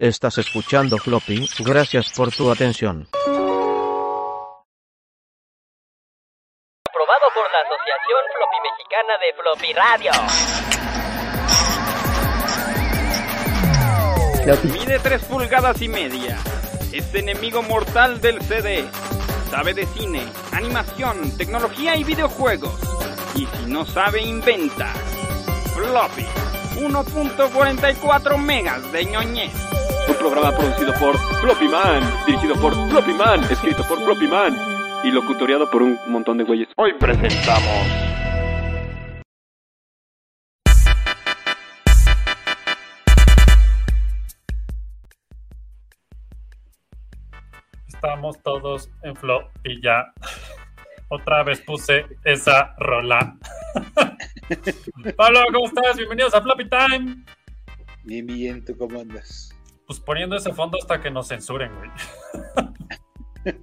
Estás escuchando Floppy, gracias por tu atención. Aprobado por la Asociación Floppy Mexicana de Floppy Radio. Mide 3 pulgadas y media. Es enemigo mortal del CD. Sabe de cine, animación, tecnología y videojuegos. Y si no sabe, inventa. Floppy. 1.44 megas de ñoñez. Un programa producido por Floppy Man, dirigido por Floppy Man, escrito por Floppy Man y locutoriado por un montón de güeyes. Hoy presentamos. Estamos todos en Floppy ya. Otra vez puse esa rola. Pablo, ¿cómo estás? Bienvenidos a Floppy Time. Bien, bien, ¿tú cómo andas? Pues poniendo ese fondo hasta que nos censuren, güey.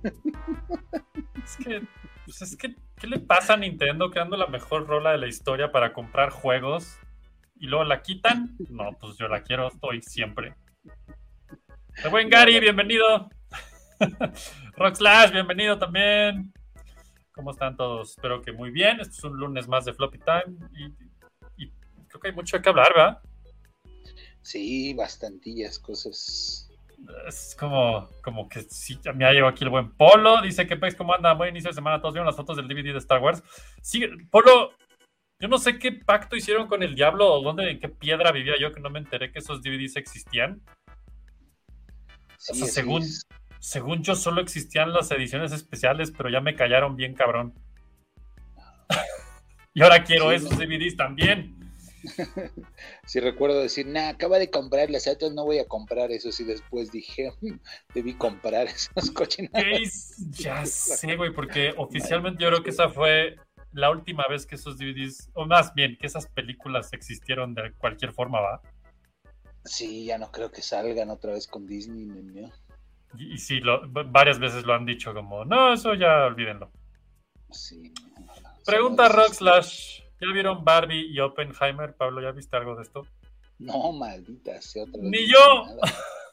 es que, pues es que, ¿qué le pasa a Nintendo creando la mejor rola de la historia para comprar juegos y luego la quitan? No, pues yo la quiero, estoy siempre. El buen Gary, bienvenido. Rock Slash, bienvenido también. ¿Cómo están todos? Espero que muy bien. Este es un lunes más de Floppy Time y, y creo que hay mucho que hablar, ¿verdad? Sí, bastantillas cosas. Es como, como que sí, me ha llegado aquí el buen Polo. Dice que pues, ¿cómo anda? Buen inicio de semana. Todos vieron las fotos del DVD de Star Wars. Sí, Polo, yo no sé qué pacto hicieron con el diablo o dónde, en qué piedra vivía yo que no me enteré que esos DVDs existían. Sí, o sea, según, es. según yo solo existían las ediciones especiales, pero ya me callaron bien cabrón. y ahora quiero Sí, esos. DVDs también. Sí recuerdo decir, nah, acaba de comprarlas, entonces no voy a comprar eso. Y después dije, "Mm, debí comprar esos coches. Es- ya sé, güey, porque oficialmente yo creo que esa fue la última vez que esos DVDs, o más bien, que esas películas existieron de cualquier forma, ¿va? Sí, ya no creo que salgan otra vez con Disney, ¿no? Y, y sí, lo- varias veces lo han dicho como, no, eso ya olvídenlo. Sí. Pregunta Son- Rock Slash, ¿ya vieron Barbie y Oppenheimer? Pablo, ¿ya viste algo de esto? No, maldita sea otra vez. Ni yo.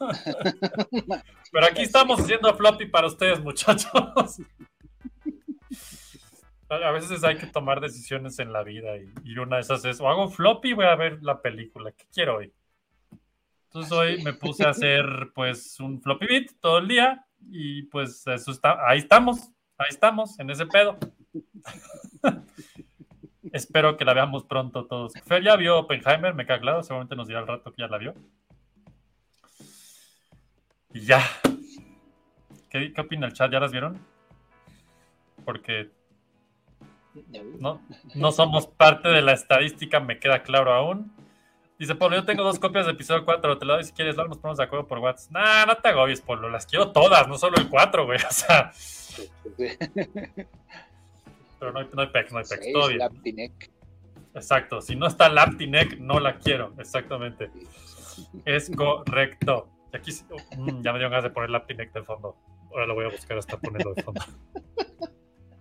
Pero aquí estamos haciendo floppy para ustedes, muchachos. A veces hay que tomar decisiones en la vida y, y una de esas es o hago floppy o voy a ver la película. ¿Qué quiero hoy? Entonces hoy me puse a hacer pues un floppy beat todo el día y pues eso está, ahí estamos, ahí estamos, en ese pedo. Espero que la veamos pronto todos. Fer ya vio Oppenheimer, me queda claro, seguramente nos dirá al rato que ya la vio. Y ya. ¿Qué, qué opina el chat? ¿Ya las vieron? Porque no, no somos parte de la estadística, me queda claro aún. Dice Polo, yo tengo dos copias de episodio 4, te lo doy si quieres, luego nos ponemos de acuerdo por WhatsApp. Nah, no te agobies, Polo, las quiero todas, no solo el 4, güey. O sea, pero no hay, no hay pex, no hay pex, todo bien. Exacto, si no está Laptinec, no la quiero, exactamente. Es correcto. Aquí mm, ya me dio ganas de poner Laptinec de fondo. Ahora lo voy a buscar hasta ponerlo de fondo.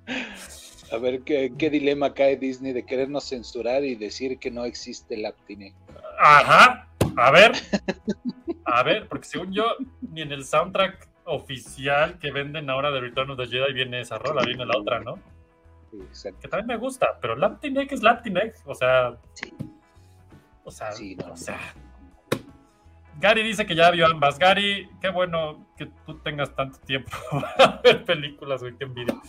A ver ¿qué, qué dilema cae Disney de querernos censurar y decir que no existe Laptinec. Ajá, a ver, a ver, porque según yo, ni en el soundtrack oficial que venden ahora de Return of the Jedi viene esa rola, viene la otra, ¿no? Exacto. Que también me gusta, pero Laptinec es Laptinec, o sea, Sí. o sea, Sí, no. o sea. Gary dice que ya vio ambas. Gary, qué bueno que tú tengas tanto tiempo para ver películas, güey, qué envidia.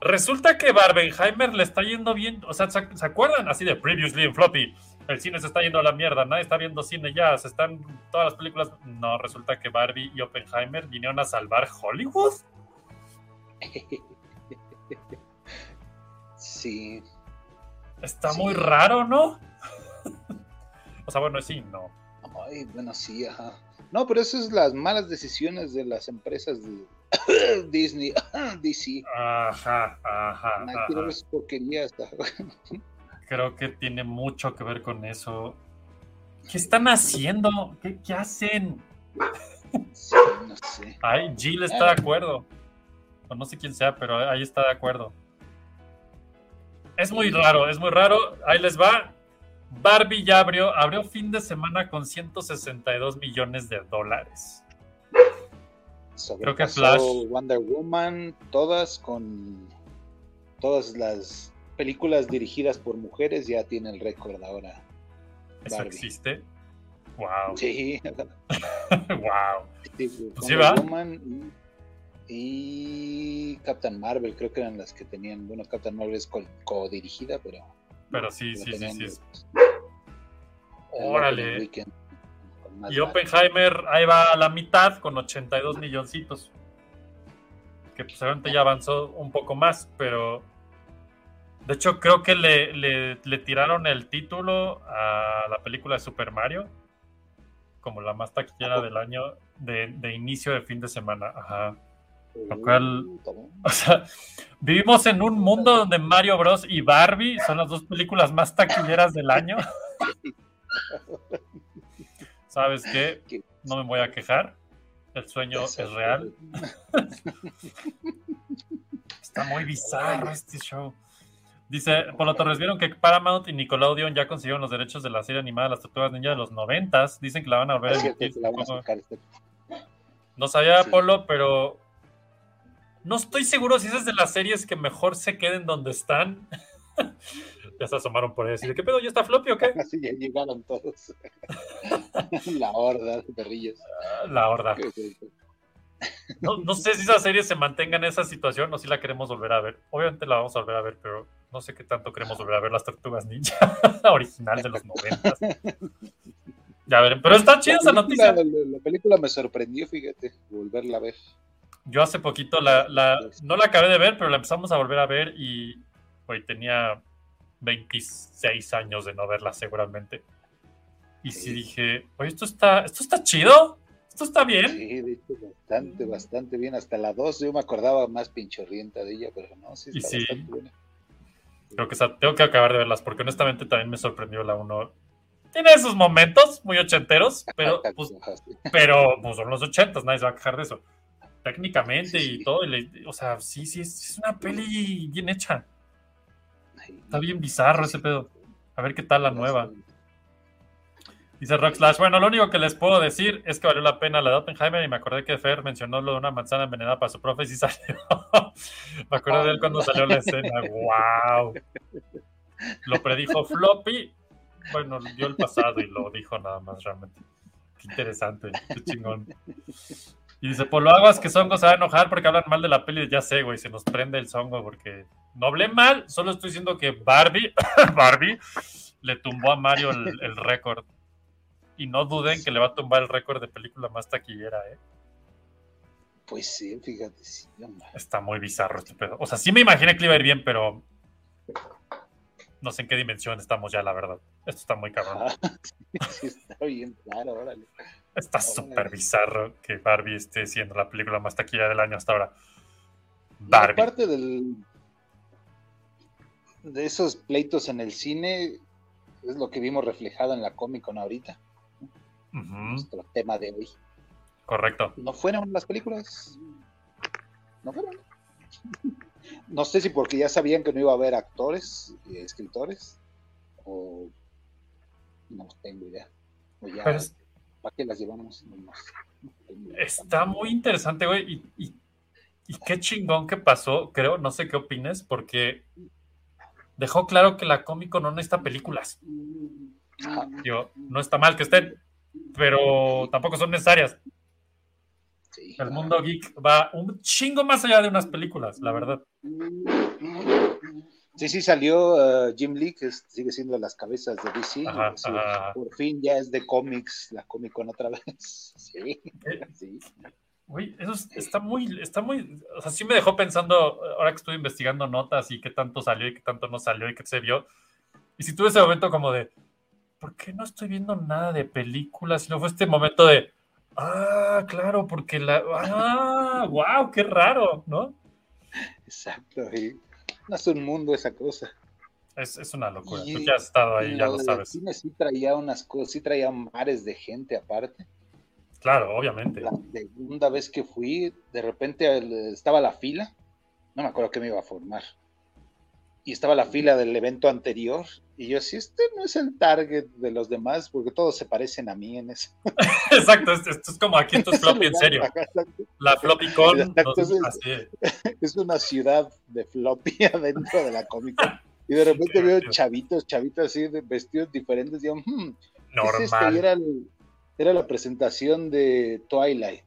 Resulta que Barbenheimer le está yendo bien. O sea, ¿se, se acuerdan así de Previously en Floppy? El cine se está yendo a la mierda, nadie está viendo cine ya, se están todas las películas. No, resulta que Barbie y Oppenheimer vinieron a salvar Hollywood. Sí, Está Sí. muy raro, ¿no? o sea, bueno, sí, no. Ay, bueno, sí, ajá. No, pero eso es las malas decisiones de las empresas de Disney, DC. Ajá, ajá. Ajá. quiero porquerías. Creo que tiene mucho que ver con eso. ¿Qué están haciendo? ¿Qué, qué hacen? Sí, no sé. Ay, Jill está de acuerdo. O no sé quién sea, pero ahí está de acuerdo. Es muy raro, es muy raro. Ahí les va. Barbie ya abrió, abrió fin de semana con 162 millones de dólares. Creo que Flash- Wonder Woman, todas con todas las películas dirigidas por mujeres ya tiene el récord ahora. ¿Eso Barbie. existe? Wow. Sí, wow. sí, Pues Wonder va. Woman y, Captain Marvel, creo que eran las que tenían. Bueno, Captain Marvel es co- co-dirigida, pero. Pero sí, sí, sí, sí. Órale. weekend Y. Oppenheimer ahí va a la mitad con 82 milloncitos. Que pues obviamente ya avanzó un poco más, pero de hecho creo que le, le- le tiraron el título a la película de Super Mario como la más taquillera del año de, de inicio de fin de semana. Ajá. Lo cual- toma. O sea, vivimos en un mundo donde Mario Bros. y Barbie son las dos películas más taquilleras del año. ¿Sabes qué? No me voy a quejar. El sueño es real. Está muy bizarro este show. Dice Polo Torres, ¿vieron que Paramount y Nickelodeon ya consiguieron los derechos de la serie animada Las Tortugas Ninja de los noventas? Dicen que la van a volver a emitir. este- No sabía. Polo, pero no estoy seguro si esas de las series que mejor se queden donde están. ya se asomaron por ahí. Así de, ¿Qué pedo? ¿Ya está floppy o qué? Así ya llegaron todos. La horda de perrillos. La horda. No, no sé si esa serie se mantenga en esa situación o si la queremos volver a ver. Obviamente la vamos a volver a ver, pero no sé qué tanto queremos volver a ver las Tortugas Ninja original de los 90. Ya verán, pero está chida esa noticia. la película me sorprendió, fíjate, volverla a ver. Yo hace poquito la, la- no la acabé de ver, pero la empezamos a volver a ver y hoy tenía 26 años de no verla seguramente. Y sí dije, oye, esto está, esto está chido, esto está bien. Sí, de hecho, bastante, bastante bien. Hasta la 2 yo me acordaba más pinchorrienta de ella, pero no, sí Y está sí. bastante buena. Creo que tengo que acabar de verlas porque honestamente también me sorprendió la 1. Tiene esos momentos muy ochenteros, pero, pues, pero pues, son los ochentas, nadie se va a quejar de eso. Técnicamente Sí. y todo, y le- o sea, sí, sí, es, es una peli bien hecha. Está bien bizarro ese pedo. A ver qué tal la nueva. Dice Rockslash, bueno, lo único que les puedo decir es que valió la pena la de Oppenheimer y me acordé que Fer mencionó lo de una manzana envenenada para su profe y sí salió. me acuerdo de él cuando salió la escena. ¡Wow! Lo predijo Floppy. Bueno, dio el pasado y lo dijo nada más realmente. Qué interesante, qué chingón. Y dice, por lo aguas que Songo se va a enojar porque hablan mal de la peli. Ya sé, güey, se nos prende el Songo porque no hablé mal, solo estoy diciendo que Barbie, Barbie le tumbó a Mario el, el récord. Y no duden que le va a tumbar el récord de película más taquillera, ¿eh? Pues sí, fíjate, sí. Está muy bizarro este pedo. O sea, sí me imaginé que le iba a ir bien, pero no sé en qué dimensión estamos ya, la verdad. Esto está muy cabrón. Ah, sí, está bien claro, órale. Está súper bizarro que Barbie esté siendo la película más taquillera del año hasta ahora. Barbie. Aparte del, de esos pleitos en el cine, es lo que vimos reflejado en la Comic Con ahorita, Ujú, nuestro tema de hoy. correcto. ¿No fueron las películas? ¿No fueron? No sé si porque ya sabían que no iba a haber actores y escritores, o no tengo idea. O ya, Pero es- ¿para qué las llevamos? Está muy interesante, güey. Y, y- y qué chingón que pasó, creo, no sé qué opines, porque dejó claro que la cómico no necesita películas. Digo, no está mal que estén, pero tampoco son necesarias. Sí. El mundo geek va un chingo más allá de unas películas, la verdad. Sí, sí, salió uh, Jim Lee, que es- sigue siendo las cabezas de DC. Ajá, Sí, ajá. Por fin ya es de cómics, la Comic Con otra vez. Sí, Eh, sí. Güey, eso es- está muy, está muy, o sea, sí me dejó pensando, ahora que estuve investigando notas y qué tanto salió y qué tanto no salió y qué se vio. Y si tuve ese momento como de, ¿por qué no estoy viendo nada de películas? Y no fue este momento de, ah, claro, porque la, ah, wow, qué raro, ¿no? Exacto. sí. Es un mundo esa cosa. Es, es una locura. Y- Tú que has estado ahí, ya Lo sabes. cine sí traía unas cosas, sí traía mares de gente aparte. Claro, obviamente. La segunda vez que fui, de repente estaba la fila. No me acuerdo qué me iba a formar. Y estaba la fila del evento anterior. Y yo, sí, este no es el target de los demás, porque todos se parecen a mí en eso. Exacto, esto, esto es como aquí, esto es floppy en serio. La floppy con. Exacto, no, es- es. Es una ciudad de floppy adentro de la Comic Con. Y de repente veo chavitos, chavitos así, de vestidos diferentes. Digo, hmm, ¿qué es? Y Normal. era, el- era la presentación de Twilight.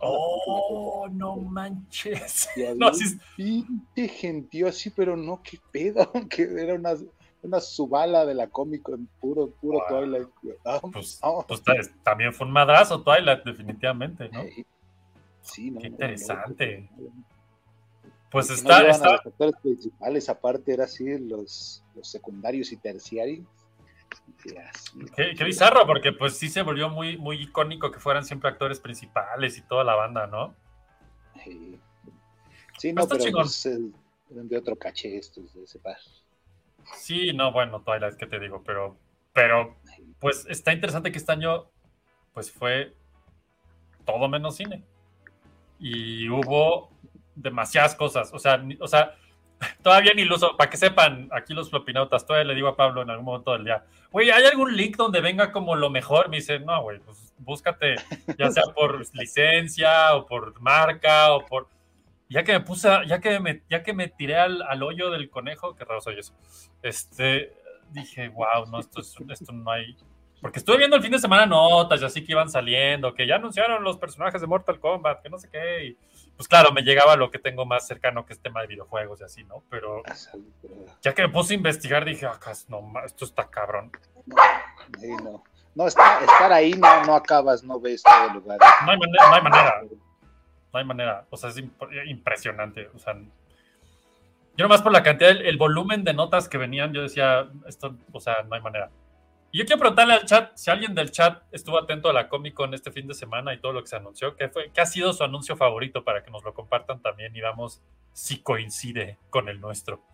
Oh, no manches. Y había No, pinche gentío así, pero no, qué pedo, que era una, una subala de la Comic Con, puro, puro Wow. Twilight. Ah, pues, ah, pues, ta- también fue un madrazo Twilight, definitivamente, ¿no? eh, Sí, no, Qué interesante. no, no. Pues no está, está, los actores principales, aparte era así, los, los secundarios y terciarios. Qué, qué bizarro, porque pues sí se volvió muy, muy icónico que fueran siempre actores principales y toda la banda, ¿no? Sí, Pero no, pero eran de otro caché estos de ese par. Sí, no, bueno, Twilight, ¿qué te digo? Pero, pero, pues está interesante que este año, pues fue todo menos cine. Y hubo demasiadas cosas, o sea, o sea, todavía ni lo uso, para que sepan, aquí los flopinautas, todavía le digo a Pablo en algún momento del día, güey, ¿hay algún link donde venga como lo mejor? Me dice, no, güey, pues búscate, ya sea por licencia o por marca o por... Ya que me puse, ya que me, ya que me tiré al, al hoyo del conejo, qué raro soy eso. Este, dije, wow, no, esto, es, esto no hay. Porque estuve viendo el fin de semana notas y así que iban saliendo, que ya anunciaron los personajes de Mortal Kombat, que no sé qué. Y, pues claro, me llegaba lo que tengo más cercano, que es tema de videojuegos y así, ¿no? Pero Ah, ya que me puse a investigar, dije, acá no, esto está cabrón. sí, no, no está- estar ahí no, no acabas, no ves todo el lugar. No hay manera, no hay manera. No hay manera. O sea, es imp- impresionante. O sea, yo nomás por la cantidad, el, el volumen de notas que venían, yo decía, esto, o sea, no hay manera. Yo quiero preguntarle al chat, si alguien del chat estuvo atento a la Comic Con este fin de semana y todo lo que se anunció, ¿qué, fue, qué ha sido su anuncio favorito para que nos lo compartan también y vamos si coincide con el nuestro?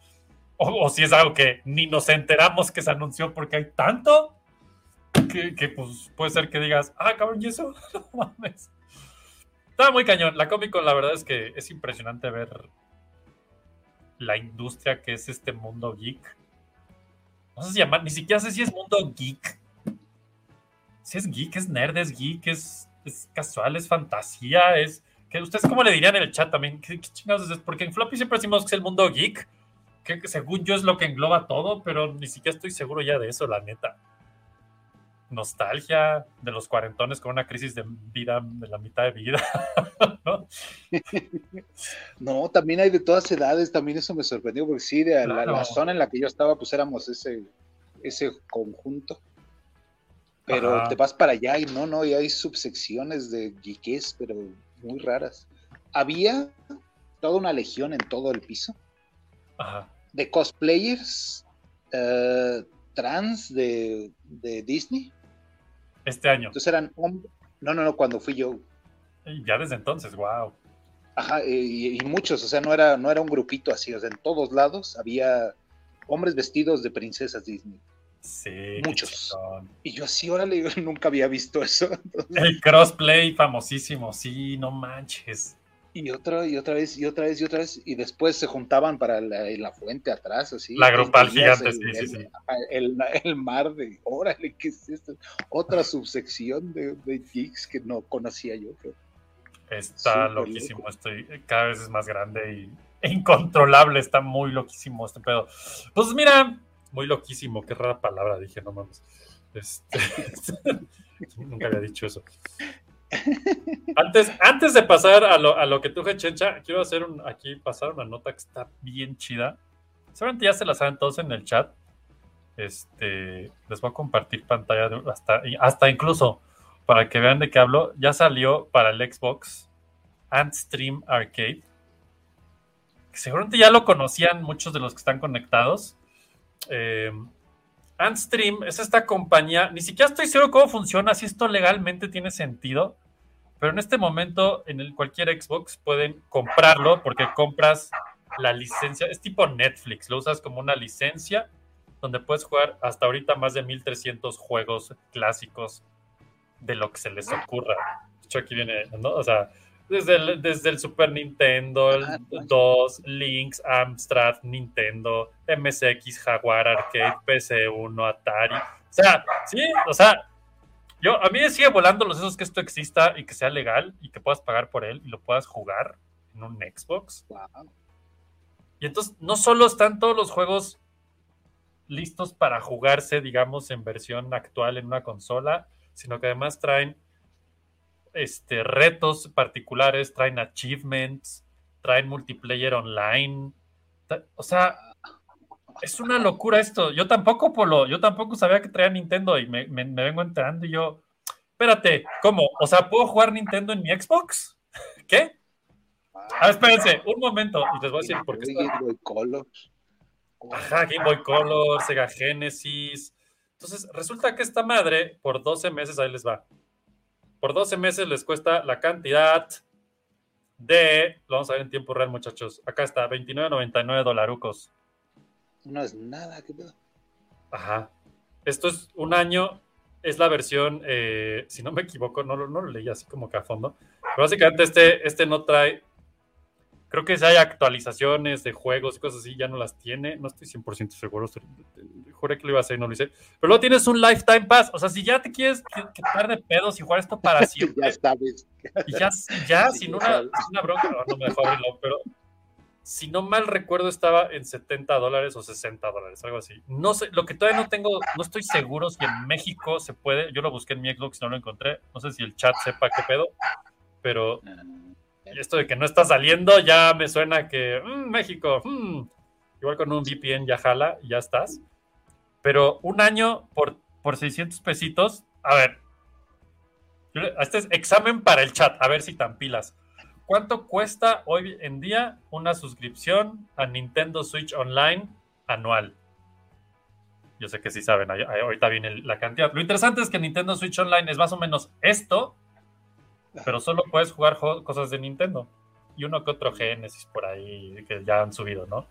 O, o si es algo que ni nos enteramos que se anunció porque hay tanto que, que, pues puede ser que digas, ah, cabrón, ¿y eso? No mames. Estaba muy cañón. La Comic Con, la verdad es que es impresionante ver la industria que es este mundo geek. No sé si llamar, ni siquiera sé si es mundo geek. Si es geek, es nerd, es geek, es, es casual, es fantasía, es. que ¿Ustedes cómo le dirían en el chat también? ¿Qué, qué chingados es? Porque en Floppy siempre decimos que es el mundo geek, que, según yo es lo que engloba todo, pero ni siquiera estoy seguro ya de eso, la neta nostalgia de los cuarentones con una crisis de vida de la mitad de vida. ¿no? No, también hay de todas edades, también eso me sorprendió, porque sí, de la, Claro. la zona en la que yo estaba, pues éramos ese, ese conjunto. Pero Ajá. te vas para allá y no, no, y hay subsecciones de geekés, pero muy raras. Había toda una legión en todo el piso Ajá. de cosplayers eh, trans de, de Disney. Este año. Entonces eran hombres. No, no, no, cuando fui yo. Ya desde entonces, wow. Ajá, y, y muchos, o sea, no era, no era un grupito así, o sea, en todos lados había hombres vestidos de princesas Disney. Sí. Muchos. Y yo así, órale, yo nunca había visto eso. Entonces, El crossplay famosísimo, sí, no manches. Y otra, y otra vez, y otra vez, y otra vez, y después se juntaban para la, la fuente atrás, así. La grupal gigante, el- sí, sí, el- sí. El, el mar de, órale, ¿qué es esto? Otra subsección de, de geeks que no conocía yo. pero- Está Súper loquísimo, loco. estoy cada vez es más grande y e incontrolable, está muy loquísimo este pedo. Pues mira, muy loquísimo, qué rara palabra dije, no mames. Este, nunca había dicho eso. Antes, antes de pasar a lo, a lo que tú, Chencha, quiero hacer aquí pasar una nota que está bien chida. Seguramente ya se la saben todos en el chat. Este, les voy a compartir pantalla hasta, hasta incluso para que vean de qué hablo. Ya salió para el Xbox Antstream Arcade. Seguramente ya lo conocían muchos de los que están conectados. Eh, Antstream es esta compañía, ni siquiera estoy seguro cómo funciona, si esto legalmente tiene sentido, pero en este momento en el, cualquier Xbox pueden comprarlo porque compras la licencia, es tipo Netflix, lo usas como una licencia donde puedes jugar hasta ahorita más de 1300 juegos clásicos de lo que se les ocurra. De hecho, aquí viene, ¿no? O sea, Desde el, desde el Super Nintendo, el Ah, no. 2, Lynx, Amstrad, Nintendo, MSX, Jaguar, Arcade, PC1, Atari. O sea, sí, o sea, yo, a mí me sigue volando los esos que esto exista y que sea legal y que puedas pagar por él y lo puedas jugar en un Xbox. Wow. Y entonces no solo están todos los juegos listos para jugarse, digamos, en versión actual en una consola, sino que además traen este, retos particulares, traen achievements, traen multiplayer online. O sea, es una locura esto. Yo tampoco, Polo, yo tampoco sabía que traía Nintendo y me, me- me vengo enterando y yo, espérate, ¿cómo? O sea, ¿puedo jugar Nintendo en mi Xbox? ¿Qué? A ver, espérense, un momento, y les voy a decir por qué Game Boy Color. Ajá, Game Boy Color, Sega Genesis. Entonces, resulta que esta madre, por 12 meses, ahí les va. Por 12 meses les cuesta la cantidad de. Lo vamos a ver en tiempo real, muchachos. Acá está, 29.99 dolarucos. No es nada, ¿qué pedo? Ajá. Esto es un año. Es la versión, eh, si no me equivoco, no, lo- no lo leí así como que a fondo. Pero básicamente este, este no trae. Creo que si hay actualizaciones de juegos y cosas así, ya no las tiene. No estoy 100% seguro. Juré que lo iba a hacer y no lo hice. Pero luego tienes un Lifetime Pass. O sea, si ya te quieres qui- quitar de pedos y jugar esto para siempre, ya sabes. y ya, ya Sí, sin una, sin una bronca, no, no me dejó abrirlo, pero si no mal recuerdo estaba en 70 dólares o 60 dólares, algo así. No sé, lo que todavía no tengo, no estoy seguro si en México se puede, yo lo busqué en mi Xbox y no lo encontré, no sé si el chat sepa qué pedo, pero esto de que no está saliendo ya me suena que mm, México, mm, igual con un VPN ya jala y ya estás. Pero un año por, por 600 pesitos, a ver, este es examen para el chat, a ver si tan pilas. ¿Cuánto cuesta hoy en día una suscripción a Nintendo Switch Online anual? Yo sé que sí saben, ahorita viene la cantidad. Lo interesante es que Nintendo Switch Online es más o menos esto, pero solo puedes jugar cosas de Nintendo. Y uno que otro Genesis por ahí que ya han subido, ¿no?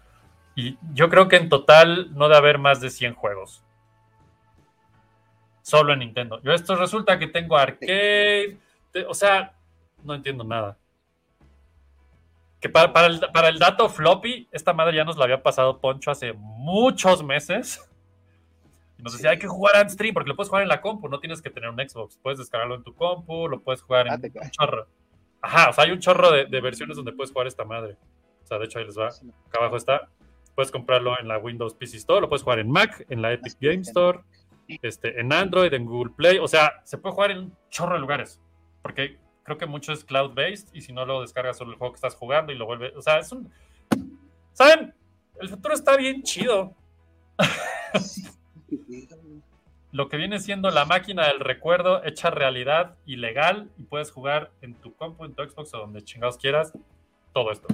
Y yo creo que en total no debe haber más de 100 juegos. Solo en Nintendo. Yo esto resulta que tengo arcade, o sea, no entiendo nada. Que para, para el, para el dato floppy, esta madre ya nos la había pasado Poncho hace muchos meses. Y nos decía, hay que jugar en stream, porque lo puedes jugar en la compu, no tienes que tener un Xbox. Puedes descargarlo en tu compu, lo puedes jugar en Ah, un cae. chorro. Ajá, o sea, hay un chorro de, de versiones donde puedes jugar esta madre. O sea, de hecho ahí les va. Acá abajo está. Puedes comprarlo en la Windows PC Store, lo puedes jugar en Mac, en la Epic Game Store, este, en Android, en Google Play. O sea, se puede jugar en un chorro de lugares. Porque creo que mucho es cloud-based y si no lo descargas solo el juego que estás jugando y lo vuelve. O sea, es un. ¿Saben? El futuro está bien chido. Lo que viene siendo la máquina del recuerdo hecha realidad y legal y puedes jugar en tu compu, en tu Xbox o donde chingados quieras. Todo esto.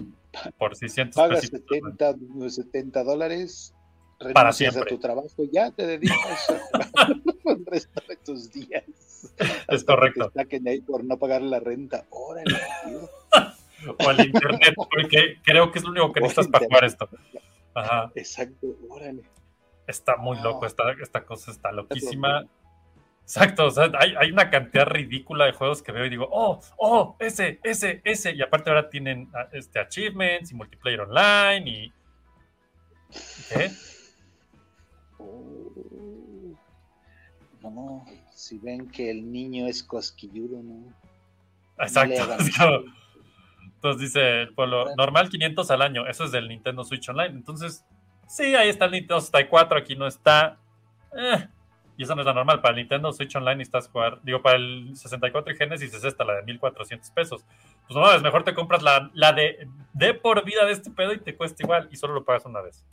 Por 600 Pagas pesitos. 70, 70 dólares, Para siempre. a tu trabajo y ya te dedicas el resto de tus días. Es correcto. Te ahí por no pagar la renta. Órale, tío. O el internet, porque creo que es lo único que necesitas para jugar esto. Ajá. Exacto, órale. Está muy loco, esta, esta cosa está loquísima. Exacto, o sea, hay, hay una cantidad ridícula de juegos que veo y digo, oh, oh, ese, ese, ese. Y aparte ahora tienen ah, este, achievements y multiplayer online y... ¿Qué? Oh. No, si ven que el niño es cosquilludo, ¿no? Exacto. Entonces dice el pueblo, normal 500 al año, eso es del Nintendo Switch Online. Entonces, sí, ahí está el Nintendo 64, aquí no está. Eh, y eso no es la normal. Para el Nintendo Switch Online necesitas jugar, digo, para el 64 y Genesis es esta, la de 1400 pesos. Pues no, es mejor te compras la, la de, de por vida de este pedo y te cuesta igual y solo lo pagas una vez.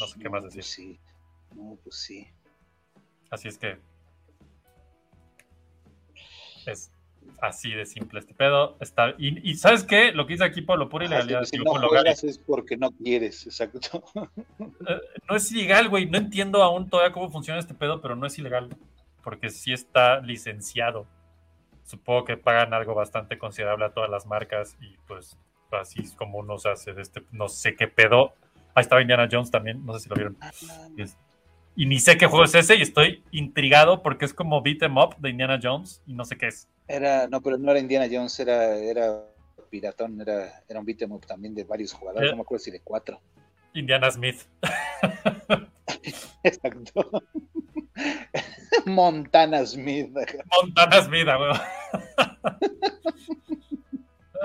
No sé qué más decir. Pues sí. No, pues sí. Así es que es así de simple este pedo. Está, y, y ¿sabes qué? Lo que dice aquí por lo pura Ajá, ilegalidad. si no juegas es porque no quieres, exacto. eh, no es ilegal, güey. No entiendo aún todavía cómo funciona este pedo, pero no es ilegal. Porque sí está licenciado. Supongo que pagan algo bastante considerable a todas las marcas y pues así es como uno se hace de este, no sé qué pedo. Ahí estaba Indiana Jones también, no sé si lo vieron. Y, es- y ni sé qué juego es ese y estoy intrigado porque es como beat em up de Indiana Jones y no sé qué es. Era, no, pero no era Indiana Jones, era, era Piratón, era, era un beat'em up también de varios jugadores, Eh. no me acuerdo si de cuatro. Indiana Smith. Exacto. Montana Smith. Montana Smith, a huevo.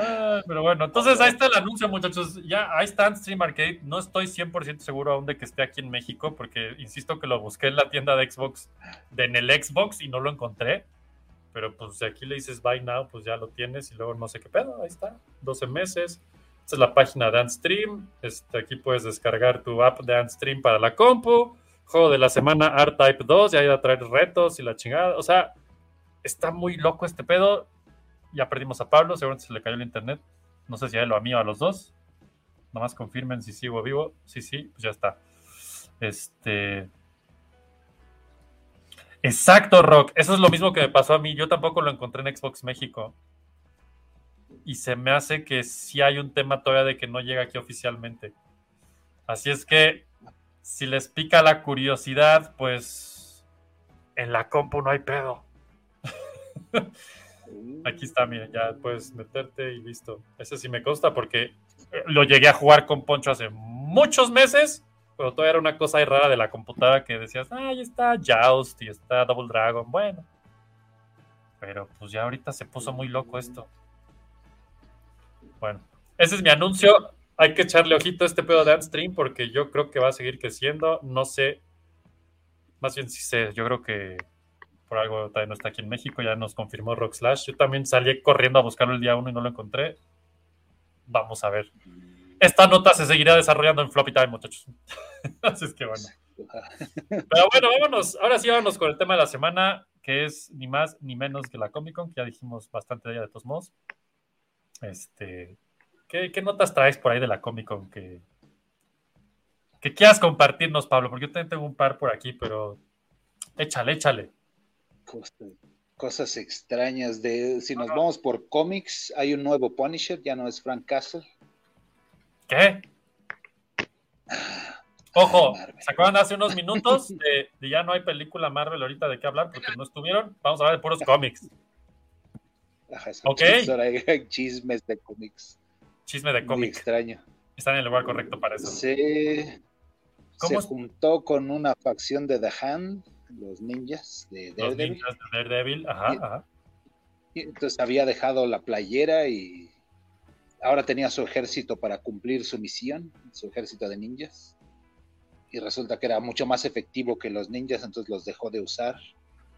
Ah, Pero bueno, entonces ahí está el anuncio, muchachos. Ya ahí está Stream Arcade. No estoy 100% seguro aún de que esté aquí en México, porque insisto que lo busqué en la tienda de Xbox, de en el Xbox, y no lo encontré. Pero pues si aquí le dices Buy Now, pues ya lo tienes y luego no sé qué pedo. Ahí está, 12 meses. Esta es la página de Antstream. Este, aquí puedes descargar tu app de Antstream para la compu. Juego de la semana R-Type 2, ya iba a traer retos y la chingada. O sea, está muy loco este pedo. Ya perdimos a Pablo, seguramente se le cayó el internet. No sé si a él o a mí o a los dos. Nomás confirmen si sigo vivo. Sí, sí, pues ya está. Este. Exacto, Rock. Eso es lo mismo que me pasó a mí. Yo tampoco lo encontré en Xbox México. Y se me hace que sí hay un tema todavía de que no llega aquí oficialmente. Así es que, si les pica la curiosidad, pues en la compu no hay pedo. Aquí está, miren, ya puedes meterte y listo. Ese sí me consta porque eh, lo llegué a jugar con Poncho hace muchos meses, pero todavía era una cosa ahí rara de la computadora que decías, ah, ahí está Joust y está Double Dragon, bueno. Pero pues ya ahorita se puso muy loco esto. Bueno, ese es mi anuncio. Hay que echarle ojito a este pedo de Stream porque yo creo que va a seguir creciendo. No sé, más bien sí sé, yo creo que por algo todavía no está aquí en México, ya nos confirmó Rock Slash. Yo también salí corriendo a buscarlo el día uno y no lo encontré. Vamos a ver. Esta nota se seguirá desarrollando en Floppy Time, muchachos. Así es que bueno. Pero bueno, vámonos. Ahora sí, vámonos con el tema de la semana, que es ni más ni menos que la Comic Con, que ya dijimos bastante de ella de todos modos. Este, ¿qué, qué notas traes por ahí de la Comic Con que, que quieras compartirnos, Pablo? Porque yo también tengo un par por aquí, pero échale, échale. Cosas, cosas extrañas de si nos vamos por cómics, hay un nuevo Punisher, ya no es Frank Castle. ¿Qué? Ojo, Marvel. se de hace unos minutos de, de ya no hay película Marvel ahorita de qué hablar porque no estuvieron. Vamos a hablar de puros cómics. Ajá, Ok. chismes, ahora hay chismes de cómics. Chisme de cómics. extraño. Están en el lugar correcto para eso. Se, ¿Cómo se juntó con una facción de The Hand, los ninjas de Los Daredevil. ninjas de Daredevil. Ajá, ajá. Y entonces había dejado la playera y ahora tenía su ejército para cumplir su misión, su ejército de ninjas. Y resulta que era mucho más efectivo que los ninjas, entonces los dejó de usar.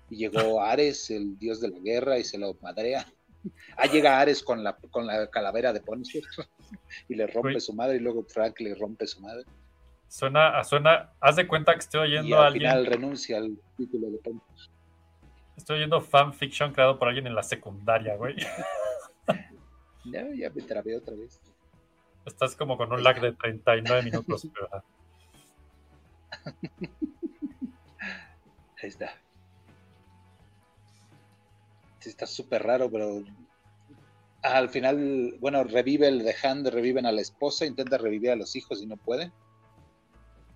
Y llegó Ares, el dios de la guerra, y se lo madrea. Ah, llega Ares con la, con la calavera de Punisher y le rompe su madre, y luego Frank le rompe su madre. Suena, suena, haz de cuenta que estoy Y oyendo a al alguien, final renuncia al título de Punisher. estoy oyendo fanfiction creado por alguien en la secundaria, güey. Ya, ya me trabé otra vez. Estás como con un lag de 39 minutos. ajá. Ahí está. Sí, está súper raro, pero al final, bueno, revive el de Hand, reviven a la esposa, intenta revivir a los hijos y no puede.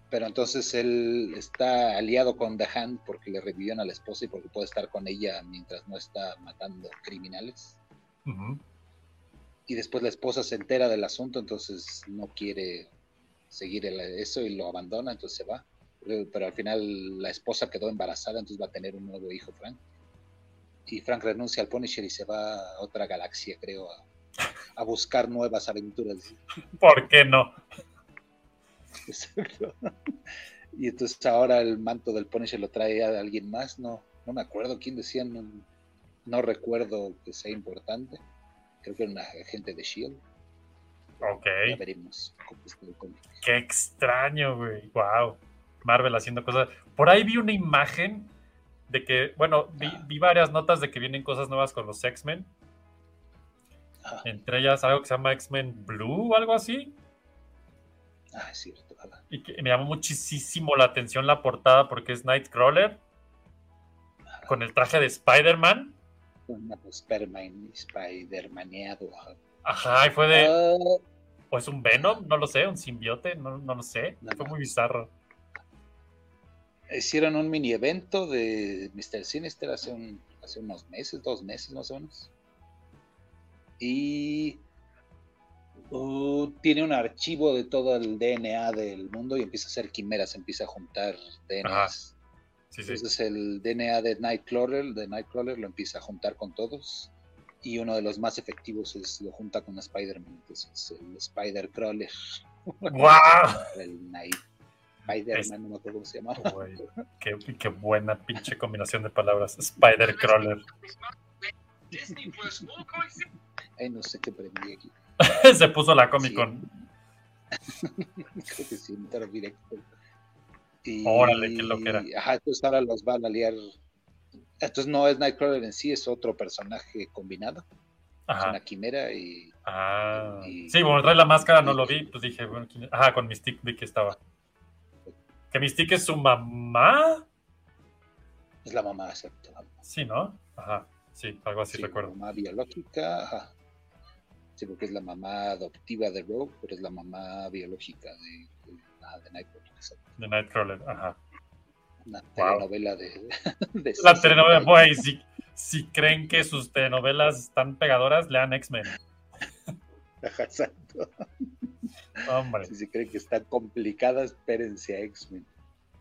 Pero entonces él está aliado con The Hand porque le revivieron a la esposa y porque puede estar con ella mientras no está matando criminales. Y después la esposa se entera del asunto, entonces no quiere seguir el- eso y lo abandona, entonces se va. Pero, pero al final la esposa quedó embarazada, entonces va a tener un nuevo hijo, Frank. Y Frank renuncia al Punisher y se va a otra galaxia, creo, a, a buscar nuevas aventuras. ¿Por qué no? Exacto. Y entonces ahora el manto del Punisher lo trae a alguien más, no, no me acuerdo quién decía, no, no recuerdo que sea importante. Creo que era una agente de Shield. Ok. Ya veremos cómo está el cómic. Qué extraño, güey. Wow. Marvel haciendo cosas. Por ahí vi una imagen de que, bueno, vi, vi varias notas de que vienen cosas nuevas con los X-Men. Entre ellas algo que se llama X-Men Blue o algo así. Ah, es cierto. Y que me llamó muchísimo la atención la portada porque es Nightcrawler con el traje de Spider-Man. Una Spider-Man, Spider-Maneado. ajá. Y fue de. Ah, ¿O es un Venom? No lo sé, un simbiote, no, no lo sé. No, Fue no. muy bizarro. hicieron un mini evento de Mr. Sinister hace, un, hace unos meses, dos meses más o menos. Y uh, tiene un archivo de todo el DNA del mundo y empieza a hacer quimeras, empieza a juntar DNAs. Sí, sí. Entonces el DNA de Nightcrawler, de Nightcrawler lo empieza a juntar con todos y uno de los más efectivos es lo junta con Spider-Man, entonces el Spider-Crawler, ¡Guau! el Night Spider-Man, no me acuerdo cómo se llama. Güey, qué, qué buena pinche combinación de palabras. Spider Crawler. Ay, no sé qué prendí aquí. Se puso la Comic Con. Creo que sí, directo. Y, Órale, qué loquera. Ajá, entonces ahora los van a liar. Entonces no es Nightcrawler en sí, es otro personaje combinado. Es Ajá. una quimera y Ah. y- Sí, bueno, trae la máscara, no lo vi. Pues dije, bueno, ¿quién es? Ajá, con Mystique vi que estaba. Que Mystique es su mamá. es la mamá, exacto. Sí, ¿no? Ajá. Sí, algo así Sí, recuerdo. Mamá biológica, ajá. Sí, porque es la mamá adoptiva de Rogue, pero es la mamá biológica de, de, ah, de Nightcrawler. De Nightcrawler, ajá. Una Wow. telenovela de, de La 60 telenovela, güey, si, si creen que sus telenovelas están pegadoras, lean X-Men. Ajá, exacto. Hombre. Si se creen que están complicadas, espérense a X-Men.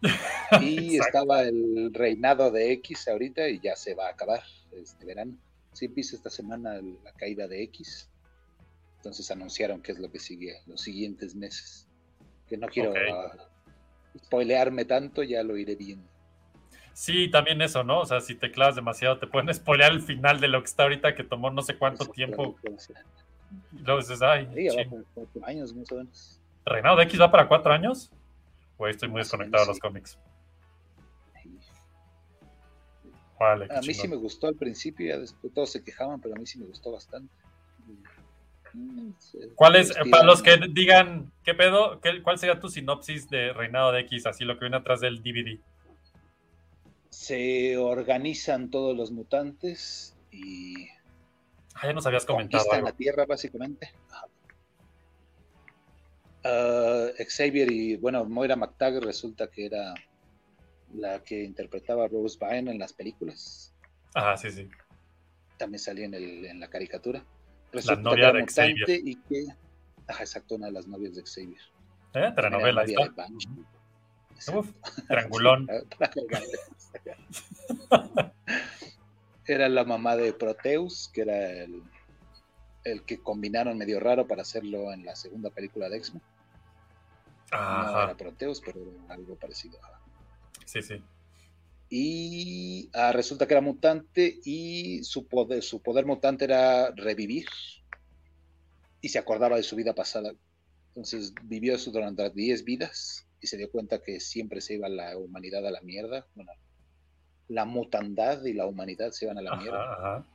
Y estaba el reinado de X ahorita y ya se va a acabar este verano. Sí empieza esta semana la caída de X. Entonces anunciaron qué es lo que sigue los siguientes meses. Que no quiero ah, spoilearme tanto, ya lo iré viendo. Sí, también eso, ¿no? O sea, si te clavas demasiado, te pueden spoilear el final de lo que está ahorita, que tomó no sé cuánto tiempo. Y luego dices, ay, Sí, cuatro años más o menos. ¿Reinado de X va para cuatro años? Güey, estoy muy Más desconectado de menos, los cómics. Sí. Vale, qué A mí sí me gustó al principio, ya después todos se quejaban, pero a mí sí me gustó bastante. ¿Cuál es, estilo, para los que digan, ¿qué pedo? ¿Qué- ¿Cuál sería tu sinopsis de Reinado de X? Así lo que viene atrás del DVD. Se organizan todos los mutantes y Ah, ya nos habías comentado algo. la Tierra, básicamente. Ah, Xavier y, bueno, Moira McTaggart resulta que era la que interpretaba a Rose Byrne en las películas. Ajá, sí, sí. También salía en, el, en la caricatura. Novia que era de Xavier. y que... Exacto, una de las novias de Xavier. ¿Eh? Telenovela, ahí Era está. novia de Banshee. Exacto. Uf, triangulón. Era la mamá de Proteus, que era el, el que combinaron medio raro para hacerlo en la segunda película de X-Men. No era Proteus, pero era algo parecido. sí, sí. Y ah, resulta que era mutante y su poder, su poder mutante era revivir y se acordaba de su vida pasada. Entonces vivió eso durante 10 vidas y se dio cuenta que siempre se iba la humanidad a la mierda. Bueno, la mutandad y la humanidad se iban a la mierda. Ajá, ajá.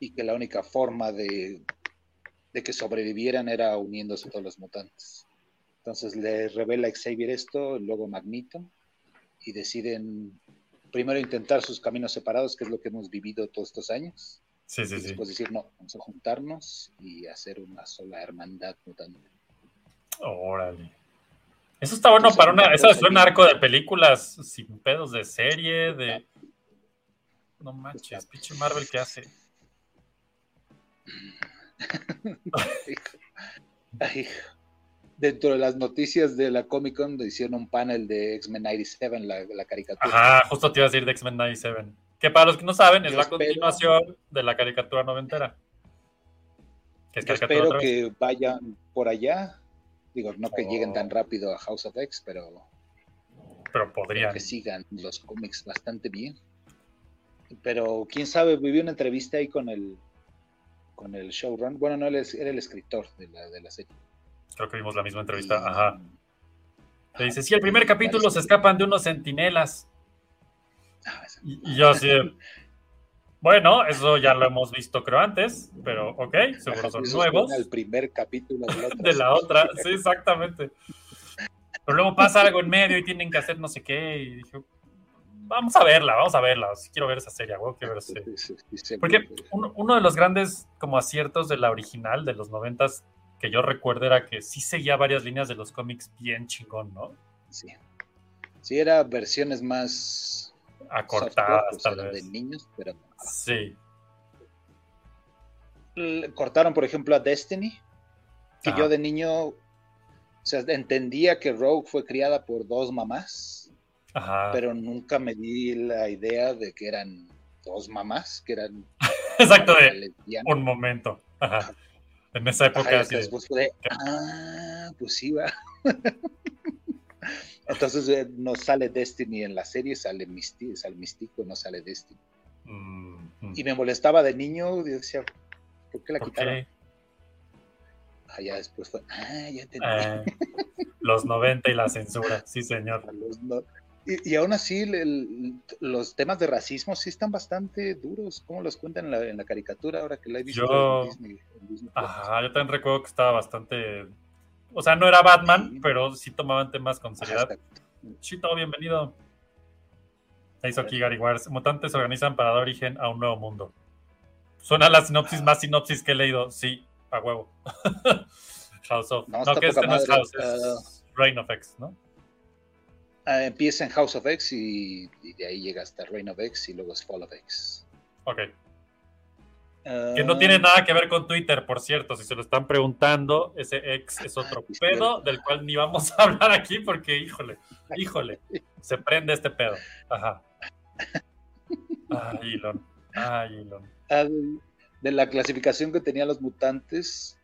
y que la única forma de, de que sobrevivieran era uniéndose todos los mutantes. Entonces le revela Xavier esto, luego Magneto, y deciden primero intentar sus caminos separados, que es lo que hemos vivido todos estos años, Sí, sí, y sí. después decir, no, vamos a juntarnos y hacer una sola hermandad mutante. Órale. Eso está bueno Entonces, para una. Eso es un arco de películas sin pedos de serie, de. No manches, pinche Marvel, ¿qué hace? Ay, Dentro de las noticias de la Comic Con hicieron un panel de X-Men 97, la, la caricatura. Ajá, justo te iba a decir de X-Men 97. Que para los que no saben, es Yo la espero- continuación de la caricatura noventera. Que es Yo caricatura espero que vayan por allá. Digo, no que Oh. lleguen tan rápido a House of X, pero Pero podrían. que sigan los cómics bastante bien. Pero quién sabe, viví una entrevista ahí con el con el showrun. Bueno, no, él es- era el escritor de la, de la serie. Creo que vimos la misma entrevista. Y- Ajá. Le dice: Sí, el y primer capítulo se escapan de unos centinelas. Ah, Y, y yo así de, Bueno, eso ya lo hemos visto, creo, antes. Pero, ok, seguro son Eso nuevos. al primer capítulo de la otra. de la otra, sí, exactamente. Pero luego pasa algo en medio y tienen que hacer no sé qué. Y dije, vamos a verla, vamos a verla. Sí quiero ver esa serie, güey, quiero ver esa serie. Sí, sí, sí, seguro Porque que- uno, uno de los grandes como aciertos de la original de los noventas que yo recuerdo era que sí seguía varias líneas de los cómics bien chingón, ¿no? Sí. Sí, era versiones más acortadas, tal vez. de niños, pero Sí. Cortaron, por ejemplo, a Destiny, que yo de niño, o sea, entendía que Rogue fue criada por dos mamás, Ajá. pero nunca me di la idea de que eran dos mamás, que eran Exacto, de un momento. Ajá. En esa Ajá, época y así de- después fue de, ah, pues sí, va. Entonces eh, no sale Destiny en la serie, sale Misty, sale Místico, no sale Destiny. mm, mm, Y me molestaba de niño, y decía, ¿por qué la ¿Por quitaron? qué? Ah, ya después fue, ah, ya entendí. Eh, los 90 y la censura, sí, señor. Los no- Y, y aún así, el- los temas de racismo sí están bastante duros. ¿Cómo los cuentan en la, en la caricatura ahora que la he visto Yo- en Disney? en Disney Plus? Ajá, yo también recuerdo que estaba bastante. O sea, no era Batman, Sí. pero sí tomaban temas con seriedad. Chito, bienvenido. Ya hizo aquí Gary Wars. Mutantes se organizan para dar origen a un nuevo mundo. Suena la sinopsis más sinopsis que he leído. Sí, a huevo. House of. No, que este no es. House, es Reign of X, ¿no? Ah, empieza en House of X y, y de ahí llega hasta Reign of X y luego es Fall of X. Ok. Ah, Que no tiene nada que ver con Twitter, por cierto. Si se lo están preguntando, ese ex es otro Sí, pedo cierto. del cual ni vamos a hablar aquí porque, híjole, híjole, se prende este pedo. Ajá. Ay, Elon. Ay, Elon. ah, de la clasificación que tenían los mutantes,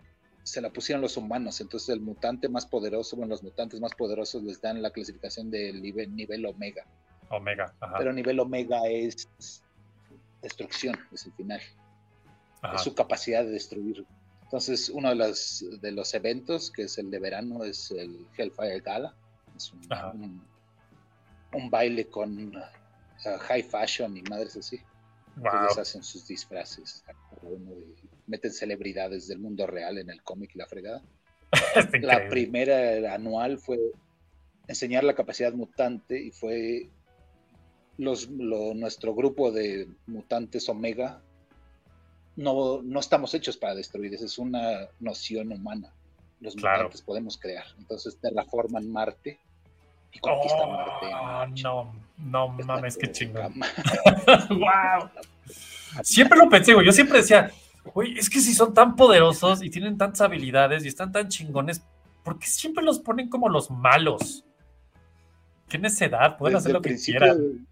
se la pusieron los humanos. Entonces, el mutante más poderoso, bueno, los mutantes más poderosos les dan la clasificación del nivel, nivel Omega. Omega. Ajá. Pero nivel Omega es destrucción, es el final. ajá. es su capacidad de destruir. Entonces, uno de los, de los eventos, que es el de verano, es el Hellfire Gala. Es un, un- un baile con uh, high fashion y madres así. Wow. Ellos hacen sus disfraces. cada uno de- meten celebridades del mundo real en el cómic y la fregada. La primera anual fue enseñar la capacidad mutante y fue los, lo- nuestro grupo de mutantes Omega. No, no estamos hechos para destruir, esa es una noción humana. Los Claro. mutantes podemos crear. Entonces terraforman Marte y conquistan Marte. Oh, no, no Está mames, qué chingón. wow. Siempre lo pensé, güey. Yo siempre decía, güey, es que si son tan poderosos y tienen tantas habilidades y están tan chingones, ¿por qué siempre los ponen como los malos? ¿Qué necedad? Pueden Desde hacer lo que quieran.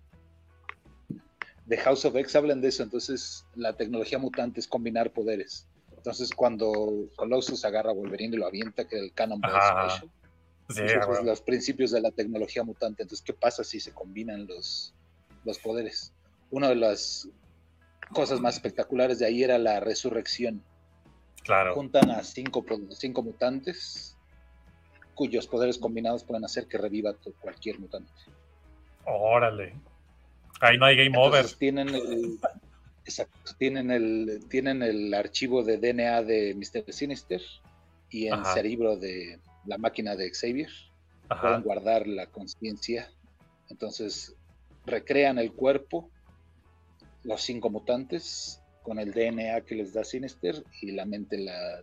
De House of X hablan de eso, entonces la tecnología mutante es combinar poderes. Entonces cuando Colossus agarra a Wolverine y lo avienta, que el Ajá. Special, Sí, güey. los principios de la tecnología mutante. Entonces, ¿qué pasa si se combinan los, los poderes? Una de las cosas más espectaculares de ahí era la resurrección. claro. Juntan a cinco, cinco mutantes cuyos poderes combinados pueden hacer que reviva cualquier mutante. Órale. Ahí no hay game over. Tienen el, exacto, tienen el tienen el archivo de DNA de Mr. Sinister y el Ajá. cerebro de la máquina de Xavier. Ajá. Pueden guardar la conciencia. Entonces recrean el cuerpo, los cinco mutantes, con el DNA que les da Sinister y la mente la,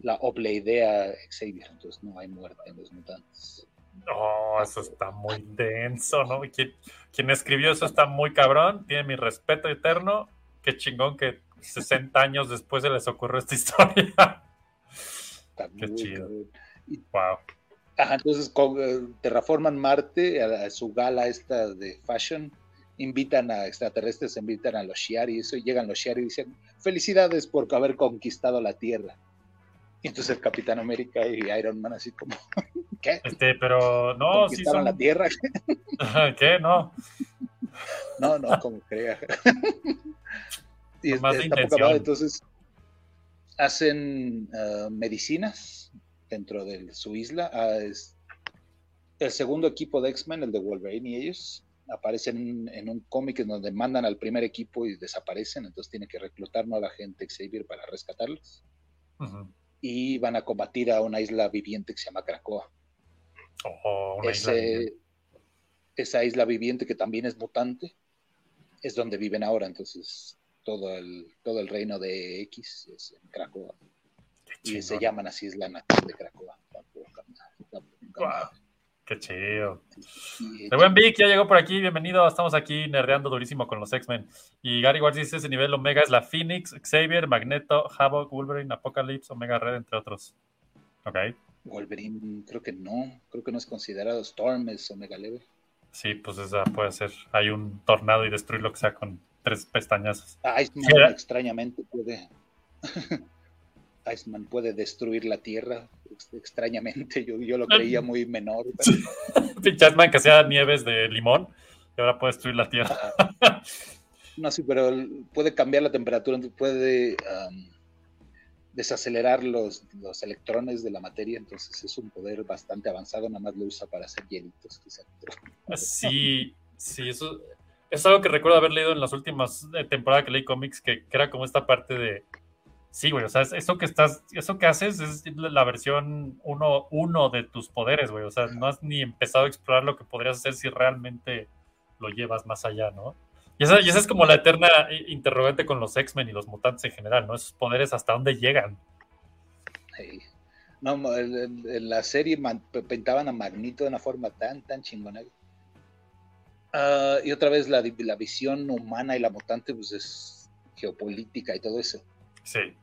la obleidea Xavier. Entonces no hay muerte en los mutantes. Oh, eso está muy denso, ¿no? Quien, quien escribió eso está muy cabrón, tiene mi respeto eterno. Qué chingón que 60 años después se les ocurrió esta historia. Está Qué muy chido. wow. Ajá, entonces co- eh, terraforman Marte a, a su gala esta de fashion, invitan a extraterrestres, invitan a los Shi'ar y eso, y llegan los Shi'ar y dicen, felicidades por haber conquistado la Tierra. Y entonces el Capitán América y Iron Man así como, ¿qué? Este, pero no, sí ¿Conquistaron son. la Tierra? ¿Qué? No. no, no, como crea. y Nomás de está poca entonces hacen ah, medicinas dentro de su isla. Ah, es- el segundo equipo de X-Men, el de Wolverine y ellos, aparecen en un cómic en donde mandan al primer equipo y desaparecen, entonces tiene que reclutar nueva gente Xavier para rescatarlos. Ujú. Y van a combatir a una isla viviente que se llama Krakoa. Oh, una isla Ese- viviente. esa isla viviente que también es mutante, es donde viven ahora, entonces todo el, todo el reino de X es en Krakoa. Y se llaman así, es la nación de Krakoa. Está poca Guau. madre. Qué chido. El buen Vic ya llegó por aquí, bienvenido. Estamos aquí nerdeando durísimo con los X-Men. Y Gary Ward dice: ese nivel Omega es la Phoenix, Xavier, Magneto, Havoc, Wolverine, Apocalypse, Omega Red, entre otros. Ok. Wolverine, creo que no. Creo que no es considerado Storm, es Omega Level. Sí, pues esa puede ser. Hay un tornado y destruir lo que sea con tres ¿verdad? extrañamente puede. Iceman puede destruir la Tierra. ex- Extrañamente, yo, yo lo creía muy menor. pero- Pinche Ant-Man que hacía nieves de limón y ahora puede destruir la Tierra. No, sí, pero puede cambiar la temperatura, puede desacelerar los, los electrones de la materia, entonces es un poder bastante avanzado, nada más lo usa para hacer hielitos, quizá. Sí, sí, eso es algo que recuerdo haber leído en las últimas eh, temporadas que leí cómics, que, que era como esta parte de. Sí, güey, o sea, es- eso que estás, eso que haces es la versión uno, uno de tus poderes, güey. O sea, no has ni empezado a explorar lo que podrías hacer si realmente lo llevas más allá, ¿no? Y esa, y esa es como la eterna interrogante con los X-Men y los mutantes en general, ¿no? Esos poderes hasta dónde llegan. No, en la serie pintaban a Magneto de una forma tan, tan chingona. Ah, y otra vez la, la visión humana y la mutante, pues es geopolítica y todo eso. Sí,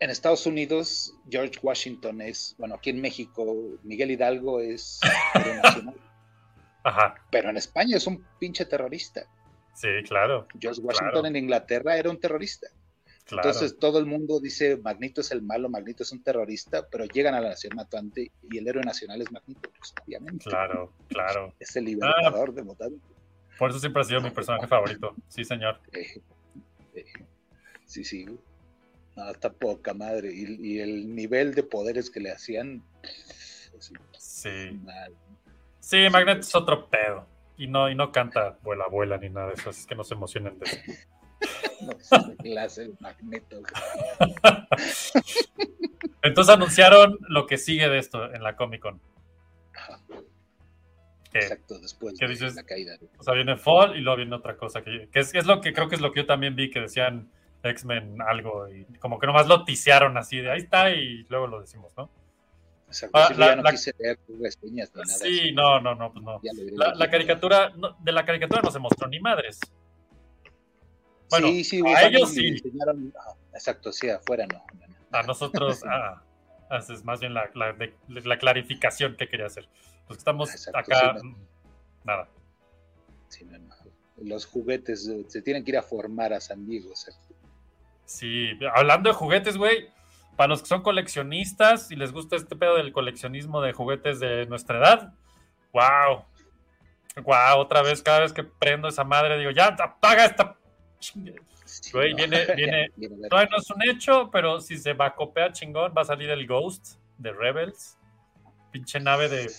En Estados Unidos, George Washington es, bueno, aquí en México, Miguel Hidalgo es héroe nacional, ajá, pero en España es un pinche terrorista. sí, claro, George Washington Claro. en Inglaterra era un terrorista. claro. Entonces todo el mundo dice Magneto es el malo, Magneto es un terrorista, pero llegan a la nación matante y el héroe nacional es Magneto, pues, obviamente. Claro, claro. Es el libertador de mutantes. Por eso siempre ha sido mi personaje favorito. Sí, señor. Eh, eh, sí, sí. No, está poca madre. Y, y el nivel de poderes que le hacían. es Sí. mal. Sí, Magneto es otro pedo. Y no, y no canta vuela, vuela ni nada de eso. Así que no se emocionen de eso. No, es clase Magneto. Entonces anunciaron lo que sigue de esto en la Comic Con. Ajá, Que, Exacto, después ¿Qué de dices? la caída. o sea, viene Fall y luego viene otra cosa. Que, que es, es lo que creo que es lo que yo también vi que decían X-Men algo. Y como que nomás lo tisearon así de ahí está y luego lo decimos, ¿no? Exacto, Ah, sí, la- ya no la- quise leer reseñas ni nada. Sí, no, no, no, pues no. La, caricatura, no, de la caricatura no se mostró ni madres. Bueno, sí, sí, a ellos sí. enseñaron- ah, exacto, sí, afuera no. A nosotros, ah, esa es más bien la, la- de- la clarificación que quería hacer. Los que estamos Exacto, acá, sí, mm, nada. Sí, no, no. Los juguetes eh, se tienen que ir a formar a San Diego. exacto. Sí, hablando de juguetes, güey, para los que son coleccionistas y les gusta este pedo del coleccionismo de juguetes de nuestra edad, wow. Wow, otra vez, cada vez que prendo esa madre, digo, ya apaga esta. chingue-". Sí, Güey, no. viene- viene-. Todavía no es un hecho, pero si se va a copiar chingón, va a salir el Ghost de Rebels. Pinche nave de,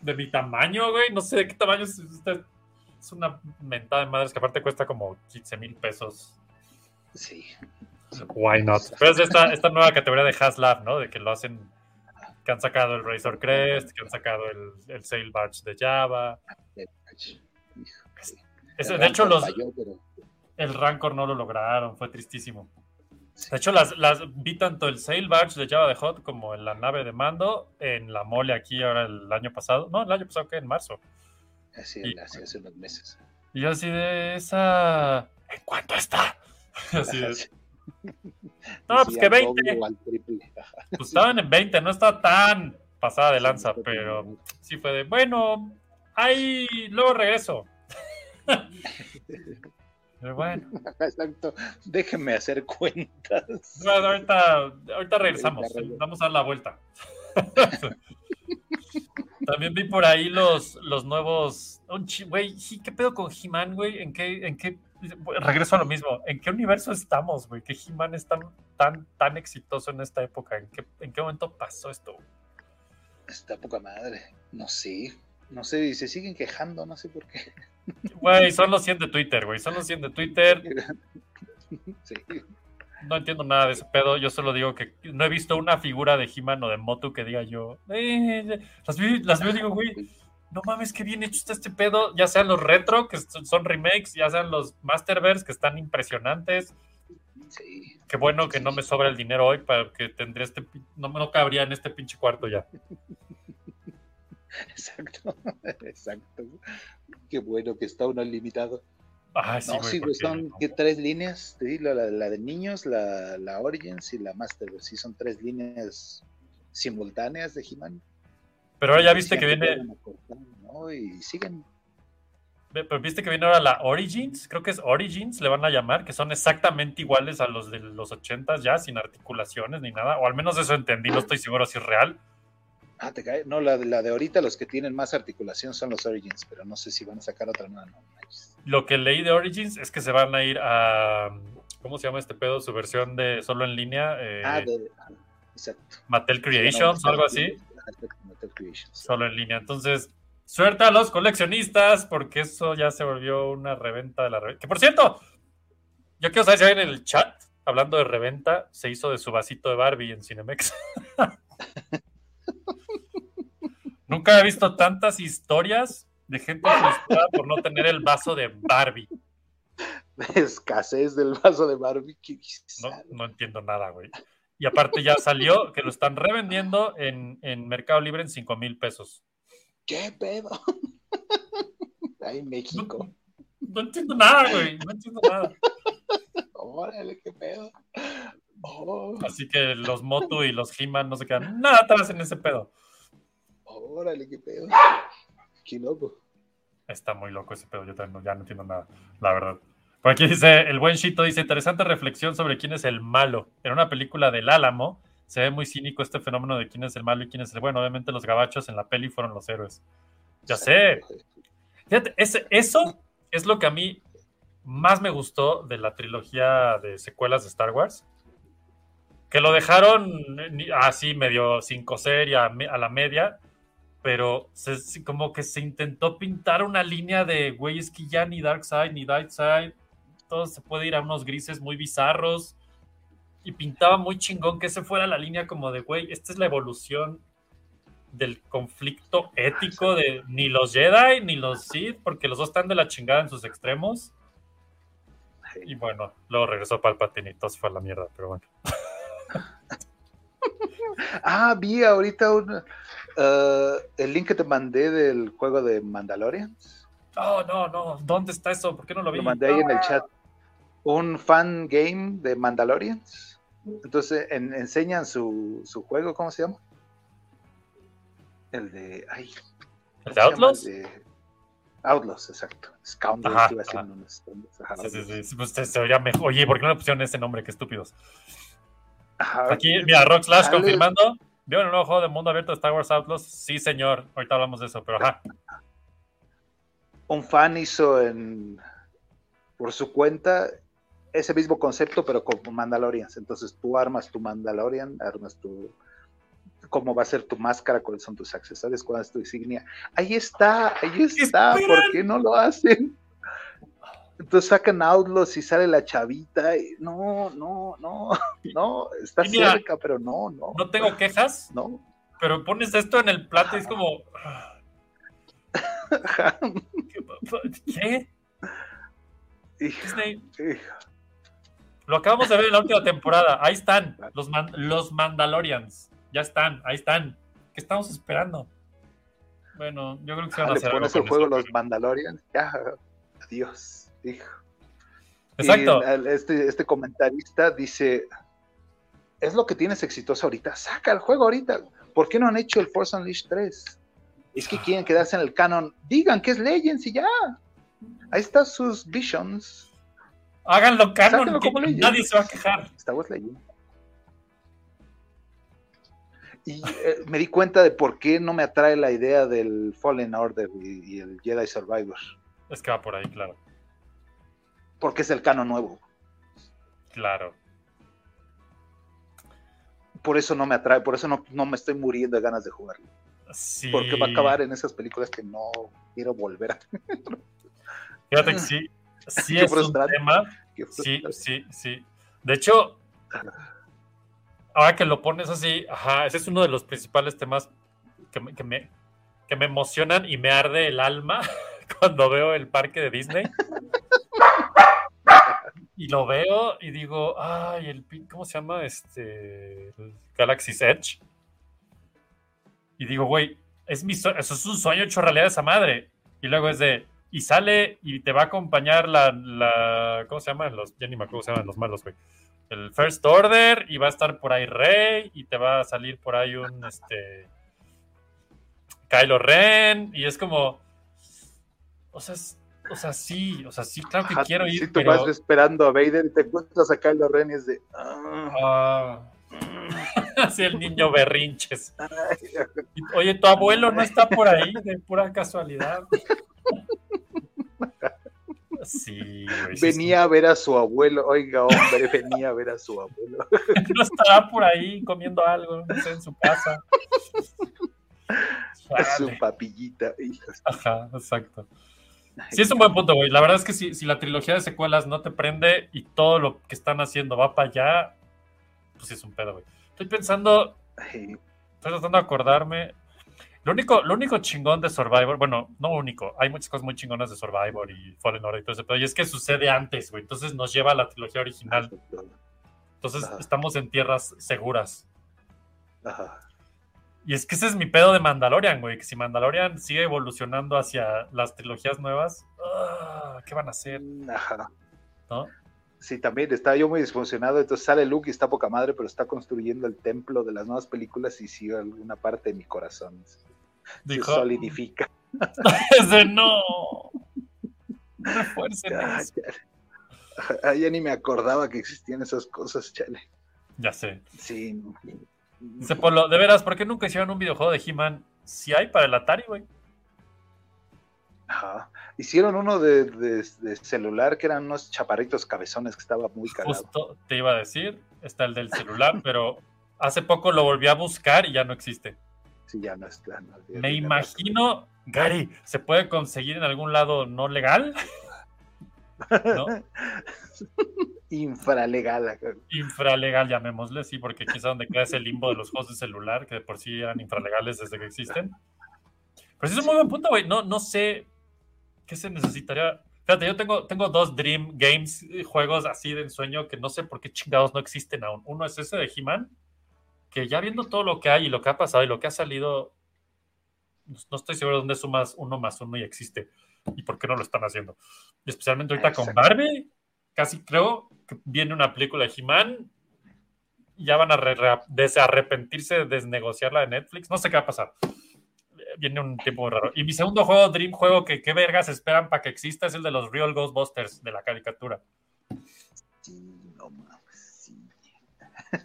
de mi tamaño, güey. No sé de qué tamaño es. Es es una mentada de madres que aparte cuesta como 15 mil pesos. Sí. Why not? Pero es esta, esta nueva categoría de HasLab, ¿no? De que lo hacen. Que han sacado el Razor Crest, que han sacado el, el Sail Barge de Java. De hecho, los, el Rancor no lo lograron, fue tristísimo. De hecho, las, las vi tanto el Sail Barge de Java de Hot como en la nave de mando en la mole aquí ahora el año pasado. No, el año pasado que en marzo. Así, Y- así hace unos meses. Y yo así de esa. ¿En cuánto está? Así de, Sí, no, pues que doble 20. o al triple. Ajá. Pues estaban en 20, no está tan pasada de lanza, pero sí fue de, bueno, ahí luego regreso. Pero bueno, Exacto. Déjenme hacer cuentas. bueno, ahorita, ahorita regresamos, vamos a dar la vuelta. También vi por ahí los, los nuevos. Güey, ¿qué pedo con He-Man, güey? ¿En qué, ¿En qué? Regreso a lo mismo. ¿En qué universo estamos, güey? ¿Qué He-Man es tan, tan, tan exitoso en esta época? ¿En qué, ¿En qué momento pasó esto? güey? Está poca madre. No sé. No sé, y se siguen quejando, no sé por qué. Güey, son los 100 de Twitter, güey. Son los 100 de Twitter. Sí. No entiendo nada de ese pedo. Yo solo digo que no he visto una figura de He-Man o de Motu que diga yo. "Eh, las, vi- las y digo, güey, no mames, qué bien hecho está este pedo. Ya sean los retro, que son remakes, ya sean los Masterverse, que están impresionantes. Sí. Qué bueno que no me sobra el dinero hoy para que tendría este. No, no cabría en este pinche cuarto ya. Exacto, exacto. Qué bueno que está uno limitado. Ay, sí, No, sí, güey, porque- son ¿qué, tres líneas. Te digo, la, la de niños, la, la Origins y la Master. Sí, son tres líneas simultáneas de He-Man. Pero ahora ya viste que viene. Y siguen. pero viste que viene ahora la Origins, creo que es Origins, le van a llamar, que son exactamente iguales a los de los 80 ya, sin articulaciones ni nada, o al menos eso entendí, no estoy seguro si es real. Ah, te cae. No, la, de- la de ahorita, los que tienen más articulación son los Origins, pero no sé si van a sacar otra nueva. No. Lo que leí de Origins es que se van a ir a, ¿cómo se llama este pedo? Su versión de solo en línea, eh, ah, de, ah, exacto. Mattel Creations o algo así. Solo en línea. Entonces, suerte a los coleccionistas, porque eso ya se volvió una reventa de la reventa. Que por cierto, yo quiero saber si hay en el chat, hablando de reventa, se hizo de su vasito de Barbie en Cinemex. Nunca he visto tantas historias de gente frustrada por no tener el vaso de Barbie. Escasez del vaso de Barbie. no entiendo nada, güey. Y aparte ya salió que lo están revendiendo en, en Mercado Libre en 5 mil pesos. ¿Qué pedo? Ay, México. No entiendo nada, güey. No entiendo nada. Órale, qué pedo. Oh, Así que los Motu y los He-Man no se quedan nada atrás en ese pedo. órale, qué pedo. Qué loco. Está muy loco ese pedo. Yo también ya no entiendo nada, la verdad. Por aquí dice, el buen Shito dice, interesante reflexión sobre quién es el malo. En una película del Álamo se ve muy cínico este fenómeno de quién es el malo y quién es el bueno. Obviamente los gabachos en la peli fueron los héroes. Ya sé. Fíjate, ese- eso es lo que a mí más me gustó de la trilogía de secuelas de Star Wars. Que lo dejaron así medio sin coser y a, la media, pero se- como que se intentó pintar una línea de, güey, es que ya ni Dark Side ni Light Side, todo se puede ir a unos grises muy bizarros. Y pintaba muy chingón que ese fuera la línea como de, güey, esta es la evolución del conflicto ético de ni los Jedi ni los Sith, porque los dos están de la chingada en sus extremos. Y bueno, luego regresó Palpatine y todo se fue a la mierda, pero bueno. Ah, vi ahorita un, eh, el link que te mandé del juego de Mandalorian. No, no, no, ¿dónde está eso? ¿Por qué no lo vi? Lo mandé ahí en el chat. Un fan game de Mandalorians. Entonces en- enseñan su, su juego, ¿cómo se llama? El de. Ay, ¿El de. Outlaws? De Outlaws, exacto. Scoundrels, Ajá, iba ajá. unos ajá, Sí, sí, sí, pues se, vería mejor. Oye, ¿por qué no le pusieron ese nombre? Qué estúpidos. Aquí, mira, Rock Slash confirmando. ¿Vieron el nuevo juego de mundo abierto de Star Wars Outlaws? Sí, señor. Ahorita hablamos de eso, pero ajá. un fan hizo en por su cuenta ese mismo concepto, pero con Mandalorians. Entonces tú armas tu Mandalorian, armas tu cómo va a ser tu máscara, cuáles son tus accesorios, cuál es tu insignia. Ahí está, ahí está, ¿por esperan? qué no lo hacen? Entonces sacan Outlaws y sale la chavita. y no, no, no, no, está mira, cerca, pero no, no, No tengo quejas, no. pero pones esto en el plato y es como. ¿Qué? Disney, hijo. Lo acabamos de ver en la última temporada. Ahí están, los, man- los Mandalorians. Ya están, ahí están. ¿Qué estamos esperando? Bueno, yo creo que se van a Ah, le hacer algo el juego eso, los Mandalorians, ya, adiós, hijo. Exacto. Y este, este comentarista dice, es lo que tienes exitoso ahorita, saca el juego ahorita. ¿Por qué no han hecho el Force Unleashed 3? Es que quieren quedarse en el canon. Digan que es Legends y ya. Ahí están sus visions. Háganlo canon, que nadie se va a quejar. Star Wars Legends. Y eh, me di cuenta de por qué no me atrae la idea del Fallen Order y, y el Jedi Survivor. Es que va por ahí, claro. Porque es el canon nuevo. Claro. Por eso no me atrae, por eso no, no me estoy muriendo de ganas de jugarlo. Sí. Porque va a acabar en esas películas que no quiero volver a Fíjate que sí. Sí Qué es un tema. Sí, sí, sí. De hecho, ahora que lo pones así, ajá, ese es uno de los principales temas que me, que me, que me emocionan y me arde el alma cuando veo el parque de Disney. Y lo veo y digo, ay, el ¿cómo se llama? Este Galaxy's Edge. Y digo, güey, es mi eso es un sueño hecho realidad esa madre. Y luego es de, y sale y te va a acompañar la, la ¿cómo se llaman? Los, ya ni me acuerdo cómo se llaman los malos, güey. El First Order, y va a estar por ahí Rey, y te va a salir por ahí un, este, Kylo Ren, y es como, o sea, es- o sea, sí, o sea, sí, claro que Ajá, quiero ir, Si tú pero... vas esperando a Vader y te encuentras a Kylo Ren y es de. ah, Ah. Así el niño berrinches. Oye, tu abuelo no está por ahí de pura casualidad. Sí, güey. sí, venía a ver a su abuelo. Oiga, hombre, venía a ver a su abuelo. No estará por ahí comiendo algo, no sé, en su casa. Su papillita. Ajá, exacto. Sí, es un buen punto, güey. La verdad es que si, si la trilogía de secuelas no te prende y todo lo que están haciendo va para allá, pues sí es un pedo, güey. Estoy pensando, Estoy tratando de acordarme. Lo único, lo único chingón de Survivor, bueno, no único, hay muchas cosas muy chingonas de Survivor y Fallen Order y todo ese pedo, y es que sucede antes, güey. Entonces nos lleva a la trilogía original. Entonces Ajá. estamos en tierras seguras. Ajá. Y es que ese es mi pedo de Mandalorian, güey. Que si Mandalorian sigue evolucionando hacia las trilogías nuevas, ah, ¿qué van a hacer? Ajá. ¿No? Sí, también estaba yo muy disfuncionado. Entonces sale Luke y está poca madre, pero está construyendo el templo de las nuevas películas y sigue alguna parte de mi corazón. Se Dijo, solidifica. es de no. Refuercen Ah, eso. Ah, ya ni me acordaba que existían esas cosas, chale. Ya sé. Sí. Dice Polo, de veras, ¿por qué nunca hicieron un videojuego de He-Man? Si hay para el Atari, güey. Ajá. Hicieron uno de, de- de celular que eran unos chaparritos cabezones que estaba muy cagado. Justo te iba a decir, está el del celular, pero hace poco lo volví a buscar y ya no existe. Sí, ya no está. no, ya Me imagino, Gary, ¿se puede conseguir en algún lado no legal? ¿No? Infralegal. Infralegal, llamémosle, sí, porque aquí es donde queda ese limbo de los juegos de celular, que de por sí eran infralegales desde que existen. Pero sí es un muy buen punto, güey. No, no sé qué se necesitaría. Fíjate, yo tengo, tengo dos Dream Games, eh, juegos así de ensueño que no sé por qué chingados no existen aún. Uno es ese de He-Man, que ya viendo todo lo que hay y lo que ha pasado y lo que ha salido, no no estoy seguro de dónde sumas uno más uno y existe y por qué no lo están haciendo. Y especialmente ahorita con. Barbie, casi creo que viene una película de He-Man ya van a re- re- desarrepentirse de desnegociarla de Netflix. No sé qué va a pasar. Viene un tiempo muy raro. Y mi segundo juego, Dream Juego, que qué vergas esperan para que exista, es el de los Real Ghostbusters de la caricatura. Sí, no.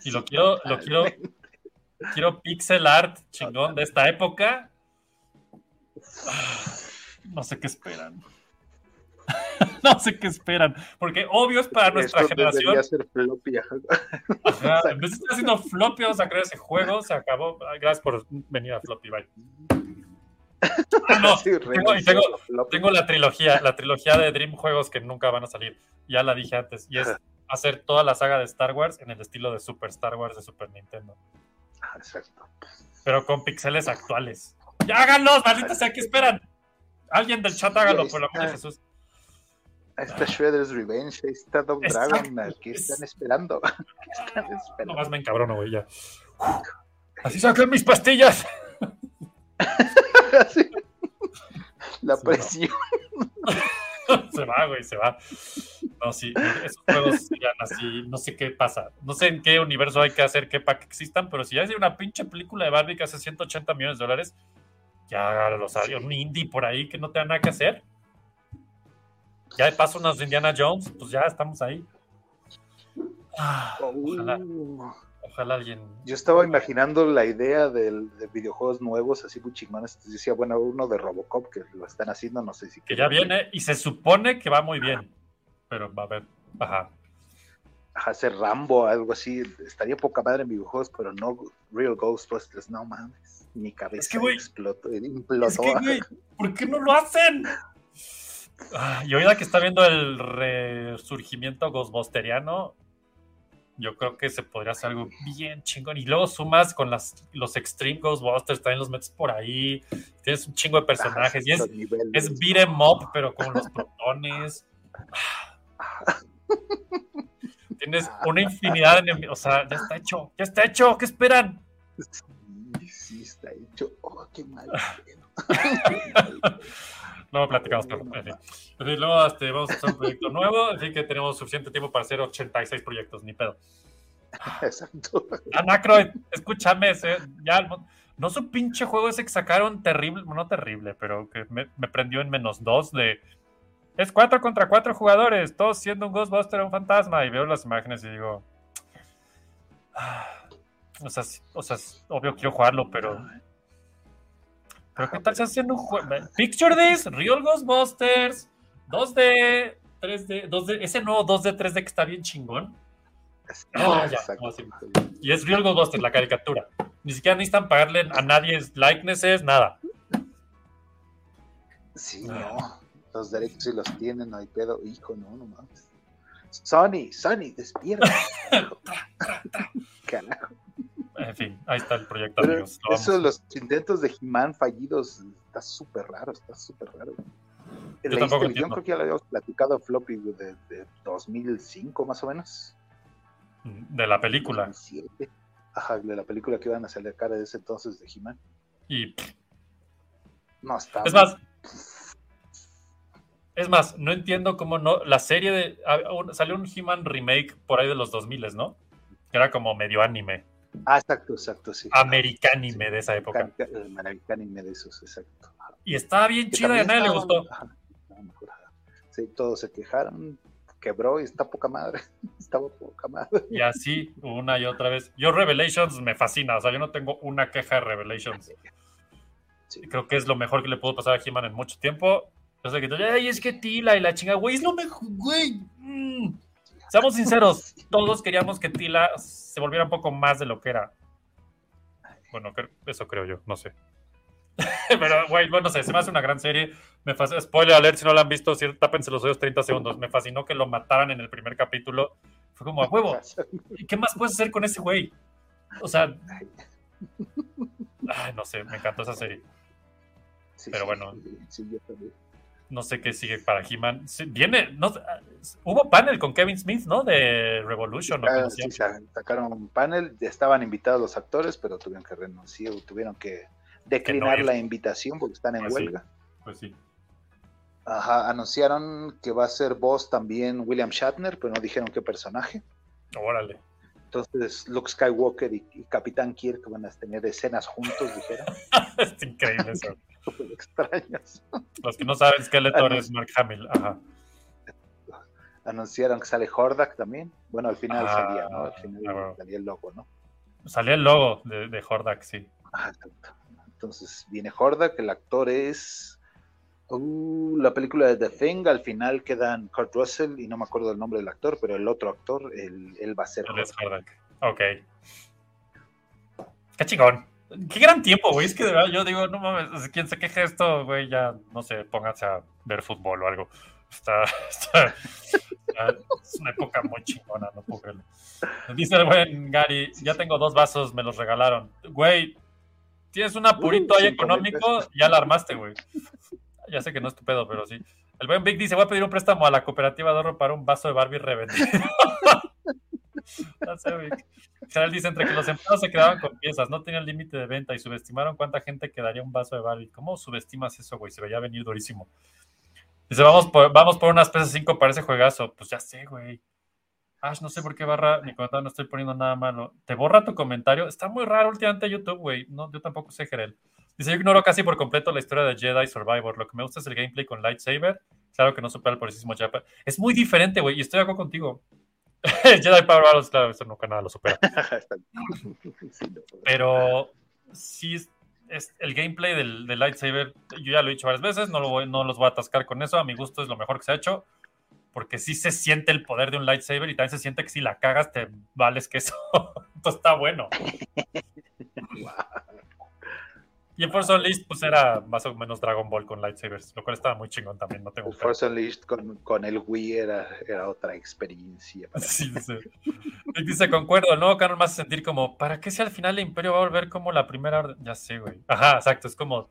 Y lo quiero, lo quiero, quiero pixel art chingón de esta época. Ah, No sé qué esperan. No sé qué esperan. Porque obvio es para nuestra Esto generación. debería ser floppy. ajá. En vez de estar haciendo floppy, vamos a crear ese juego. Se acabó. Gracias por venir a floppy. Bye. Ah, no, Sí, tengo, y tengo, tengo la trilogía, la trilogía de Dream juegos que nunca van a salir. Ya la dije antes. Y es. Hacer toda la saga de Star Wars en el estilo de Super Star Wars de Super Nintendo. Ah, Exacto. Pero con pixeles actuales. ¡Ya háganlos! ¡Maldita sea! ¿Qué esperan? Alguien del chat hágalo, por el amor de. Jesús. Ahí está Shredder's Revenge, ahí está Dog. Dragon, que están esperando. ¿Qué están esperando? Nomás me encabrono, güey, ya. Así sacan mis pastillas. La presión. se va, güey, se va. No, sí, esos juegos serían así, no sé qué pasa. No sé en qué universo hay que hacer que para que existan, pero si ya hay una pinche película de Barbie que hace 180 millones de dólares, ya los hay, un indie por ahí que no tenga nada que hacer. Ya de paso unos de Indiana Jones, pues ya estamos ahí. Ah, ojalá, Uh, ojalá alguien. Yo estaba imaginando la idea del- de videojuegos nuevos, así muy chingones. Decía, bueno, uno de Robocop que lo están haciendo, no sé si. Que ya viene y se supone que va muy bien. Pero va a ver. Ajá. Ajá, hacer Rambo, algo así. Estaría poca madre en videojuegos, pero no Real Ghostbusters, no mames. Mi cabeza Es que, explotó, implotó. Es que, güey, ¿por qué no lo hacen? Ah, y ahorita que está viendo el resurgimiento ghostbusteriano, yo creo que se podría hacer algo bien chingón. Y luego sumas con las, los Extreme Ghostbusters, también los metes por ahí. Tienes un chingo de personajes. Y es, niveles. es beat 'em up, pero con los protones. Tienes una infinidad de enemigos. O sea, ya está hecho, ya está hecho. ¿Qué esperan? Sí, sí, está hecho. Oh, qué mal. Luego platicamos con en fin. Fin, Luego este, vamos a hacer un proyecto nuevo, así que tenemos suficiente tiempo para hacer 86 proyectos, ni pedo. Exacto. Anacroid, escúchame, ese- ya, no su pinche juego ese que sacaron terrible, no terrible, pero que me, me prendió en menos dos de... Es cuatro contra cuatro jugadores, todos siendo un Ghostbuster o un fantasma, y veo las imágenes y digo... ah, O sea, o sea, obvio quiero jugarlo, pero... Pero ¿qué tal si haciendo un juego? Picture this, Real Ghostbusters, 2D, 3D, 2D, ese nuevo 2D, 3D que está bien chingón. Ah, ya, no, sí. Y es Real Ghostbusters, la caricatura. Ni siquiera necesitan pagarle a nadie likenesses, nada. Sí, no. Los derechos sí los tienen, no hay pedo. Hijo, no, no mames. Sony, Sony, despierta. Carajo. En fin, ahí está el proyecto, Pero amigos. Lo eso, los intentos de He-Man fallidos, está súper raro, está súper raro. Yo tampoco entiendo. creo que ya lo habíamos platicado Floppy de, de 2005 más o menos. De la película. 2007. Ajá, de la película que iban a sacar de ese entonces de He-Man. Y No, está. es más, es más, no entiendo cómo no. La serie de. ah, Salió un He-Man remake por ahí de los 2000, ¿no? Que era como medio anime. Ah, exacto, exacto, sí. Americanime de esa época. Carica- El anime de esos, exacto. Y estaba bien Que chida y a nadie le gustó. ajá. Sí, todos se quejaron, quebró y está poca madre. Estaba poca madre. Y así, una y otra vez. Yo, Revelations me fascina. O sea, yo no tengo una queja de Revelations. Sí. Creo que es lo mejor que le pudo pasar a He-Man en mucho tiempo. Sé que ay, es que Tila y la chinga, güey, es lo mejor, güey. Mm. Seamos sinceros, todos queríamos que Tila se volviera un poco más de lo que era. Bueno, eso creo yo, no sé. Pero, güey, bueno, no sé, se me hace una gran serie. Me spoiler alert, si no la han visto, sí, tápense los oídos 30 segundos. Me fascinó que lo mataran en el primer capítulo. Fue como, a huevo, ¿y ¿qué más puedes hacer con ese güey? O sea, ay, no sé, me encantó esa serie. Pero bueno. sí, yo también. No sé qué sigue para He-Man. Sí, viene, no, hubo panel con Kevin Smith, ¿no? De Revolution. o Ah, sí, sacaron un panel, estaban invitados los actores, pero tuvieron que renunciar, tuvieron que declinar la invitación porque están en Pues sí. huelga. Pues sí. Ajá, anunciaron que va a ser voz también William Shatner, pero no dijeron qué personaje. Órale. Entonces Luke Skywalker y, y Capitán Kirk van a tener escenas juntos, dijeron. es increíble eso. Súper. Los que no saben, Skeletor es Mark Hamill. Ajá. Anunciaron que sale Hordak también. Bueno, al final Ah, salía, ¿no? Al final ah, salía el logo, ¿no? Salía el logo de, de Hordak, sí. Exacto. Entonces viene Hordak, el actor es. Uh, la película de The Thing, al final quedan Kurt Russell y no me acuerdo del nombre del actor, pero el otro actor, él, él va a ser Él es Hordak. Hordak. Ok. Qué chingón. Qué gran tiempo, güey. Es que de verdad yo digo, no mames, quien se queje esto, güey, ya, no sé, pónganse a ver fútbol o algo. Está, está- está- es una época muy chingona, no puedo creerlo. Dice el buen Gary, ya tengo dos vasos, me los regalaron. Güey, tienes un apurito Uh, ahí económico, ya la armaste, güey. Ya sé que no es tu pedo, pero sí. El buen Vic dice, voy a pedir un préstamo a la cooperativa de ahorro para un vaso de Barbie revendido. Gerald dice, entre que los empleados se quedaban con piezas, no tenían límite de venta y subestimaron cuánta gente quedaría un vaso de Barbie. ¿Cómo subestimas eso, güey? Se veía venir durísimo. Dice, vamos por, vamos por unas PS5 para ese juegazo. Pues ya sé, güey. Ash, no sé por qué barra mi comentario, no estoy poniendo nada malo. ¿Te borra tu comentario? Está muy raro últimamente YouTube, güey. No, yo tampoco sé, Gerel. Dice, yo ignoro casi por completo la historia de Jedi Survivor. Lo que me gusta es el gameplay con lightsaber. Claro que no supera el poderosísimo Jedi. Es muy diferente, güey, y estoy de acuerdo contigo. Jedi Power Battles, claro, eso nunca nada lo supera. Pero sí es, es el gameplay del, del lightsaber, yo ya lo he dicho varias veces, no, lo voy- no los voy a atascar con eso, a mi gusto es lo mejor que se ha hecho, porque sí se siente el poder de un lightsaber y también se siente que si la cagas te vales que eso. Entonces está bueno. Y en Force Unleashed pues era más o menos Dragon Ball con lightsabers, lo cual estaba muy chingón también, no tengo El. Force Unleashed con, con el Wii era, era otra experiencia. Sí, sí. Y dice, concuerdo, el nuevo canon hace sentir como, ¿para qué si al final el Imperio va a volver como la primera orden? Ya sé, güey. Ajá, exacto, es como,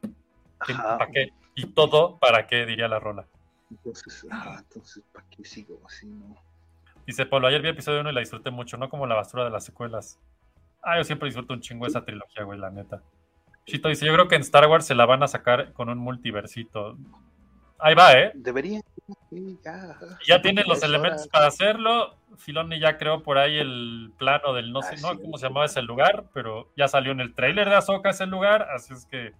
¿qué- Ajá. ¿para qué? Y todo, ¿para qué? Diría la rola. Entonces, ah, entonces, ¿para qué sigo así? No? Dice, Pablo, ayer vi episodio 1 y la disfruté mucho, no como la basura de las secuelas. Ah, yo siempre disfruto un chingo esa trilogía, güey, la neta. Chito dice, yo creo que en Star Wars se la van a sacar con un multiversito. Ahí va, ¿eh? Debería. Sí, ya. Ya tienen los elementos para hacerlo. Filoni ya creó por ahí el plano del no sé, no es. cómo se llamaba ese lugar, pero ya salió en el trailer de Ahsoka ese lugar, así es que.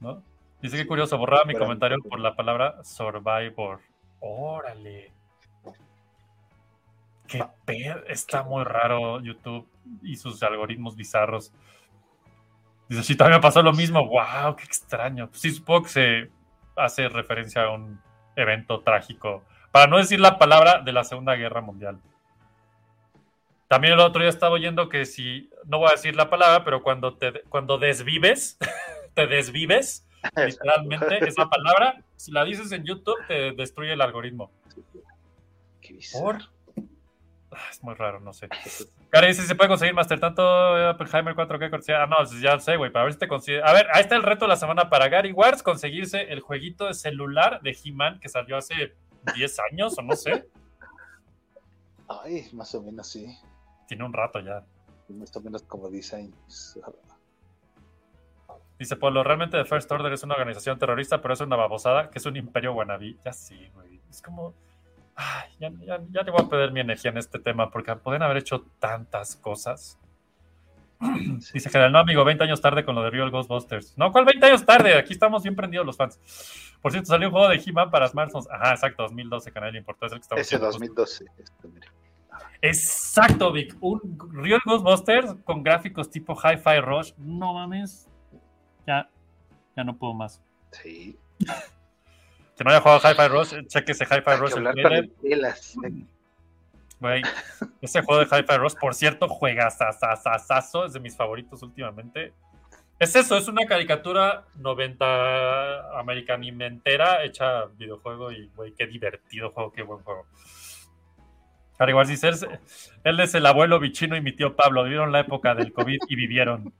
¿No? Dice que curioso, borraba mi comentario por la palabra Survivor. Órale. Qué pedo. Está muy raro YouTube y sus algoritmos bizarros. Dice, sí, también pasó lo mismo. ¡Wow! ¡Qué extraño! Sí, supongo que se hace referencia a un evento trágico. Para no decir la palabra de la Segunda Guerra Mundial. También el otro día estaba oyendo que si, no voy a decir la palabra, pero cuando te cuando desvives, te desvives, literalmente, esa palabra, si la dices en YouTube, te destruye el algoritmo. Qué. ¿Por? Ah, Es muy raro, no sé. Cara dice, ¿se puede conseguir Master tanto eh, Oppenheimer 4K cortesía? Ah, no, ya lo sé, güey, para ver si te consigue. A ver, ahí está el reto de la semana para Gary Wars, conseguirse el jueguito de celular de He-Man que salió hace 10 años o no sé. Ay, más o menos sí. Tiene un rato ya. Más o menos como designs. Dice Polo, realmente The First Order es una organización terrorista, pero es una babosada, que es un imperio wannabe. Ya sí, güey. Es como... Ay, ya, ya, ya le voy a perder mi energía en este tema, porque pueden haber hecho tantas cosas. Dice General, no, amigo, 20 años tarde con lo de Real Ghostbusters. No, ¿cuál 20 años tarde? Aquí estamos bien prendidos los fans. Por cierto, salió un juego de He-Man para smartphones. Ajá, exacto, 2012, canal importó. Es el que estamos Ese viendo. 2012. este, mira. Exacto, Vic. Un Real Ghostbusters con gráficos tipo Hi-Fi Rush. No mames. Ya, ya no puedo más. Sí. Que no haya jugado Hi-Fi Rush, cheque ese Hi-Fi Rush. el. Güey, ese juego de Hi-Fi Rush, por cierto, juega es de mis favoritos últimamente. Es eso, es una caricatura 90 americanimentera hecha videojuego y, güey, qué divertido juego, qué buen juego. Ahora igual es- él es el abuelo bichino y mi tío Pablo, vivieron la época del COVID y vivieron.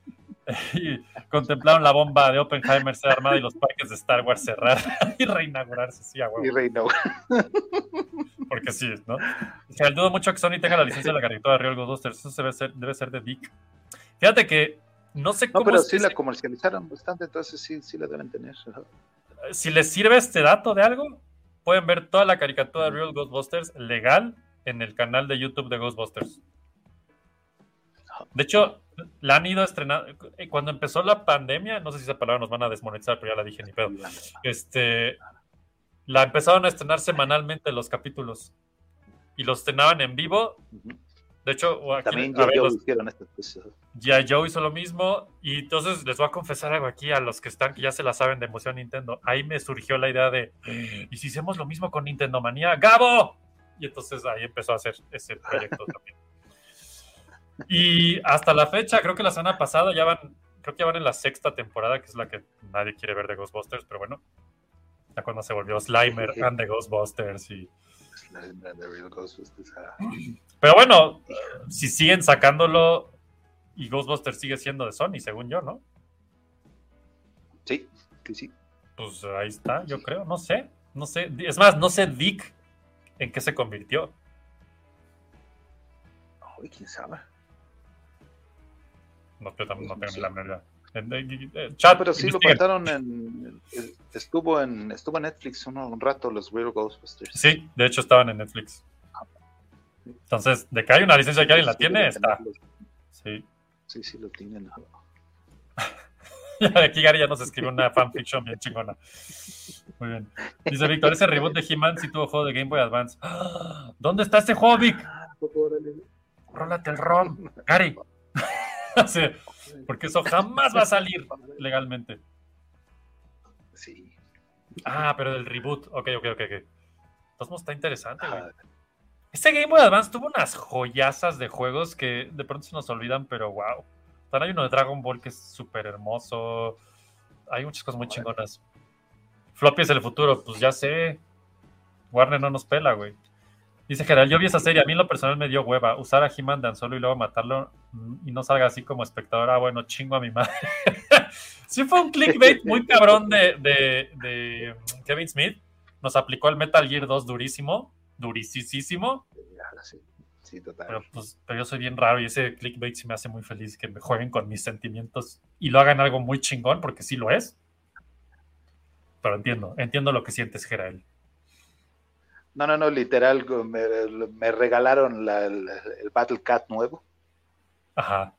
Y contemplaron la bomba de Oppenheimer ser armada y los parques de Star Wars cerrar y reinaugurarse, sí, a huevo. Y Reina. Porque sí, ¿no? O sea, dudo mucho que Sony tenga la licencia de la caricatura de Real Ghostbusters. Eso debe ser, debe ser de Dick. Fíjate que no sé No, cómo. pero es sí la se- comercializaron bastante, entonces sí, sí la deben tener. Si les sirve este dato de algo, pueden ver toda la caricatura de Real Ghostbusters legal en el canal de YouTube de Ghostbusters. De hecho, la han ido a estrenar. eh, Cuando empezó la pandemia, no sé si esa palabra nos van a desmonetizar, pero ya la dije ni pedo. Este, la empezaron a estrenar semanalmente los capítulos y los estrenaban en vivo. De hecho, aquí- También a yo, ver, yo hicieron estas cosas. G.I. Joe hizo lo mismo y entonces les voy a confesar algo aquí a los que están, que ya se la saben de emoción Nintendo. Ahí me surgió la idea de, ¿y si hacemos lo mismo con Nintendo Manía? ¡Gabo! Y entonces ahí empezó a hacer ese proyecto también. Y hasta la fecha, creo que la semana pasada ya van, creo que ya van en la sexta temporada, que es la que nadie quiere ver de Ghostbusters, pero bueno, ya cuando se volvió Slimer and the Ghostbusters y... Ah. Pero bueno, si siguen sacándolo y Ghostbusters sigue siendo de Sony, según yo, ¿no? Sí, sí, sí. Pues ahí está, yo creo, no sé, no sé. Es más, no sé Dick en qué se convirtió. Ay, quién sabe. No, yo también no tengo Sí. ni la menor Ah, Chat, pero sí lo pasaron en. Estuvo en, estuvo en Netflix uno, un rato, los Real Ghostbusters. Sí, de hecho estaban en Netflix. Entonces, de que hay una licencia que alguien la Sí, tiene, está. Sí. Sí, sí, lo tienen. Aquí Gary ya nos escribió una fanfiction bien chingona. Muy bien. Dice Víctor, ese reboot de He-Man sí tuvo juego de Game Boy Advance. ¡Ah! ¿Dónde está ese juego, Vic? Rólate el ROM, Gary. Porque eso jamás va a salir legalmente. Sí. Ah, pero del reboot. Ok, ok, ok. ok. Entonces está interesante, güey. Ajá. Este Game Boy Advance tuvo unas joyazas de juegos que de pronto se nos olvidan, pero wow. También hay uno de Dragon Ball que es súper hermoso. Hay muchas cosas muy chingonas. Floppy es el futuro, pues ya sé. Warner no nos pela, güey. Dice Gerald, yo vi esa serie, a mí en lo personal me dio hueva. Usar a He-Man Dan Solo y luego matarlo mm, y no salga así como espectador. Ah, bueno, chingo a mi madre. sí fue un clickbait muy cabrón de, de- de Kevin Smith. Nos aplicó el Metal Gear 2 durísimo, sí. Sí, total. Pero, pues, pero yo soy bien raro y ese clickbait sí me hace muy feliz que me jueguen con mis sentimientos y lo hagan algo muy chingón, porque sí lo es. Pero entiendo, entiendo lo que sientes, Gerael. No, no, no, literal, me, me regalaron la- el, el Battle Cat nuevo. Ajá.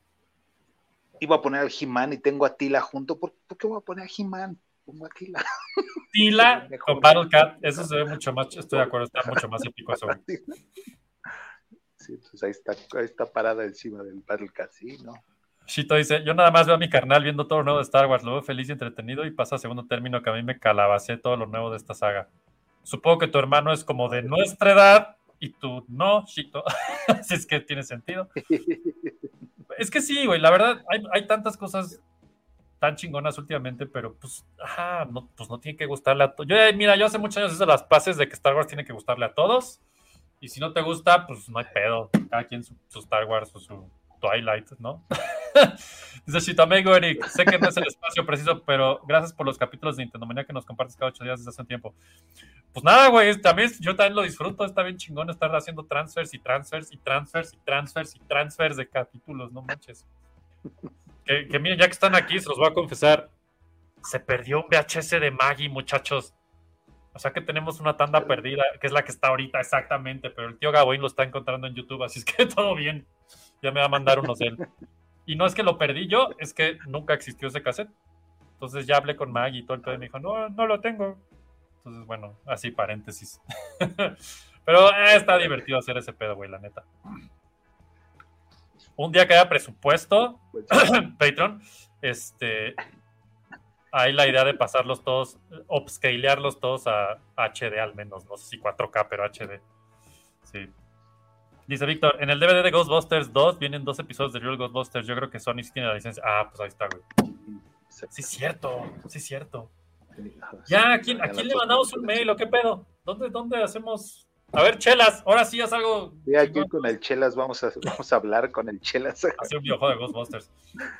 Iba a poner al He-Man y tengo a Tila junto. ¿Por, por qué voy a poner a He-Man? Pongo a Tila. Tila con Battle Cat, eso se ve mucho más, estoy de acuerdo, está mucho más épico eso. Sí, entonces ahí está, ahí está parada encima del Battle Cat, sí, ¿no? Shito dice, yo nada más veo a mi carnal viendo todo lo nuevo de Star Wars, lo veo feliz y entretenido y pasa a segundo término que a mí me calabacé todo lo nuevo de esta saga. Supongo que tu hermano es como de nuestra edad y tú no, Shito. Así es que tiene sentido. Es que sí, güey, la verdad, hay, hay tantas cosas tan chingonas últimamente, pero pues, ajá, no, pues no tiene que gustarle a todos. Yo, eh, mira, yo hace muchos años hice las pases de que Star Wars tiene que gustarle a todos. Y si no te gusta, pues no hay pedo. Cada quien su, su Star Wars o su Twilight, ¿no? Dice Shito, amigo Eric, sé que no es el espacio preciso, pero gracias por los capítulos de Nintendo Manía que nos compartes cada ocho días desde hace un tiempo. Pues nada, güey, también, yo también lo disfruto, está bien chingón estar haciendo transfers y transfers y transfers y transfers y transfers de capítulos, no manches. Que, que miren, ya que están aquí, se los voy a confesar, se perdió un VHS de Maggie, muchachos. O sea que tenemos una tanda perdida, que es la que está ahorita exactamente, pero el tío Gaboín lo está encontrando en YouTube, así es que todo bien. Ya me va a mandar unos de él. Y no es que lo perdí yo, es que nunca existió ese cassette. Entonces ya hablé con Maggie y todo el pedo y me dijo, no, no lo tengo. Entonces, bueno, así paréntesis. Pero eh, está divertido hacer ese pedo, güey, la neta. Un día que haya presupuesto, Pues, Patreon, este, hay la idea de pasarlos todos, upscalearlos todos a HD al menos, no sé si 4K, pero HD. Sí. Dice Víctor, en el DVD de Ghostbusters 2 vienen dos episodios de Real Ghostbusters. Yo creo que Sony sí tiene la licencia. Ah, pues ahí está, güey. Sí, es cierto, sí, es cierto. Ya, ¿a quién, ¿a quién le mandamos un mail o qué pedo? ¿Dónde, dónde hacemos? A ver, chelas, ahora sí haz algo. Sí, aquí con el Chelas vamos a, vamos a hablar con el Chelas. Hacer un videojuego de Ghostbusters.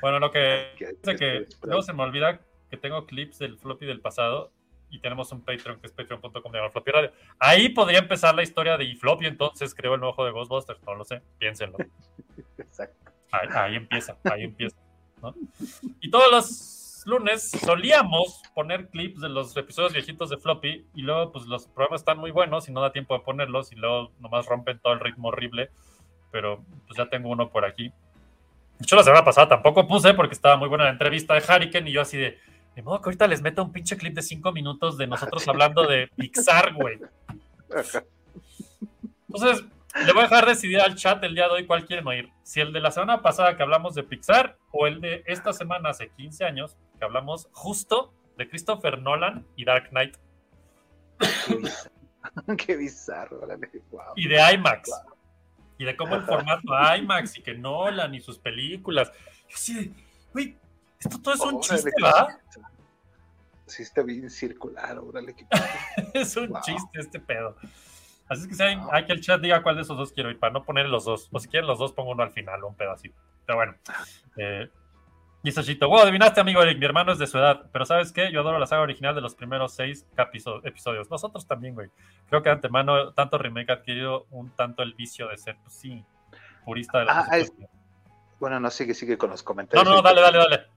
Bueno, lo que luego se me olvida que tengo clips del floppy del pasado y tenemos un Patreon que es patreon.com de floppy radio. Ahí podría empezar la historia de floppy, entonces creo el nuevo juego de Ghostbusters. No lo sé, piénsenlo. Exacto. Ahí, ahí empieza, ahí empieza. ¿no? Y todos los lunes solíamos poner clips de los episodios viejitos de Floppy y luego pues los programas están muy buenos y no da tiempo de ponerlos y luego nomás rompen todo el ritmo horrible, pero pues ya tengo uno por aquí. De hecho la semana pasada tampoco puse porque estaba muy buena la entrevista de Hurricane y yo así de, de modo que ahorita les meto un pinche clip de cinco minutos de nosotros hablando de Pixar, güey. Entonces, le voy a dejar decidir al chat el día de hoy cuál quieren oír. Si el de la semana pasada que hablamos de Pixar o el de esta semana hace 15 años que hablamos justo de Christopher Nolan y Dark Knight Qué bizarro, Qué bizarro, wow. y de IMAX. Y de cómo el formato IMAX y que Nolan y sus películas. Yo de, güey, esto todo es un Órale, chiste, ¿verdad? Sí, está bien circular, órale. qué- es un Wow. chiste este pedo. Así es que si hay, hay que el chat diga cuál de esos dos quiero ir para no poner los dos. O si quieren los dos, pongo uno al final, un pedacito. Pero bueno. Eh, dice Chito, wow, adivinaste, amigo Eric, mi hermano es de su edad. Pero ¿sabes qué? Yo adoro la saga original de los primeros seis episodios. Nosotros también, güey. Creo que de antemano, tanto remake ha adquirido un tanto el vicio de ser, pues sí, purista de la Ah, es- Bueno, no, sigue, sigue con los No, comentarios. no, dale, dale, dale.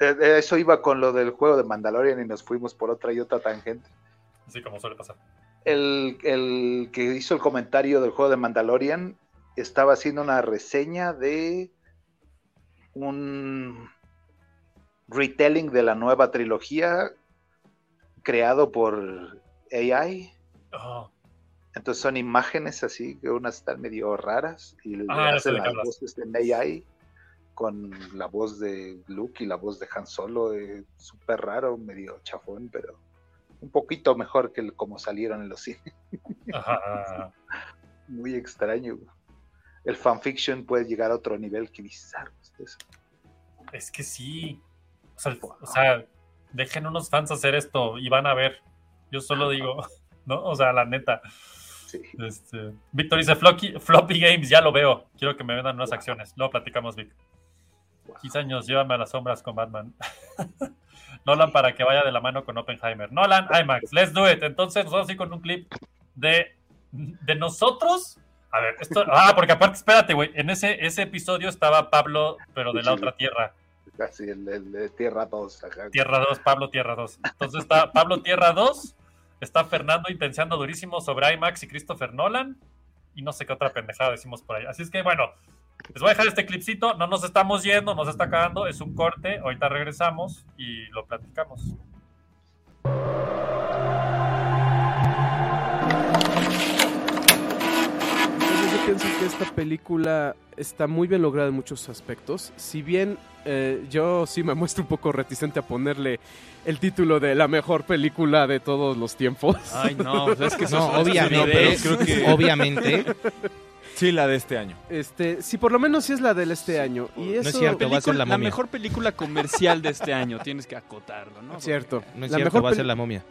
Eh, eh, Eso iba con lo del juego de Mandalorian y nos fuimos por otra y otra tangente. Así como suele pasar. El, el que hizo el comentario del juego de Mandalorian estaba haciendo una reseña de un retelling de la nueva trilogía creado por AI. Oh, Entonces son imágenes así, que unas están medio raras y le Ah, sé hacen las voces en AI con la voz de Luke y la voz de Han Solo, eh, súper raro, medio chafón, pero un poquito mejor que el- como salieron en los cines. ajá. Muy extraño. El fanfiction puede llegar a otro nivel que bizarro. es eso. Es que sí. O sea, el- o sea, dejen unos fans hacer esto y van a ver. Yo solo digo, ¿no? O sea, la neta. Sí. Este, Víctor dice, floppy, floppy Games, ya lo veo. Quiero que me vendan unas acciones. Luego platicamos, Vic. 15 años, llévame a las sombras con Batman. Nolan para que vaya de la mano con Oppenheimer. Nolan, IMAX, let's do it. Entonces, nos vamos a ir con un clip de, de nosotros A ver, esto. Ah, porque aparte, espérate, güey. En ese, ese episodio estaba Pablo, pero de la otra tierra. Casi el, el de Tierra 2. Acá. Tierra 2, Pablo Tierra 2. Entonces está Pablo Tierra 2, está Fernando intenciando durísimo sobre IMAX y Christopher Nolan. Y no sé qué otra pendejada decimos por ahí. Así es que bueno, les voy a dejar este clipcito. No nos estamos yendo, nos está acabando. Es un corte. Ahorita regresamos y lo platicamos. Yo pienso que esta película está muy bien lograda en muchos aspectos. Si bien eh, yo sí me muestro un poco reticente a ponerle el título de la mejor película de todos los tiempos. Ay, no, pues es que No, obviamente, creo que- obviamente. Sí, la de este año. Este, sí, por lo menos sí es la del este año. Y eso, es cierto, va a ser la la momia. mejor película comercial de este año, tienes que acotarlo, ¿no? Cierto. No es la cierto, mejor va a ser la momia.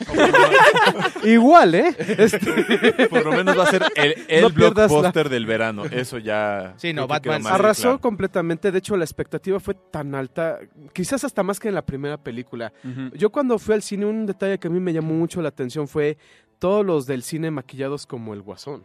Igual, ¿eh? Este, Por lo menos va a ser el, el No la- blockbuster del verano. Eso ya. Sí, no, Batman Arrasó claro. completamente. De hecho, la expectativa fue tan alta, quizás hasta más que en la primera película. Yo cuando fui al cine, un detalle que a mí me llamó mucho la atención fue todos los del cine maquillados como el guasón.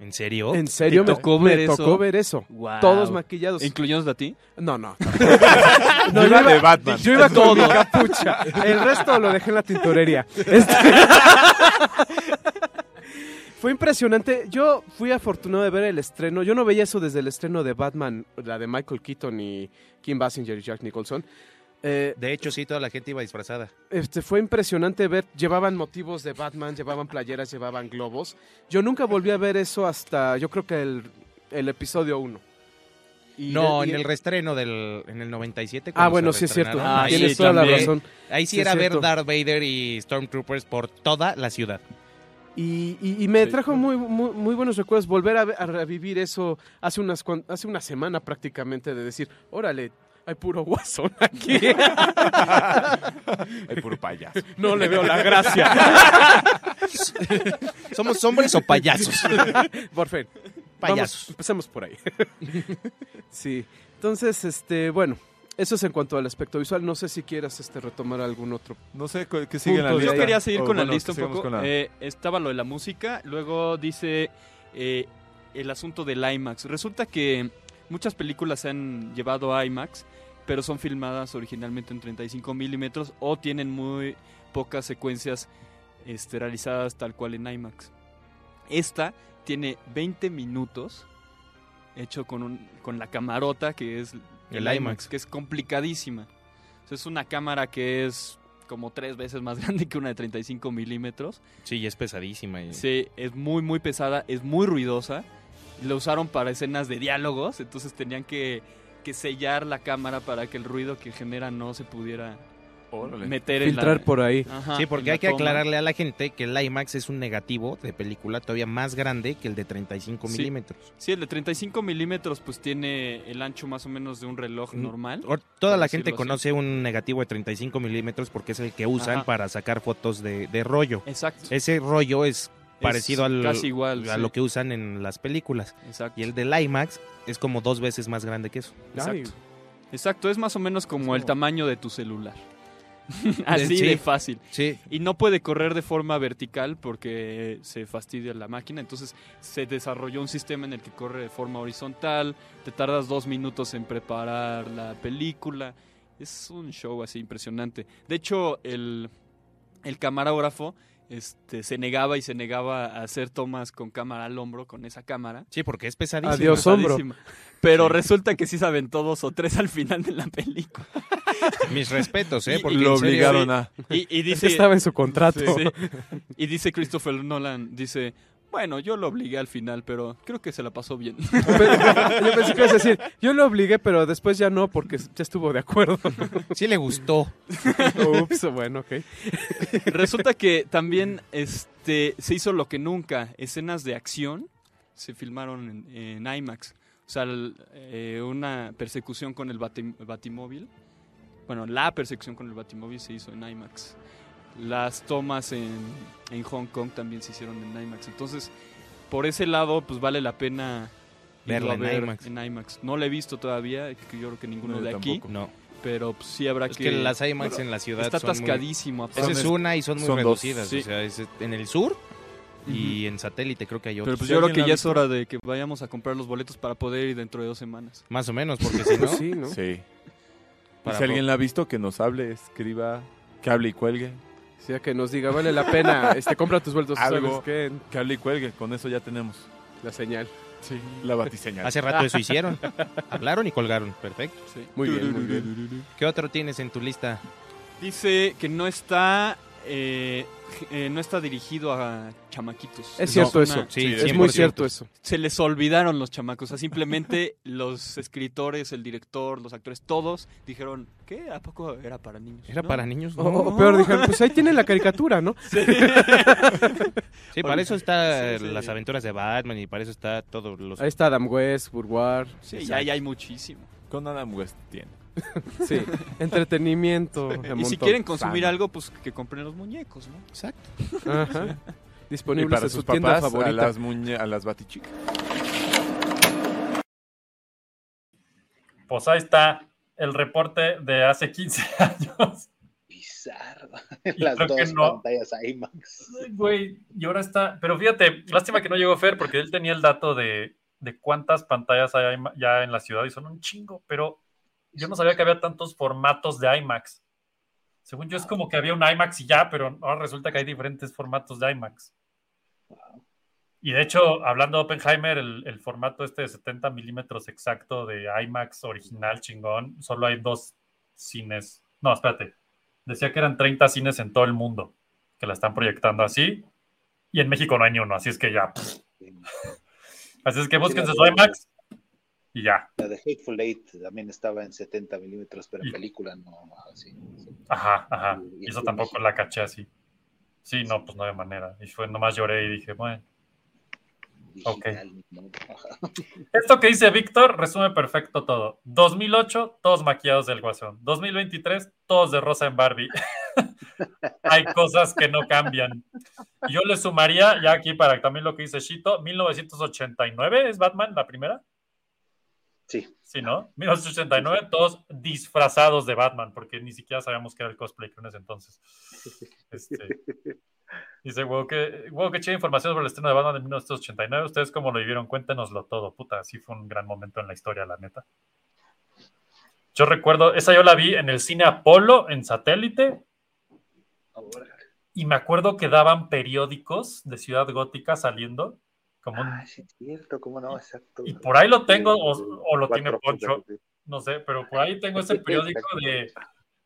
¿En serio? En serio, ¿Te me tocó me ver eso? tocó ver eso. Todos maquillados. ¿Incluyéndonos a ti? No, no. Yo iba de Batman. Yo iba con mi capucha. El resto lo dejé en la tintorería. Este- Fue impresionante. Yo fui afortunado de ver el estreno. Yo no veía eso desde el estreno de Batman, la de Michael Keaton y Kim Basinger y Jack Nicholson. Eh, De hecho, sí, toda la gente iba disfrazada. este, fue impresionante ver, llevaban motivos de Batman, llevaban playeras, llevaban globos. Yo nunca volví a ver eso hasta, yo creo que el, el episodio 1. Y no, en el reestreno del en el 97. Ah, bueno, sí es cierto. Ah, Tienes sí, toda la razón. Ahí sí, Sí, era ver. Darth Vader y Stormtroopers por toda la ciudad. Y, y- y me Sí. trajo muy, muy, muy buenos recuerdos volver a, revivir eso hace, unas, hace una semana prácticamente de decir, órale, hay puro guasón aquí. Ay, puro payaso. no le veo la gracia. ¿Somos hombres o payasos? por fin. Payasos. Vamos, empecemos por ahí. sí. Entonces, este, bueno, eso es en cuanto al aspecto visual. No sé si quieras este, retomar algún otro. No sé qué sigue en la lista. Yo quería seguir O, con bueno, la lista un poco. la- Eh, estaba lo de la música, luego dice eh, el asunto del IMAX. Resulta que muchas películas se han llevado a IMAX, pero son filmadas originalmente en 35 milímetros o tienen muy pocas secuencias este, realizadas tal cual en IMAX. Esta tiene 20 minutos hecho con, un, con la camarota que es El el, IMAX. IMAX, que es complicadísima. O sea, es una cámara que es como tres veces más grande que una de 35 milímetros. Sí, y es pesadísima. y- Sí, es muy, muy pesada, es muy ruidosa. La usaron para escenas de diálogos, entonces tenían que, que sellar la cámara para que el ruido que genera no se pudiera Órale. meter en Filtrar la... por ahí. Ajá, Sí, en porque hay que toma. aclararle a la gente que el IMAX es un negativo de película todavía más grande que el de 35 Sí. milímetros. Sí, el de 35 milímetros pues tiene el ancho más o menos de un reloj Mm, normal. Or- Toda la gente así. conoce un negativo de 35 milímetros porque es el que usan Ajá. para sacar fotos de, de rollo. Exacto. Ese rollo es parecido al, casi igual, a sí. lo que usan en las películas. Exacto. Y el del IMAX es como dos veces más grande que eso. Exacto. Exacto, es más o menos como el tamaño de tu celular. Así Sí. de fácil. Sí. Y no puede correr de forma vertical porque se fastidia la máquina. Entonces se desarrolló un sistema en el que corre de forma horizontal. Te tardas dos minutos en preparar la película. Es un show así impresionante. De hecho, el, el camarógrafo este, se negaba y se negaba a hacer tomas con cámara al hombro, con esa cámara. Sí, porque es pesadísimo. Adiós, hombro. Pesadísima. Pero resulta que sí se aventó dos o tres al final de la película. Mis respetos, ¿eh? Y- Porque Lo en serio- obligaron a. Y, y dice, estaba en su contrato. Sí. Y dice Christopher Nolan, dice, bueno, yo lo obligué al final, pero creo que se la pasó bien. Yo pensé que ibas a decir, yo lo obligué, pero después ya no, porque ya estuvo de acuerdo. Sí le gustó. Ups, bueno, ok. Resulta que también este, se hizo lo que nunca, escenas de acción se filmaron en, en IMAX. O sea, el- eh, una persecución con el bati- batimóvil. Bueno, la persecución con el batimóvil se hizo en IMAX. Las tomas en, en Hong Kong también se hicieron en IMAX. Entonces, por ese lado, pues vale la pena Verla en ver IMAX. en IMAX. No la he visto todavía, que yo creo que ninguno No, de aquí, tampoco. No. pero pues, sí habrá Es que... que las IMAX en la ciudad Está muy- atascadísimo. aparte. Esa es una y son muy son dos, reducidas. sí. O sea, es- en el sur Y en satélite creo que hay Pero otros. pues Si yo creo que ya es hora de que vayamos a comprar los boletos para poder ir dentro de dos semanas. Más o menos, porque si no... Sí, ¿no? Sí. Para si alguien la ha visto, que nos hable, escriba, que hable y cuelgue. O sea, que nos diga, vale la pena, este, compra tus vueltos, Algo. ¿sabes qué? Que hable y cuelgue. Con eso ya tenemos. La señal. Sí. La batiseñal. Hace rato eso hicieron. Hablaron y colgaron. Perfecto. Muy bien, muy bien. ¿Qué otro tienes en tu lista? Dice que no está eh, eh, no está dirigido a chamaquitos. Es cierto eso. Sí, es muy cierto eso. Se les olvidaron los chamacos. O sea, simplemente los escritores, el director, los actores, todos dijeron, ¿qué? ¿A poco era para niños? ¿Era No. para niños? O, No. o peor, dijeron, pues ahí tienen la caricatura, ¿no? Sí, para eso está Sí, sí. las aventuras de Batman y para eso está todos los... Ahí está Adam West, Burwar. Sí, ya, ya hay muchísimo. Con Adam West tiene. Sí, entretenimiento. de Y si quieren consumir algo, pues que compren los muñecos, ¿no? Exacto. Ajá. Y Disponibles para en su sus tienda papás, a las, muñe a las batichicas. Pues ahí está el reporte de hace 15 años. Bizarro. Las dos no. pantallas IMAX. Ay, Güey, y ahora está. Pero fíjate, lástima que no llegó Fer porque él tenía el dato de, de cuántas pantallas hay ya en la ciudad y son un chingo, pero yo no sabía que había tantos formatos de IMAX. Según yo es como que había un IMAX y ya, pero ahora resulta que hay diferentes formatos de IMAX. Y de hecho, hablando de Oppenheimer, el, el formato este de 70 milímetros exacto de IMAX original chingón, solo hay dos cines. No, espérate. Decía que eran 30 cines en todo el mundo que la están proyectando así. Y en México no hay ni uno, así es que ya. Así es que búsquense su IMAX y ya. La de Hateful Eight también estaba en 70 milímetros, pero en Y- película no. Así, Ajá, ajá. Y- y eso tampoco México. la caché así. Sí, no, pues no había manera. Y fue, nomás lloré y dije, bueno. digital, ¿no? Ajá. Esto que dice Víctor resume perfecto todo. 2008, todos maquillados del Guasón. 2023, todos de rosa en Barbie. Hay cosas que no cambian. Yo le sumaría, ya aquí para también lo que dice Shito, 1989 es Batman, la primera. Sí, Sí, ¿no? 1989, todos disfrazados de Batman, porque ni siquiera sabíamos que era el cosplay que en ese entonces. Este, dice, wow, que, wow, qué chida información sobre el estreno de Batman de 1989. ¿Ustedes cómo lo vivieron? Cuéntenoslo todo. Puta, sí fue un gran momento en la historia, la neta. Yo recuerdo, esa yo la vi en el cine Apolo, en satélite, ahora. y me acuerdo que daban periódicos de Ciudad Gótica saliendo, como un Ah, sí, es cierto, cómo no, exacto. Y por ahí lo tengo, o, o lo tiene Poncho, no sé, pero por ahí tengo ese periódico de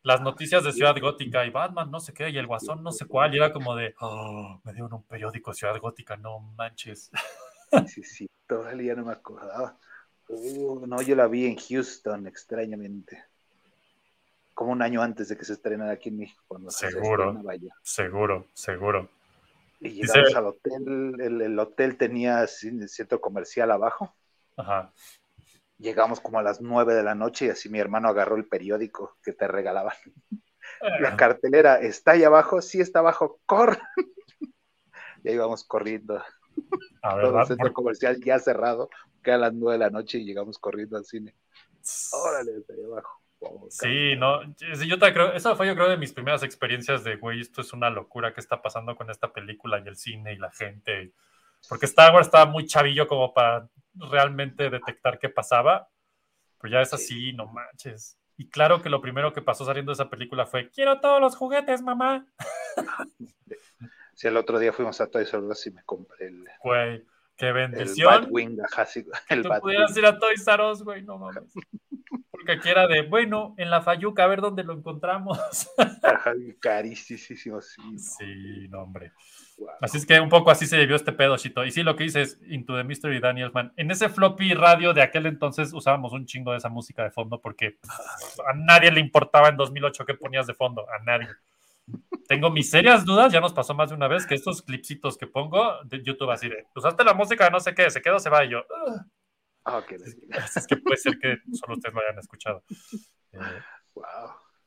las noticias de Ciudad Gótica y Batman, no sé qué, y el Guasón, no sé cuál, y era como de, oh, me dieron un periódico Ciudad Gótica, no manches. Sí, sí, todavía no me acordaba. Uh, no, yo la vi en Houston, extrañamente. Como un año antes de que se estrenara aquí en México. Cuando se Seguro. Seguro, seguro. Y llegamos al hotel, el, el hotel tenía centro comercial abajo. Ajá. Llegamos como a las nueve de la noche y así mi hermano agarró el periódico que te regalaban. La cartelera está ahí abajo, sí está abajo, corre. Y ahí vamos corriendo. A ver, Todo el centro comercial ya cerrado, que a las nueve de la noche y llegamos corriendo al cine. Órale, está ahí abajo. Sí, no, sí, yo te creo, esa fue yo creo de mis primeras experiencias de, güey, esto es una locura, ¿qué está pasando con esta película y el cine y la gente? Porque Star Wars estaba muy chavillo como para realmente detectar qué pasaba, pero ya es así, no manches. Y claro que lo primero que pasó saliendo de esa película fue, quiero todos los juguetes, mamá. Sí, el otro día fuimos a Toys R Us y me compré el, Güey, qué el bendición. Batwing, ajá, sí, el Tú Batwing. pudieras ir a Toys R Us, güey, no mames. Porque aquí era de, bueno, en la Fayuca, a ver dónde lo encontramos. Carísimo, sí. no, Sí, no, hombre. wow. Así es que un poco así se vivió este pedo, Chito. Y sí, lo que dices, Into the Mystery Danielsman. En ese floppy radio de aquel entonces usábamos un chingo de esa música de fondo porque a nadie le importaba en 2008 qué ponías de fondo, a nadie. Tengo mis serias dudas, ya nos pasó más de una vez, que estos clipsitos que pongo de YouTube así de, usaste la música no sé qué, se quedó, se va, y yo. Ah, Así es que puede ser que solo ustedes lo hayan escuchado. Eh, wow.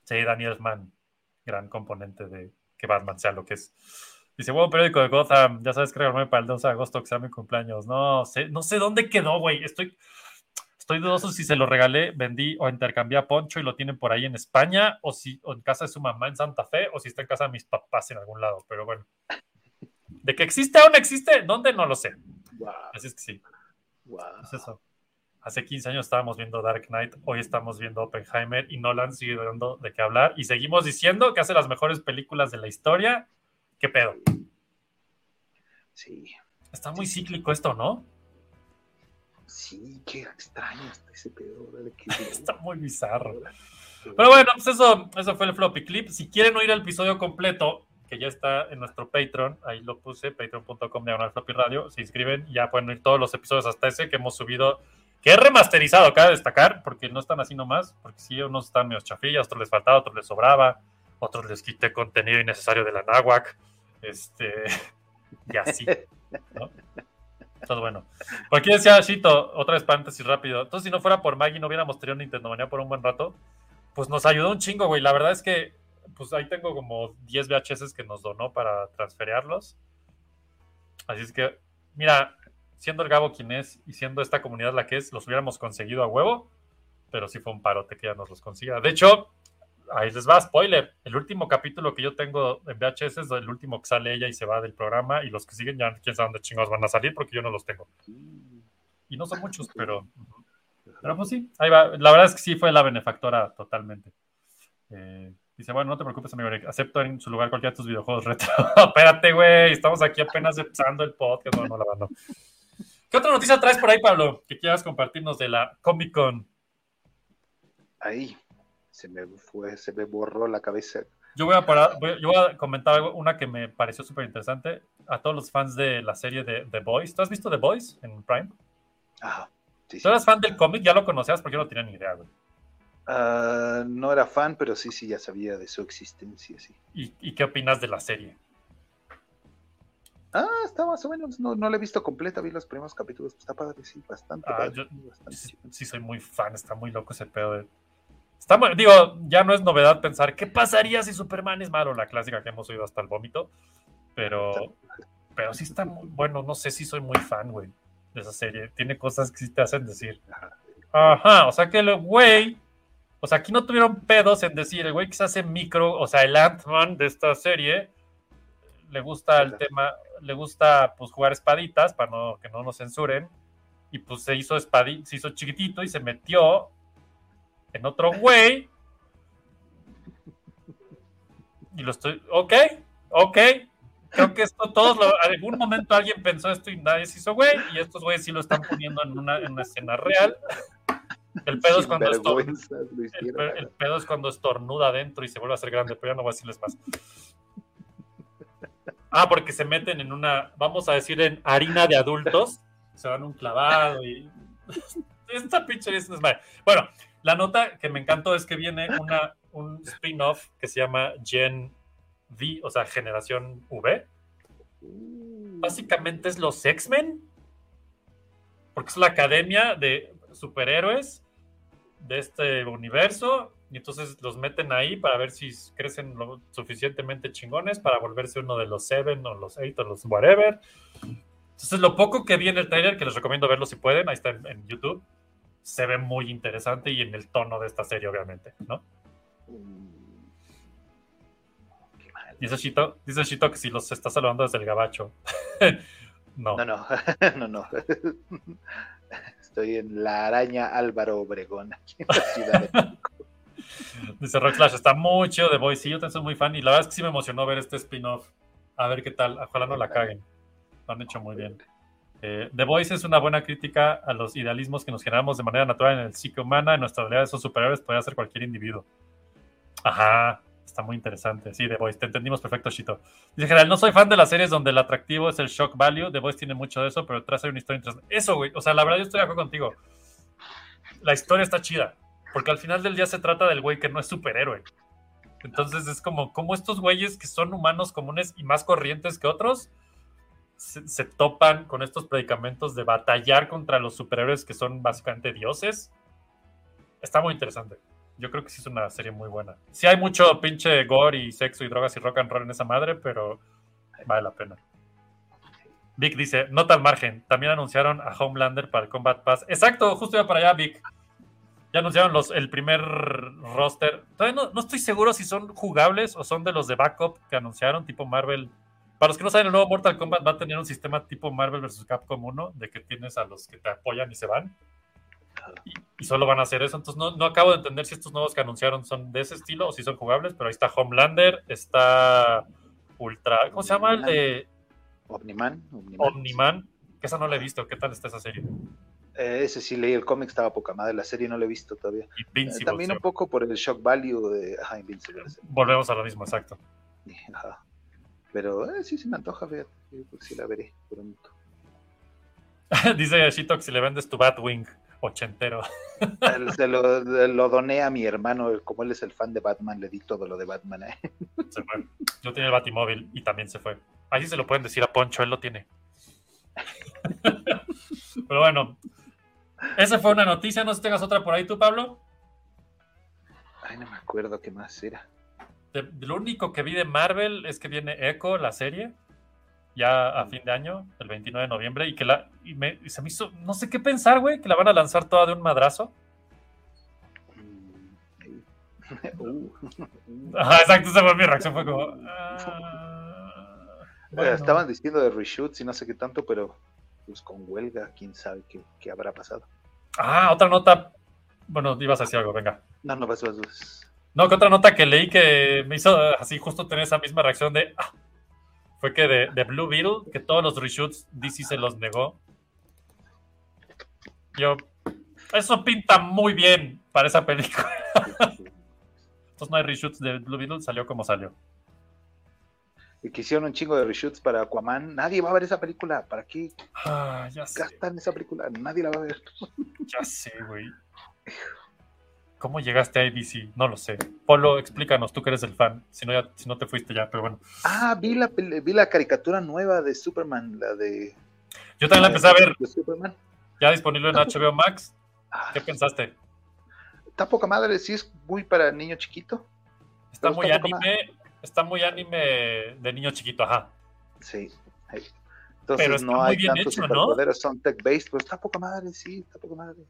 Sí, Daniel Mann, gran componente de que Batman sea lo que es. Dice, bueno, periódico de Gotham, ya sabes que regalarme para el 12 de agosto, que sea mi cumpleaños. No sé, no sé dónde quedó, güey. Estoy, estoy dudoso si se lo regalé, vendí o intercambié a Poncho y lo tienen por ahí en España, o si o en casa de su mamá en Santa Fe, o si está en casa de mis papás en algún lado. Pero bueno, De que existe aún existe, ¿dónde? No lo sé. Wow, Así es que sí, wow. es eso. Hace 15 años estábamos viendo Dark Knight, hoy estamos viendo Oppenheimer y Nolan sigue dando de qué hablar y seguimos diciendo que hace las mejores películas de la historia. ¿Qué pedo? Sí, Está muy cíclico esto, ¿no? Sí, qué extraño está ese pedo. qué- Está muy bizarro. Pero bueno, pues eso, eso fue el floppy clip. Si quieren oír el episodio completo, que ya está en nuestro Patreon, ahí lo puse, patreon.com diagonal floppy radio, se inscriben y ya pueden oír todos los episodios hasta ese que hemos subido, que es remasterizado, cabe destacar, porque no están así nomás, porque sí, unos están medio chafillas, otros les faltaba, otros les sobraba, otros les quité contenido innecesario de la náhuac, este, y así, ¿no? Entonces, bueno. Por aquí decía Shito, otra vez paréntesis rápido. Entonces, si no fuera por Maggie, no hubiéramos tenido Nintendo Manía por un buen rato. Pues nos ayudó un chingo, güey. La verdad es que, pues ahí tengo como 10 VHS que nos donó para transferirlos. Así es que, mira, siendo el Gabo quien es y siendo esta comunidad la que es, los hubiéramos conseguido a huevo. Pero sí fue un parote que ya nos los consiga. De hecho, ahí les va, spoiler. El último capítulo que yo tengo en VHS es el último que sale ella y se va del programa. Y los que siguen ya quién sabe dónde chingados van a salir porque yo no los tengo. Y no son muchos, pero. Pero pues sí, ahí va. La verdad es que sí fue la benefactora totalmente. Eh, dice, bueno, no te preocupes, amigo Eric. Acepto en su lugar cualquiera de tus videojuegos retro. Espérate, güey. Estamos aquí apenas empezando el podcast. No, no, la verdad, no. ¿Qué otra noticia traes por ahí, Pablo? Que quieras compartirnos de la Comic Con. Ahí se me fue, se me borró la cabeza. Yo voy a, parar- voy- yo voy a comentar algo, una que me pareció súper interesante. A todos los fans de la serie de The Boys. ¿Tú has visto The Boys en Prime? Ah, sí, sí. ¿Tú eras fan del cómic? Ya lo conocías porque yo no tenía ni idea, güey. Ah, no era fan, pero sí, sí, ya sabía de su existencia, sí. ¿Y, y qué opinas de la serie? Ah, está más o menos, no, no la he visto completa, vi los primeros capítulos, está padre, sí, bastante Ah, padre. yo- bastante sí, sí soy muy fan, está muy loco ese pedo de... Está digo, ya no es novedad pensar qué pasaría si Superman es malo, la clásica que hemos oído hasta el vómito, pero, pero sí está muy bueno, no sé si soy muy fan, güey, de esa serie. Tiene cosas que sí te hacen decir, ajá, o sea que el güey, o sea, aquí no tuvieron pedos en decir, el güey que se hace micro, o sea, el Ant-Man de esta serie, le gusta el tema, le gusta pues jugar espaditas para no, que no nos censuren, y pues se hizo espadi- se hizo chiquitito y se metió en otro güey. Y lo estoy, ok, ok. Creo que esto todos, lo- en algún momento alguien pensó esto y nadie se hizo güey, y estos güeyes sí lo están poniendo en una, en una escena real. El pedo es cuando el, el pedo es cuando estornuda adentro y se vuelve a hacer grande, pero ya no voy a decirles más. Ah, porque se meten en una, vamos a decir, en harina de adultos, se dan un clavado y. Esta pinche es. Bueno, la nota que me encantó es que viene un spin-off que se llama Gen V, o sea, Generación V. Básicamente es los X-Men, porque es la academia de superhéroes de este universo y entonces los meten ahí para ver si crecen lo suficientemente chingones para volverse uno de los Seven o los Eight o los whatever. Entonces lo poco que vi en el trailer, que les recomiendo verlo si pueden, ahí está en YouTube, se ve muy interesante y en el tono de esta serie, obviamente, ¿no? Dice Shito, dice Shito que si los está saludando desde el gabacho. no. No, no, no, no. Estoy en la araña Álvaro Obregón, aquí en la ciudad de México. Dice Rock Slash, está muy chido de Boys. Sí, yo también soy muy fan y la verdad es que sí me emocionó ver este spin-off. A ver qué tal. Ojalá no la caguen. Lo han hecho muy bien. Eh, The Voice es una buena crítica a los idealismos que nos generamos de manera natural en el psique humana. En nuestra realidad, esos superhéroes puede ser cualquier individuo. Ajá, está muy interesante. Sí, The Voice, te entendimos perfecto, Shito. Dice general, no soy fan de las series donde el atractivo es el shock value. The Voice tiene mucho de eso, pero detrás hay una historia interesante. Eso, güey. O sea, la verdad, yo estoy de acuerdo contigo. La historia está chida. Porque al final del día se trata del güey que no es superhéroe. Entonces es como, como estos güeyes que son humanos comunes y más corrientes que otros, se, topan con estos predicamentos de batallar contra los superhéroes que son básicamente dioses. Está muy interesante. Yo creo que sí es una serie muy buena. Sí hay mucho pinche gore y sexo y drogas y rock and roll en esa madre, pero vale la pena. Vic dice, nota al margen, también anunciaron a Homelander para Combat Pass. Exacto, justo iba para allá, Vic. Ya anunciaron los, el primer roster. Todavía no, no estoy seguro si son jugables o son de los de backup que anunciaron, tipo Marvel Para los que no saben, el nuevo Mortal Kombat va a tener un sistema tipo Marvel vs. Capcom 1, de que tienes a los que te apoyan y se van. Y, y solo van a hacer eso. Entonces, no, no acabo de entender si estos nuevos que anunciaron son de ese estilo o si son jugables, pero ahí está Homelander, está Ultra. ¿Cómo se llama el de Omniman. Omniman. Omniman? Que esa no la he visto. ¿Qué tal está esa serie? Eh, ese sí leí el cómic, estaba poca madre. La serie no la he visto todavía. Eh, también un poco por el shock value de ajá, Invincible. Volvemos a lo mismo, exacto. Ajá. Pero eh, sí, sí me antoja que sí la veré pronto. Dice Shito que si le vendes tu Batwing ochentero. Se lo, lo doné a mi hermano, como él es el fan de Batman, le di todo lo de Batman. ¿eh? Se fue. Yo tenía el Batimóvil y también se fue. Ahí se lo pueden decir a Poncho, él lo tiene. Pero bueno, esa fue una noticia. No sé si tengas otra por ahí tú, Pablo. Ay, no me acuerdo qué más era. De- lo único que vi de Marvel es que viene Echo, la serie, ya a fin de año, el 29 de noviembre, y que la y me, y se me hizo, no sé qué pensar, güey, que la van a lanzar toda de un madrazo. Uh. Ajá, exacto, esa fue mi reacción, fue como... ah, bueno. Estaban diciendo de reshoots y no sé qué tanto, pero pues con huelga, quién sabe qué, qué habrá pasado. Ah, otra nota. Bueno, ibas a decir algo, venga. No, no, vas, vas, vas. No, que otra nota que leí que me hizo eh, así justo tener esa misma reacción de... ah, fue que de, de Blue Beetle, que todos los reshoots DC se los negó. Yo... Eso pinta muy bien para esa película. Entonces no hay reshoots de Blue Beetle, salió como salió. Y que hicieron un chingo de reshoots para Aquaman. Nadie va a ver esa película. ¿Para qué Ah, ya sé, gastan esa película? Nadie la va a ver. ya sé, güey. ¿Cómo llegaste a ABC? No lo sé. Polo, explícanos, tú que eres el fan. Si no, ya, si no te fuiste ya, pero bueno. Ah, vi la, vi la caricatura nueva de Superman, la de... Yo también la empecé a ver, de Superman. ya disponible en HBO Max. Ah, ¿Qué pensaste? Está poca madre, sí es muy para niño chiquito. Está muy está anime, está muy anime de niño chiquito, ajá. Sí. Entonces Pero está no muy hay bien tantos hecho, ¿no? son tech-based, pero está poca madre, sí, está poca madre.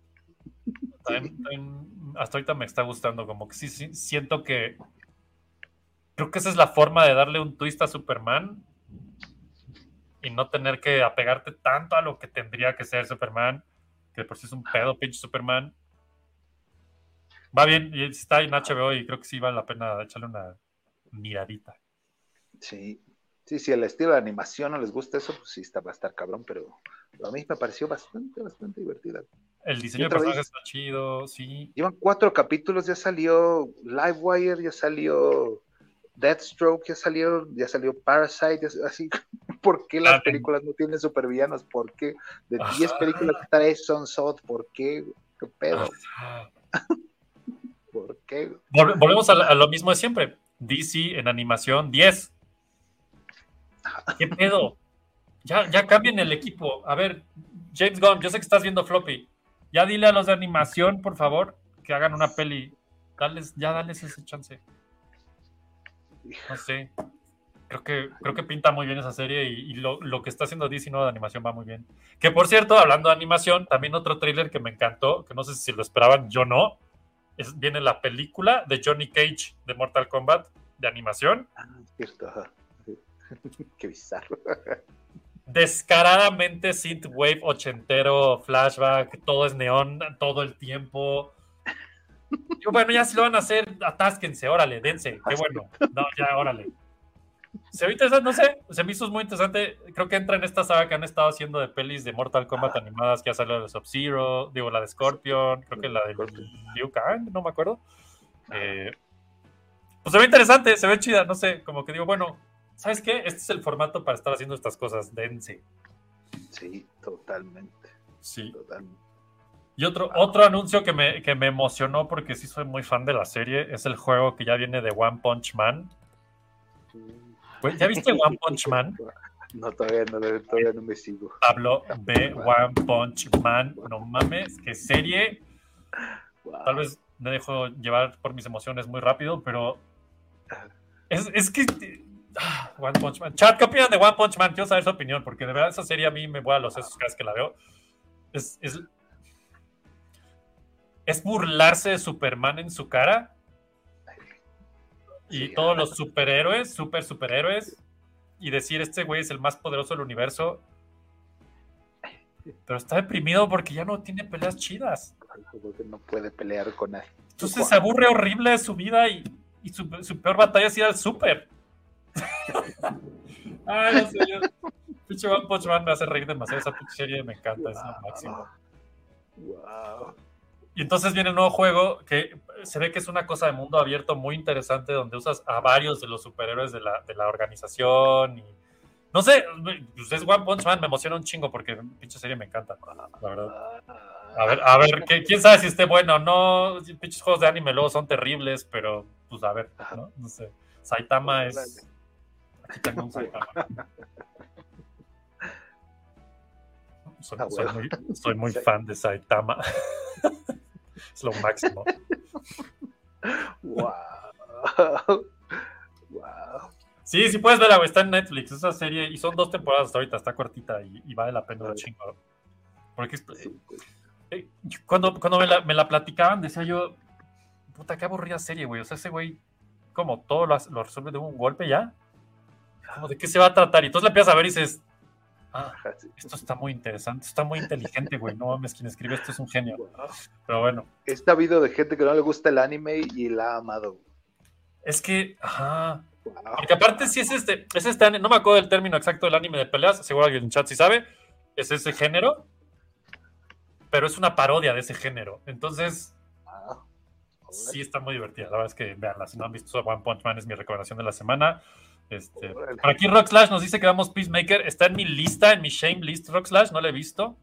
Hasta ahorita me está gustando, como que sí, sí, siento que creo que esa es la forma de darle un twist a Superman y no tener que apegarte tanto a lo que tendría que ser Superman, que por sí es un pedo, pinche Superman. Va bien, está en HBO y creo que sí vale la pena echarle una miradita. Sí. Sí, si el estilo de animación no les gusta eso, pues sí está, va a estar cabrón, pero a mí me pareció bastante, bastante divertida. El diseño de personajes está chido, sí. Llevan cuatro capítulos, ya salió Livewire, ya salió Deathstroke, ya salió, ya salió Parasite, ya- así. ¿Por qué las Ah, películas no tienen supervillanos? ¿Por qué? De Ajá. 10 películas, tres son SOT, ¿por qué? ¿Qué pedo? ¿Por qué? Vol- volvemos a, la- a lo mismo de siempre. DC en animación 10. ¿Qué pedo? Ya, ya cambien el equipo. A ver, James Gunn, yo sé que estás viendo Floppy. Ya dile a los de animación, por favor, que hagan una peli. Dales, ya dales ese chance. No sé. Creo que, creo que pinta muy bien esa serie y, lo, lo que está haciendo nueva de animación va muy bien. Que por cierto, hablando de animación, también otro tráiler que me encantó, que no sé si lo esperaban, yo no. Es, viene la película de Johnny Cage de Mortal Kombat de animación. Ah, cierto, ajá. Qué bizarro. Descaradamente synthwave ochentero, flashback, todo es neón todo el tiempo. Yo, bueno, ya si lo van a hacer, atásquense, órale, dense, qué bueno. No, ya, órale. Se ve interesante, no sé, se me hizo muy interesante. Creo que entra en esta saga que han estado haciendo de pelis de Mortal Kombat animadas, que ya salió de Sub-Zero, digo, la de Scorpion, creo que la de Liu Kang, no me acuerdo. Eh, pues se ve interesante, se ve chida, no sé, como que digo, bueno, ¿sabes qué? Este es el formato para estar haciendo estas cosas, dense. Sí, totalmente. Sí. totalmente. Y otro, otro anuncio que me, que me emocionó porque sí soy muy fan de la serie es el juego que ya viene de One Punch Man. Güey, ¿Ya viste One Punch Man? No, todavía no, todavía no me sigo. Pablo, ve One Punch Man. No mames, qué serie. Tal vez me dejo llevar por mis emociones muy rápido, pero es, es que One Punch Man. Chat, ¿qué opinan de One Punch Man? Quiero saber su opinión, porque de verdad esa serie a mí me vuela los sesos cada vez que la veo. Es, es, es burlarse de Superman en su cara. Y Sí, todos los superhéroes, super superhéroes, y decir este güey es el más poderoso del universo. Pero está deprimido porque ya no tiene peleas chidas. Porque no puede pelear con nadie. Entonces se aburre horrible de su vida y, y su, su peor batalla es ir al súper. Ay, no sé, yo. Pinche One Punch Man me hace reír demasiado. Esa pinche serie me encanta, es lo máximo. Wow. Y entonces viene el nuevo juego que se ve que es una cosa de mundo abierto muy interesante donde usas a varios de los superhéroes de la, de la organización. Y, no sé, pues es One Punch Man, me emociona un chingo porque pinche serie me encanta, la verdad. A ver, a ver, que- quién sabe si esté bueno o no. Pinches juegos de anime luego son terribles, pero pues a ver, ¿no? No sé. Saitama es. Tengo un. Soy, Ah, soy muy, soy muy fan de Saitama. es lo máximo. Wow. Wow. Sí, sí puedes verla, güey. Está en Netflix esa serie y son dos temporadas hasta ahorita. Está cortita y, y vale la pena un chingo. Porque eh, cuando, cuando me, la, me la platicaban decía yo, puta, qué aburrida serie, güey. O sea, ese güey, como todo lo, lo resuelve de un golpe ya. ¿De qué se va a tratar? Y entonces la empiezas a ver y dices, ah, esto está muy interesante, está muy inteligente, güey. No mames, quien escribe esto es un genio. Pero bueno, Está habido de gente que no le gusta el anime y la ha amado. es que, ajá. Porque aparte, si es este, es este, no me acuerdo del término exacto del anime de peleas, seguro alguien en el chat si sabe, es ese género, pero es una parodia de ese género. Entonces, sí está muy divertida. La verdad es que, veanla, si no han visto One Punch Man, es mi recomendación de la semana. Este, por aquí Rock Slash nos dice que vamos Peacemaker, está en mi lista, en mi shame list, Rock Slash, no la he visto.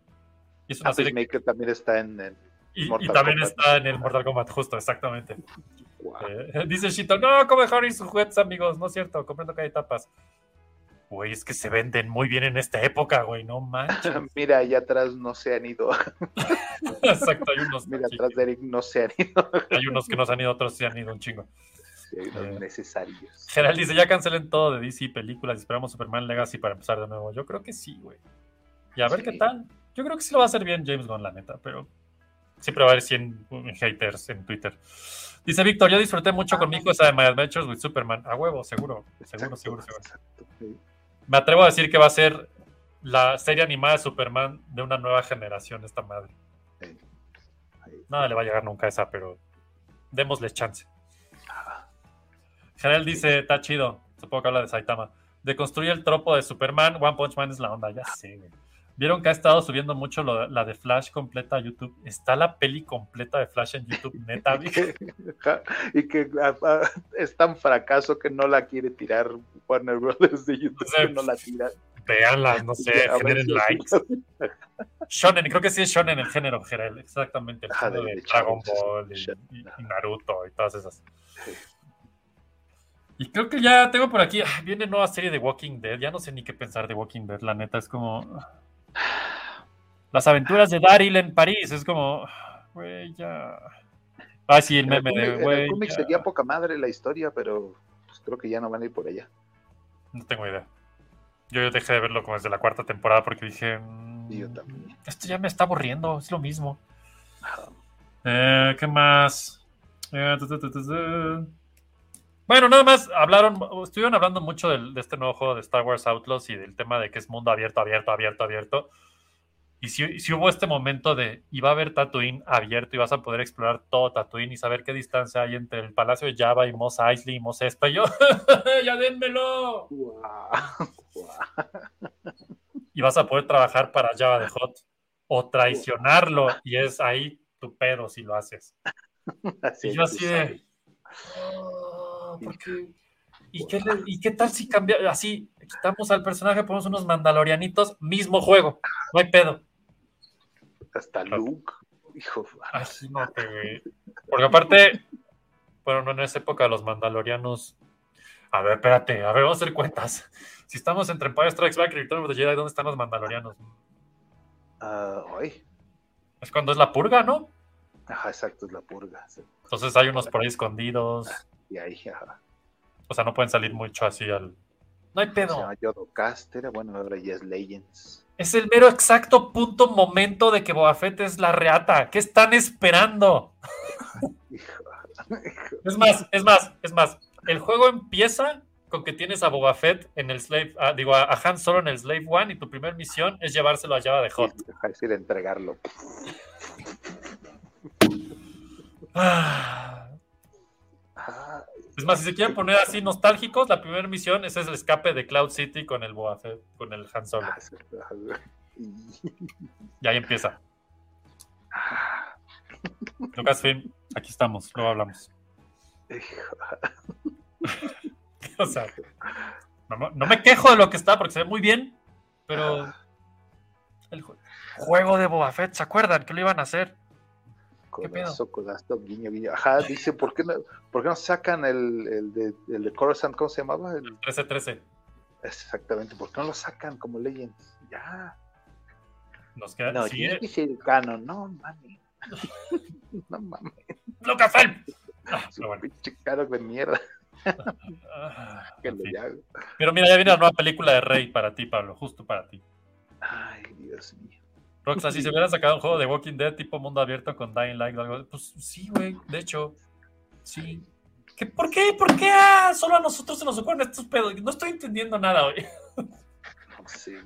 Y es una Ah, serie Peacemaker también está en, en y, también Kombat. está en el Mortal Kombat, justo, exactamente. Eh, dice Shito, no, come Harry sus juguetes, amigos. No es cierto, comprendo que hay tapas. Güey, es que se venden muy bien en esta época, güey, no manches. Mira, allá atrás no se han ido. Exacto, hay unos, Mira, atrás de Eric no se han ido. hay unos que no se han ido, otros se han ido un chingo. Sí, hay unos necesarios. Gerald dice, ya cancelen todo de DC, películas, y esperamos Superman Legacy para empezar de nuevo. Yo creo que sí, güey. Y a ver qué tal. Yo creo que sí lo va a hacer bien James Gunn, la neta, pero siempre va a haber 100 haters en Twitter. Dice Víctor, yo disfruté mucho con mi hijo esa de My Adventures with Superman. A huevo, seguro, seguro, seguro, seguro. Me atrevo a decir que va a ser la serie animada de Superman de una nueva generación, esta madre. Nada le va a llegar nunca a esa, pero démosle chance. Gerald dice, está chido, supongo que habla de Saitama. De construir el tropo de Superman, One Punch Man es la onda, ya sé, güey. Vieron que ha estado subiendo mucho lo- la de Flash completa a YouTube. Está la peli completa de Flash en YouTube, neta. y que ah, ah, es tan fracaso que no la quiere tirar Warner Brothers de YouTube, que no la tira. Veanlas, no sé, generen si- likes. Shonen, creo que sí es Shonen el género, Gerald, exactamente. El género de- de, de Dragon Ball y, y- y Naruto y todas esas. Y creo que ya tengo por aquí, ah, viene nueva serie de Walking Dead. Ya no sé ni qué pensar de Walking Dead, la neta, es como. Las aventuras de Daryl en París, es como. Güey, ya. Ah, sí, el meme de, el güey. cómic ya. sería poca madre la historia, pero pues, creo que ya no van a ir por allá. No tengo idea. Yo dejé de verlo como desde la cuarta temporada porque dije. "Mm, Y yo también. Esto ya me está aburriendo, es lo mismo. Eh, ¿Qué más? Eh, tu. Bueno, nada más hablaron, estuvieron hablando mucho del- de este nuevo juego de Star Wars Outlaws y del tema de que es mundo abierto, abierto, abierto, abierto. Y si, si hubo este momento de, y va a haber Tatooine abierto y vas a poder explorar todo Tatooine y saber qué distancia hay entre el Palacio de Java y Mos Eisley y Mos Espa. Y yo, ¡ya dénmelo! Y vas a poder trabajar para Java de Hot o traicionarlo y es ahí tu pedo si lo haces. Así Y yo así de, "Ah, ¿por qué? ¿Y qué, le- ¿Y qué tal si cambia así? Quitamos al personaje, ponemos unos mandalorianitos, mismo juego, no hay pedo. Hasta Luke. Hijo, Imagínate, güey. Porque aparte, bueno, no en esa época los mandalorianos. A ver, espérate, a ver, vamos a hacer cuentas. Si estamos entre Empire Strikes Back y Return of the Jedi, ¿dónde están los mandalorianos? ah, ay. Es cuando es la purga, ¿no? Ajá, exacto, es la purga. sí. Entonces hay unos por ahí escondidos. Y ahí, ajá. O sea, no pueden salir mucho así al. No hay pedo. Yodocaster, bueno, ahora ya es Legends. Es el mero exacto punto momento de que Boba Fett es la reata. ¿Qué están esperando? Es más, es más, es más. El juego empieza con que tienes a Boba Fett en el Slave, ah, digo, a, Han Solo en el Slave One y tu primera misión es llevárselo a Java de Hot. Deja de decir entregarlo. Ah. Ah, Es más, si se quieren poner así nostálgicos, la primera misión es el escape de Cloud City con el Boba Fett, con el Han Solo. ah, ah, y- ahí empieza. Lucasfilm, aquí estamos, luego hablamos. O sea, no, me- no me quejo de lo que está porque se ve muy bien, pero el ju- juego de Boba Fett, ¿se acuerdan que lo iban a hacer? ¿Qué pedo? Codazo, codazo, guiño, guiño. Ajá, dice, ¿por qué no, por qué no sacan el, el de, el de Coruscant? ¿Cómo se llamaba? El- 13-13. exactamente, ¿por qué no lo sacan como Legends? Ya. Nos queda. No, sí, que ser canon, no mames. no mames, Lucasfilm. Ah, su pero bueno. pinche caro de mierda. Ah, Que ya- Pero mira, ya viene la nueva película de Rey para ti, Pablo, justo para ti. Ay, Dios mío. Rockstar, si se hubieran sacado un juego de Walking Dead tipo mundo abierto con Dying Light o algo, pues sí, güey, de hecho, sí. ¿Qué, ¿Por qué? ¿Por qué? Ah, solo a nosotros se nos ocurren estos pedos. No estoy entendiendo nada. No sé.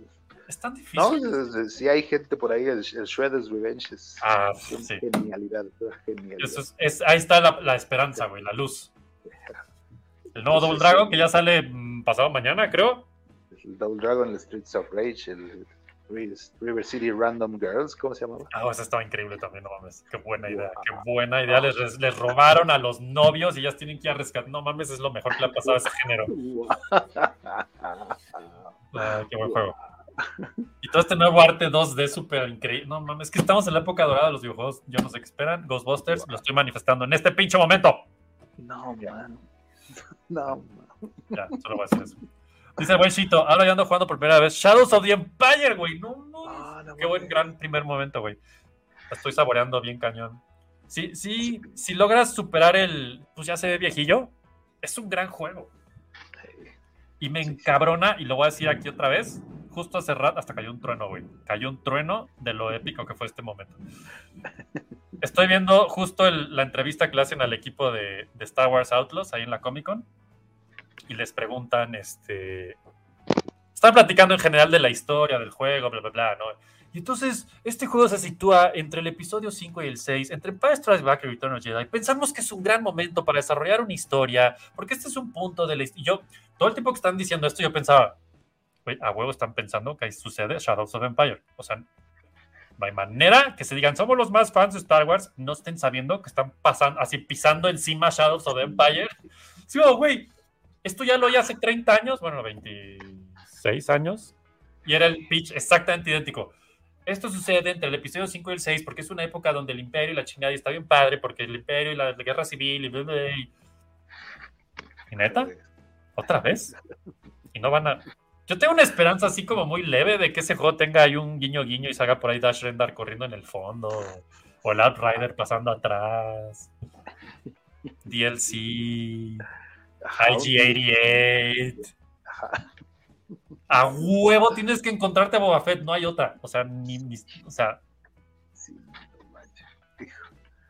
Es tan No, difícil. es- sí hay gente por ahí, el, el Shredder's Revenge es Ah, sí. genialidad, genialidad. Eso es, es- ahí está la, la esperanza, güey, la luz. El nuevo Double Dragon sí. que ya sale mm, pasado mañana, creo. El Double Dragon, el Streets of Rage, el River City Random Girls, ¿cómo se llamaba? Ah, eso estaba increíble también, no mames. Qué buena idea, qué buena idea. Les, les robaron a los novios y ya tienen que ir a rescatar. No mames, es lo mejor que le ha pasado a ese género. Ah, qué buen juego. Y todo este nuevo arte 2D súper increíble. No mames, es que estamos en la época dorada de los videojuegos. Yo no sé qué esperan. Ghostbusters, lo estoy manifestando en este pinche momento. No, man. No, man. Ya, solo voy a decir eso. Dice el buen Chito, ahora ya ando jugando por primera vez Shadows of the Empire, güey. No, no. Ah, no Qué buen gran primer momento, güey. La estoy saboreando bien cañón. Sí, sí, si logras superar el, pues ya se ve viejillo, es un gran juego. Y me encabrona, y lo voy a decir aquí otra vez, justo hace rato, hasta cayó un trueno, güey. Cayó un trueno de lo épico que fue este momento. Estoy viendo justo el- la entrevista que le hacen al equipo de, de Star Wars Outlaws ahí en la Comic Con. Y les preguntan, este... Están platicando en general de la historia del juego, bla, bla, bla, ¿no? Y entonces, este juego se sitúa entre el episodio 5 y el 6, entre Empire Strikes Back y Return of Jedi. Pensamos que es un gran momento para desarrollar una historia, porque este es un punto de la historia. Yo, todo el tiempo que están diciendo esto, yo pensaba, a huevo están pensando que ahí sucede Shadows of Empire. O sea, no hay manera que se digan, somos los más fans de Star Wars, no estén sabiendo que están pasando, así pisando encima Shadows of Empire. Sí, oh, güey, esto ya lo oí hace 30 años, bueno, 26 años, y era el pitch exactamente idéntico. Esto sucede entre el episodio 5 y el 6 porque es una época donde el imperio y la chingada está bien padre, porque el imperio y la, guerra civil y... bla, ¿Y neta? ¿Otra vez? Y no van a... Yo tengo una esperanza así como muy leve de que ese juego tenga ahí un guiño guiño y salga por ahí Dash Rendar corriendo en el fondo. O el Outrider pasando atrás. DLC. Ajá, IG-88. ajá. A huevo tienes que encontrarte a Boba Fett, no hay otra. O sea, ni, ni- o sea, Sí, no manches.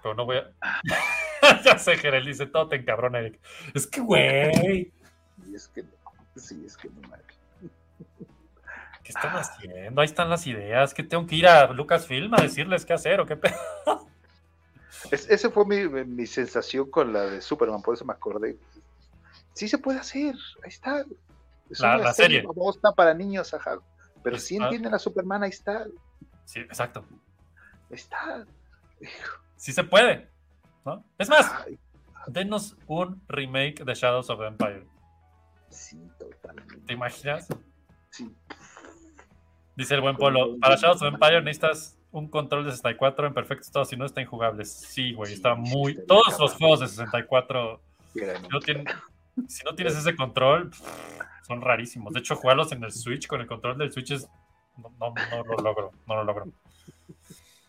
pero no voy a. ya sé, Jerel, dice todo te encabrona, Eric. Es que, güey, Y es que no. Sí, es que no manches. ¿qué están haciendo? Ahí están las ideas. que tengo que ir a Lucasfilm a decirles qué hacer o qué pedo? Es- esa fue mi, mi sensación con la de Superman, por eso me acordé. Sí se puede hacer, ahí está. Es La- una la serie. babosa para niños, ajá. Pero si Ah. entienden a Superman, ahí está, Sí, exacto. está. Sí se puede. ¿no? Es más, Ay, denos un remake de Shadows of Empire. sí, totalmente. ¿Te imaginas? Sí. Dice el buen Polo, para Shadows of Empire necesitas un control de 64 en perfecto estado, si no está injugable. Sí, güey, está Sí, muy... Todos los juegos de 64, Era- no tienen- si no tienes ese control, son rarísimos. De hecho, jugarlos en el Switch, con el control del Switch es... No, no, no lo logro, no lo logro.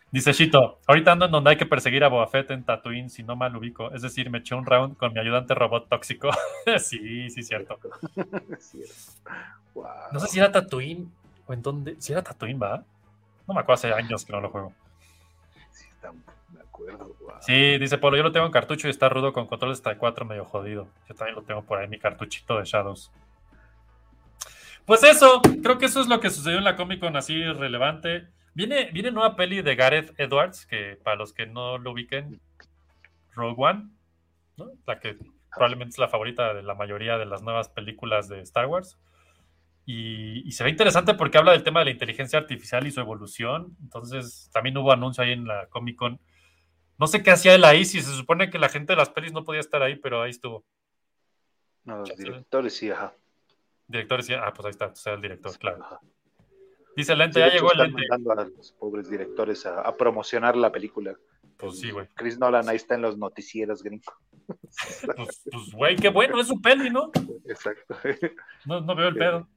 Dice Shito, ahorita ando en donde hay que perseguir a Boba Fett en Tatooine, si no mal ubico. Es decir, me eché un round con mi ayudante robot tóxico. sí, sí, cierto. Wow. No sé si era Tatooine o en dónde. Si era Tatooine, ¿va? No me acuerdo, hace años que no lo juego. Sí, Camp, me Sí, dice Polo, yo lo tengo en cartucho y está rudo con control hasta 4 medio jodido. Yo también lo tengo por ahí, mi cartuchito de Shadows. Pues eso, creo que eso es lo que sucedió en la Comic Con así relevante. Viene, viene nueva peli de Gareth Edwards, que para los que no lo ubiquen, Rogue One, la que probablemente es la favorita de la mayoría de las nuevas películas de Star Wars. Y se ve interesante porque habla del tema de la inteligencia artificial y su evolución. Entonces, también hubo anuncio ahí en la Comic Con. No sé qué hacía él ahí, si se supone que la gente de las pelis no podía estar ahí, pero ahí estuvo. No, los directores sí, ajá. Director decía, ah, pues ahí está, o sea, el director, claro. ajá. Dice el lente, Sí, ya llegó el están lente. mandando a los pobres directores a, a promocionar la película. Pues sí, güey. Chris Nolan ahí está en los noticieros gringos. Pues, pues, güey, qué bueno, es su peli, ¿no? Exacto. No, no veo el pedo.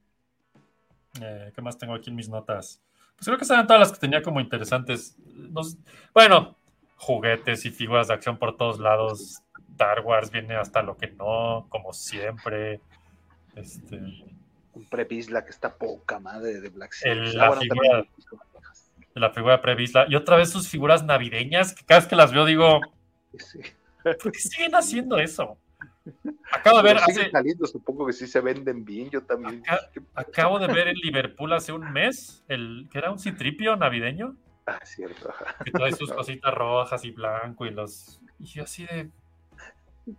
Eh, ¿Qué más tengo aquí en mis notas? Pues creo que serán todas las que tenía como interesantes. No sé- bueno, juguetes y figuras de acción por todos lados. Star Wars viene hasta lo que no, como siempre. Este, Un prepisla que está poca madre de Black la Ah, bueno, figura- también- la figura prevista. Y otra vez sus figuras navideñas, que cada vez que las veo digo, Sí. ¿por qué siguen haciendo eso? Acabo de ver, hace- saliendo, supongo que sí se venden bien. Yo también. Acá- acabo de ver en Liverpool hace un mes, el que era un citripio navideño. Ah, cierto. ajá. que trae sus cositas rojas y blanco y los. Y yo así de.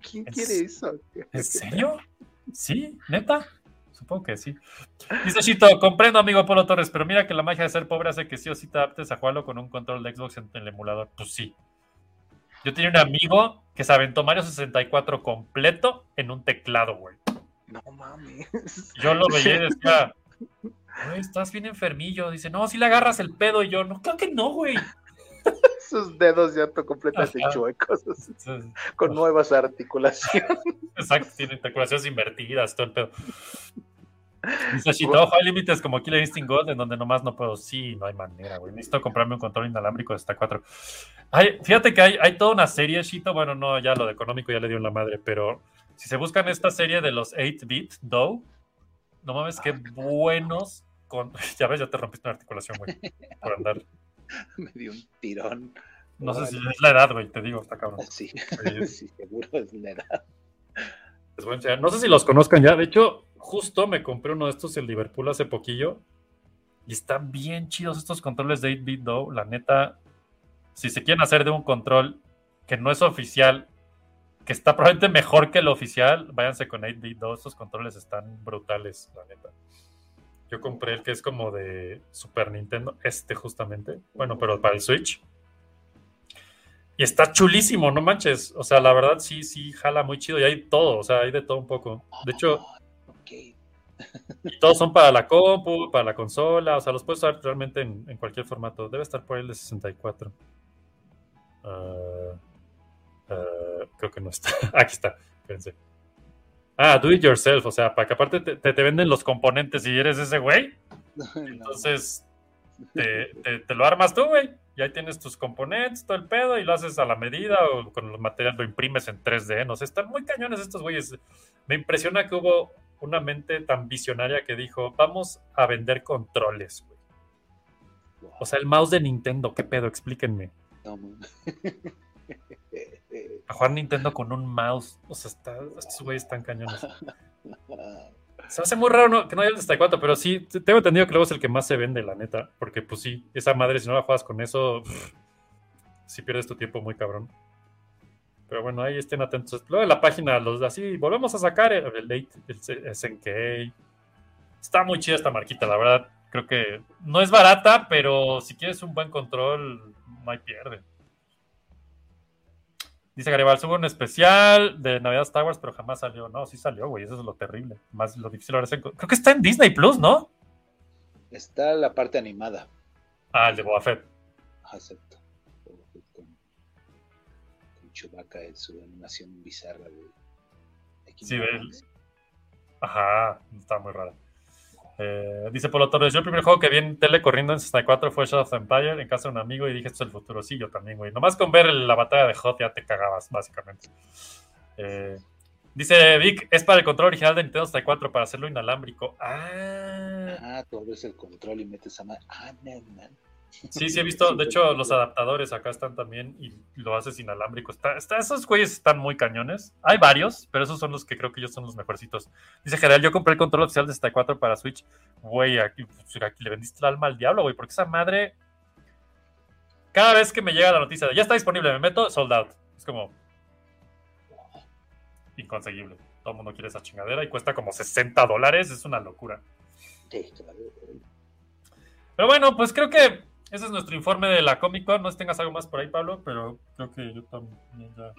¿Quién ¿En quiere eso? ¿En serio? ¿Sí? ¿Neta? Supongo que sí. Dice Chito, comprendo, amigo Polo Torres, pero mira que la magia de ser pobre hace que sí o sí te adaptes a jugarlo con un control de Xbox en el emulador. Pues sí. Yo tenía un amigo que se aventó Mario 64 completo en un teclado, güey. No mames. Yo lo veía y decía, güey, estás bien enfermillo. Dice, no, si le agarras el pedo. Y yo, no, creo que no, güey. Sus dedos ya completamente Ajá. chuecos, con nuevas articulaciones. Exacto, tiene articulaciones invertidas, todo el pedo. Dice hay límites como Killer Instinct Gold en donde nomás no puedo. Sí, no hay manera, güey. Necesito comprarme un control inalámbrico de hasta 4. Hay, fíjate que hay, hay toda una serie, Shito. Bueno, no, ya lo de económico ya le dio en la madre, pero si se buscan esta serie de los 8-bit Dow, no mames, qué buenos. Con... Ya ves, ya te rompiste una articulación, güey. Por andar. Me dio un tirón. No sé si es la edad, güey, te digo, está cabrón. Sí, Sí. sí, seguro es la edad. No sé si los conozcan ya. De hecho, justo me compré uno de estos en Liverpool hace poquillo. Y están bien chidos estos controles de 8-bit Dow. La neta, si se quieren hacer de un control que no es oficial, que está probablemente mejor que el oficial, váyanse con 8-bit Dow. Estos controles están brutales, la neta. Yo compré el que es como de Super Nintendo, este justamente. Bueno, pero para el Switch. Y está chulísimo, no manches. O sea, la verdad sí, sí, jala muy chido. Y hay todo, o sea, hay de todo un poco. De hecho, y todos son para la compu, para la consola. O sea, los puedes usar realmente en, en cualquier formato. Debe estar por ahí el de 64. Ah, ah, creo que no está. Aquí está. Ah, do it yourself. O sea, para que aparte te, te- te venden los componentes y eres ese güey. Entonces, te, te- te lo armas tú, güey. Y ahí tienes tus componentes, todo el pedo, y lo haces a la medida o con los materiales lo imprimes en 3D. No sé, están muy cañones estos güeyes. Me impresiona que hubo una mente tan visionaria que dijo, vamos a vender controles, güey. O sea, el mouse de Nintendo, ¿qué pedo? Explíquenme. no. A jugar Nintendo con un mouse. O sea, estos güeyes están cañones. Se hace muy raro que no haya el 64, pero sí, tengo entendido que luego es el que más se vende, la neta. Porque, pues sí, esa madre, si no la juegas con eso, pff, sí pierdes tu tiempo muy cabrón. Pero bueno, ahí estén atentos. Luego en la página, los así, volvemos a sacar el, el, eight- el SNK. Está muy chida esta marquita, la verdad. Creo que no es barata, pero si quieres un buen control, no hay pierde. Dice Garibal, subo un especial de Navidad Star Wars, pero jamás salió. No, sí salió, güey. Eso es lo terrible. Más lo difícil ahora es Creo que está en Disney Plus, ¿no? Está la parte animada. Ah, el de Boba Fett. Acepto. Con, con Chewbacca en su animación bizarra de. de Sí. Max. Ajá, está muy rara. Eh, dice Polo Torres, yo el primer juego que vi en tele corriendo en 64 fue Shadow of Empire en casa de un amigo y dije, esto es el futuro. También, güey. Nomás con ver la batalla de Hoth ya te cagabas, básicamente. Eh, dice Vic, es para el control original de Nintendo 64 para hacerlo inalámbrico. Ah, Ah, tú abres el control y metes a. Ah, no, man. Sí, sí he visto, de hecho los adaptadores acá están también y lo haces inalámbrico. Está, está, esos güeyes están muy cañones. Hay varios, pero esos son los que creo que ellos son los mejorcitos. Dice General, yo compré el control oficial de 64 para Switch. Güey, aquí, pues, aquí le vendiste el alma al diablo, güey, porque esa madre... Cada vez que me llega la noticia de ya está disponible, me meto, sold out. Es como... Inconseguible. Todo el mundo quiere esa chingadera y cuesta como 60 dólares. Es una locura. Pero bueno, pues creo que ese es nuestro informe de la Comic Con. No sé si tengas algo más por ahí, Pablo, pero creo que yo también ya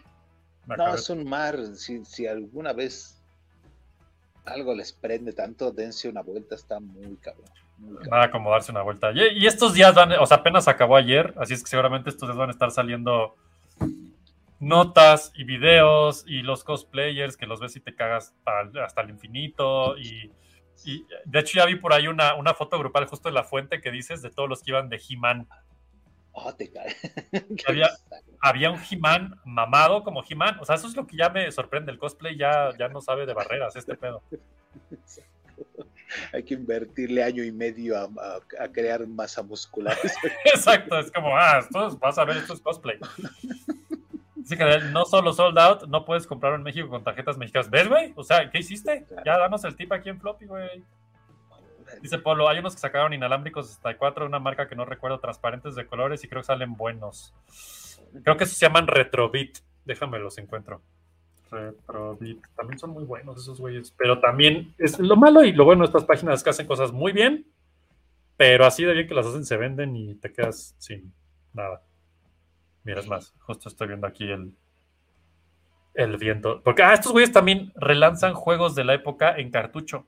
me No, es un mar. Si, si alguna vez algo les prende tanto, dense una vuelta. Está muy cabrón. Muy cabrón. Nada como darse una vuelta. Y, y estos días van, o sea, apenas acabó ayer, así es que seguramente estos días van a estar saliendo notas y videos y los cosplayers que los ves y te cagas al- hasta el infinito. Y, y, de hecho ya vi por ahí una, una foto grupal justo en la fuente que dices de todos los que iban de He-Man. Oh, te. Había, había un He-Man mamado como He-Man. O sea, eso es lo que ya me sorprende. El cosplay ya, ya no sabe de barreras, este pedo. Hay que invertirle año y medio a, a- a crear masa muscular. Exacto, es como, ah, esto es- vas a ver, esto es cosplay. Sí, no solo sold out, no puedes comprarlo en México con tarjetas mexicanas. ¿Ves, güey? O sea, ¿qué hiciste? Ya danos el tip aquí en Floppy, güey. Dice Polo, hay unos que sacaron inalámbricos 64, una marca que no recuerdo, transparentes de colores y creo que salen buenos. Creo que esos se llaman Retrobit. Déjame los encuentro. Retrobit. También son muy buenos esos güeyes. Pero también es lo malo y lo bueno de estas páginas es que hacen cosas muy bien, pero así de bien que las hacen se venden y te quedas sin nada. Mira, es más, justo estoy viendo aquí el, el viento. Porque ah, estos güeyes también relanzan juegos de la época en cartucho.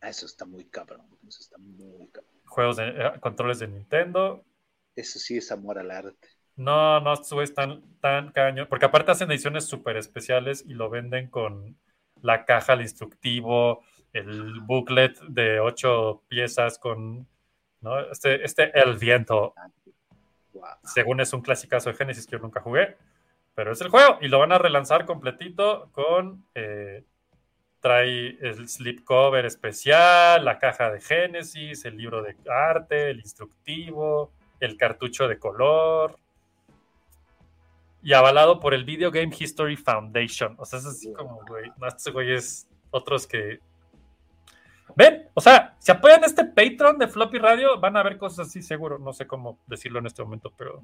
Ah, Eso está muy cabrón. Eso está muy cabrón. Juegos de eh, controles de Nintendo. Eso sí es amor al arte. No, no, estos güeyes están tan caño. Porque aparte hacen ediciones súper especiales y lo venden con la caja, el instructivo, el booklet de ocho piezas con ¿no? este, este El Viento. Wow. Según es un clasicazo de Genesis que yo nunca jugué. Pero es el juego. Y lo van a relanzar completito con. eh, trae el slipcover especial, la caja de Genesis, el libro de arte, el instructivo, el cartucho de color. Y avalado por el Video Game History Foundation. O sea, es así como, güey. Estos güeyes, otros que. Ven, o sea, si apoyan este Patreon de Floppy Radio, van a ver cosas así, seguro. No sé cómo decirlo en este momento, pero.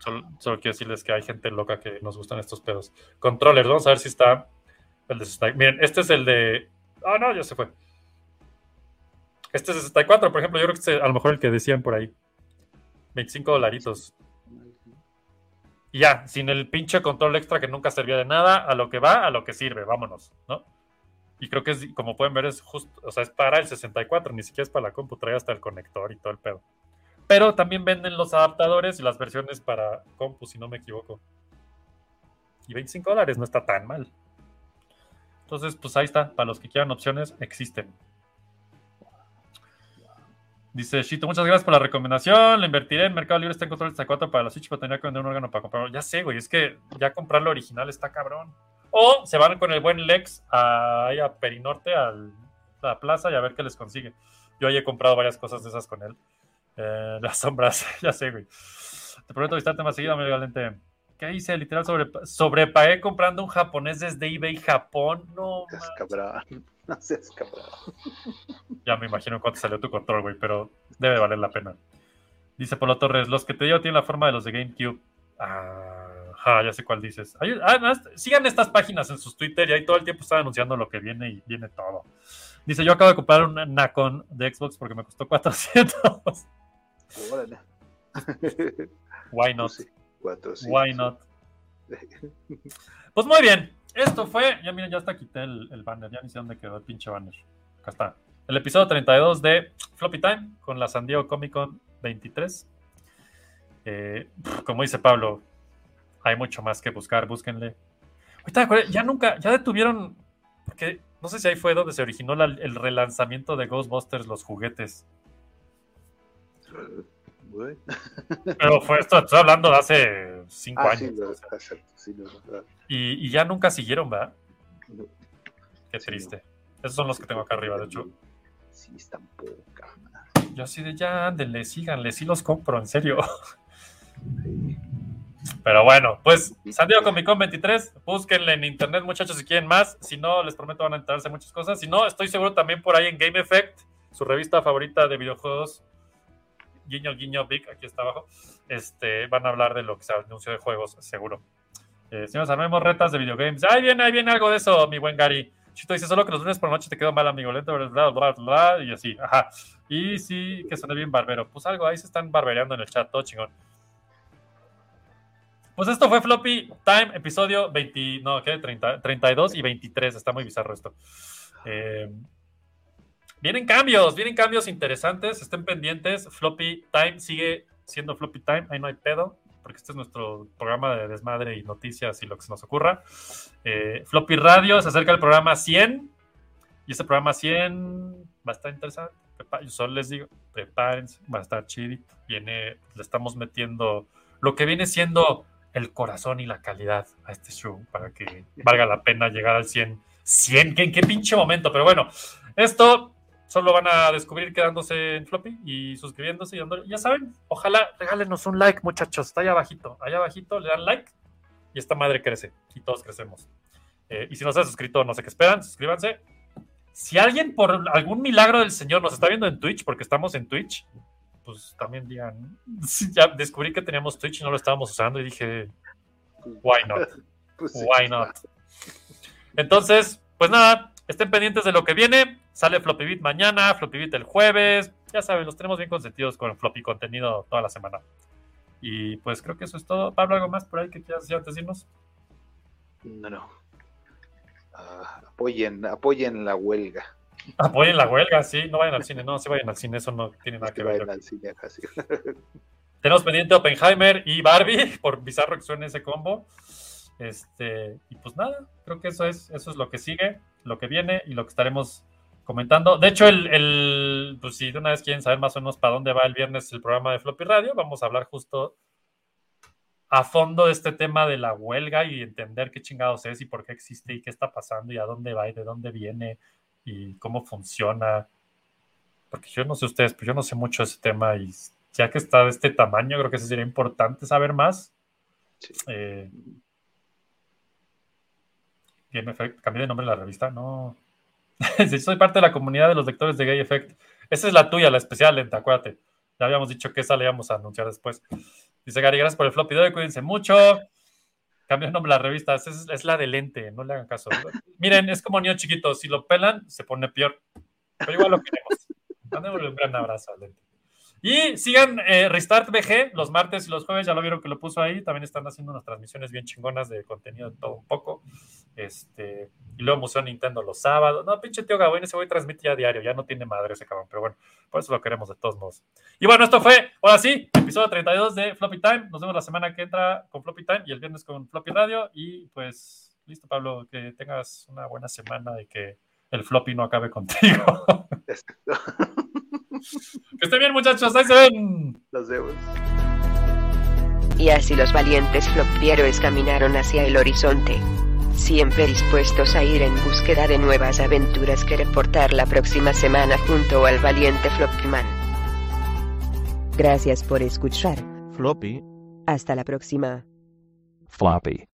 Solo, quiero decirles que hay gente loca que nos gustan estos pedos. Controllers, vamos a ver si está el de 64. Miren, este es el de. Ah, no, ya se fue. Este es de 64, por ejemplo. Yo creo que este es a lo mejor el que decían por ahí. 25 dolaritos. Y ya, sin el pinche control extra que nunca servía de nada, a lo que va, a lo que sirve, vámonos, ¿no? Y creo que es, como pueden ver, es justo, o sea, es para el 64, ni siquiera es para la compu, trae hasta el conector y todo el pedo. Pero también venden los adaptadores y las versiones para compu, si no me equivoco. Y 25 dólares no está tan mal. Entonces, pues ahí está, para los que quieran opciones, existen. Dice Shito, muchas gracias por la recomendación. Le invertiré en Mercado Libre, está en control 64 para la Switch, pero tendría que vender un órgano para comprarlo. Ya sé, güey, es que ya comprar lo original está cabrón. O se van con el buen Lex a, ahí a Perinorte, a la plaza y a ver qué les consigue. Yo ya he comprado varias cosas de esas con él. Eh, las sombras, ya sé, güey. Te prometo visitarte más seguido, amigo Valente. ¿Qué hice? Literal, sobre, sobrepagué comprando un japonés desde eBay Japón. No, Seas man. cabrón. No seas cabrón. Ya me imagino cuánto salió tu control, güey, pero debe valer la pena. Dice Polo Torres, los que te digo tienen la forma de los de GameCube. Ajá, ya sé cuál dices. Ay, ah, no, est- sigan estas páginas en sus Twitter y ahí todo el tiempo están anunciando lo que viene y viene todo. Dice, yo acabo de comprar un Nacon de Xbox porque me costó 400. Órale. Why not? Sí, 400. Why not? Pues muy bien, esto fue, ya miren, ya hasta quité el, el banner, ya ni sé dónde quedó el pinche banner. Acá está. El episodio 32 de Floppy Time con la San Diego Comic Con 23. Eh, como dice Pablo, hay mucho más que buscar, búsquenle. Ahorita ya nunca, ya detuvieron, porque no sé si ahí fue donde se originó la- el relanzamiento de Ghostbusters, los juguetes. Pero fue esto, estoy hablando de hace cinco Ah, años. sí, o sea. sí, Y, y ya nunca siguieron, ¿verdad? Qué Sí, triste. Esos son los que tengo acá arriba, de hecho. Sí, están poca. yo así de ya, ándenle, síganle, sí los compro, en serio. Pero bueno, pues San Diego Comic Con 23, búsquenle en internet muchachos si quieren más, si no, les prometo van a enterarse muchas cosas, si no, estoy seguro también por ahí en Game Effect, su revista favorita de videojuegos, guiño, guiño, big, aquí está abajo, este, van a hablar de lo que se anunció de juegos, seguro. Eh, señores, armemos retas de videogames. Ahí viene, ahí viene algo de eso, mi buen Gary. Chito dice solo que los lunes por la noche te quedó mal, amigo. Lento, bla, bla, bla, y así. Ajá. Y sí, que suene bien barbero. Pues algo, ahí se están barbereando en el chat, todo chingón. Pues esto fue Floppy Time, episodio 20, no, ¿qué? 30, 32 y 23. Está muy bizarro esto. Eh, vienen cambios, vienen cambios interesantes. Estén pendientes. Floppy Time sigue siendo Floppy Time. Ahí no hay pedo porque este es nuestro programa de desmadre y noticias y lo que se nos ocurra. Eh, Floppy Radio se acerca al programa 100 y este programa 100 va a estar interesante. Yo solo les digo, prepárense, va a estar chidito. Viene, le estamos metiendo lo que viene siendo el corazón y la calidad a este show para que valga la pena llegar al 100. 100, ¿qué, en qué pinche momento? Pero bueno, esto solo van a descubrir quedándose en floppy y suscribiéndose y dándole. Ya saben, ojalá regálenos un like, muchachos. Está allá abajito. Allá abajito le dan like y esta madre crece y todos crecemos. Eh, y si no se han suscrito, no sé qué esperan, suscríbanse. Si alguien por algún milagro del Señor nos está viendo en Twitch, porque estamos en Twitch, pues también digan, "Sí, ya descubrí que teníamos Twitch y no lo estábamos usando y dije, why not? Pues sí. Why not? Entonces, pues nada, estén pendientes de lo que viene. Sale Floppy Beat mañana, Floppy Beat el jueves. Ya saben, los tenemos bien consentidos con Floppy contenido toda la semana. Y pues creo que eso es todo. Pablo, ¿algo más por ahí que quieras decir antes de irnos? No, no. Ah, apoyen, apoyen la huelga. Apoyen la huelga, sí. No vayan al cine. No, sí vayan al cine. Eso no tiene nada que que ver. vayan al cine casi. Tenemos pendiente Oppenheimer y Barbie, por bizarro que suene ese combo. Este, y pues nada, creo que eso es, eso es lo que sigue, lo que viene y lo que estaremos comentando. De hecho, el, el- pues si de una vez quieren saber más o menos para dónde va el viernes el programa de Floppy Radio, vamos a hablar justo a fondo de este tema de la huelga y entender qué chingados es y por qué existe y qué está pasando y a dónde va y de dónde viene y cómo funciona. Porque yo no sé ustedes, pero yo no sé mucho de ese tema y ya que está de este tamaño, creo que sí sería importante saber más. Eh, Game Effect, cambié de nombre en la revista, no. Sí, soy parte de la comunidad de los lectores de Gay Effect. Esa es la tuya, la especial, lenta, acuérdate. Ya habíamos dicho que esa la íbamos a anunciar después. Dice Gary, gracias por el floppy de hoy, cuídense mucho. Cambió el nombre de la revista, es, la de lente, no le hagan caso. Miren, es como niño chiquito, si lo pelan, se pone peor. Pero igual lo queremos. Mándemosle un gran abrazo al lente. Y sigan eh, Restart VG los martes y los jueves, ya lo vieron que lo puso ahí. También están haciendo unas transmisiones bien chingonas de contenido de todo un poco. Este, y luego Museo Nintendo los sábados. No, pinche tío Gawain, ese güey transmite ya diario, ya no tiene madre ese cabrón, pero bueno, por eso lo queremos de todos modos. Y bueno, esto fue, ahora sí, episodio 32 de Floppy Time. Nos vemos la semana que entra con Floppy Time y el viernes con Floppy Radio. Y pues, listo, Pablo, que tengas una buena semana y que el floppy no acabe contigo. que estén bien, muchachos, ahí se ven. Los vemos. Y así los valientes flopieros caminaron hacia el horizonte. Siempre dispuestos a ir en búsqueda de nuevas aventuras que reportar la próxima semana junto al valiente Floppyman. Gracias por escuchar. Floppy. Hasta la próxima. Floppy.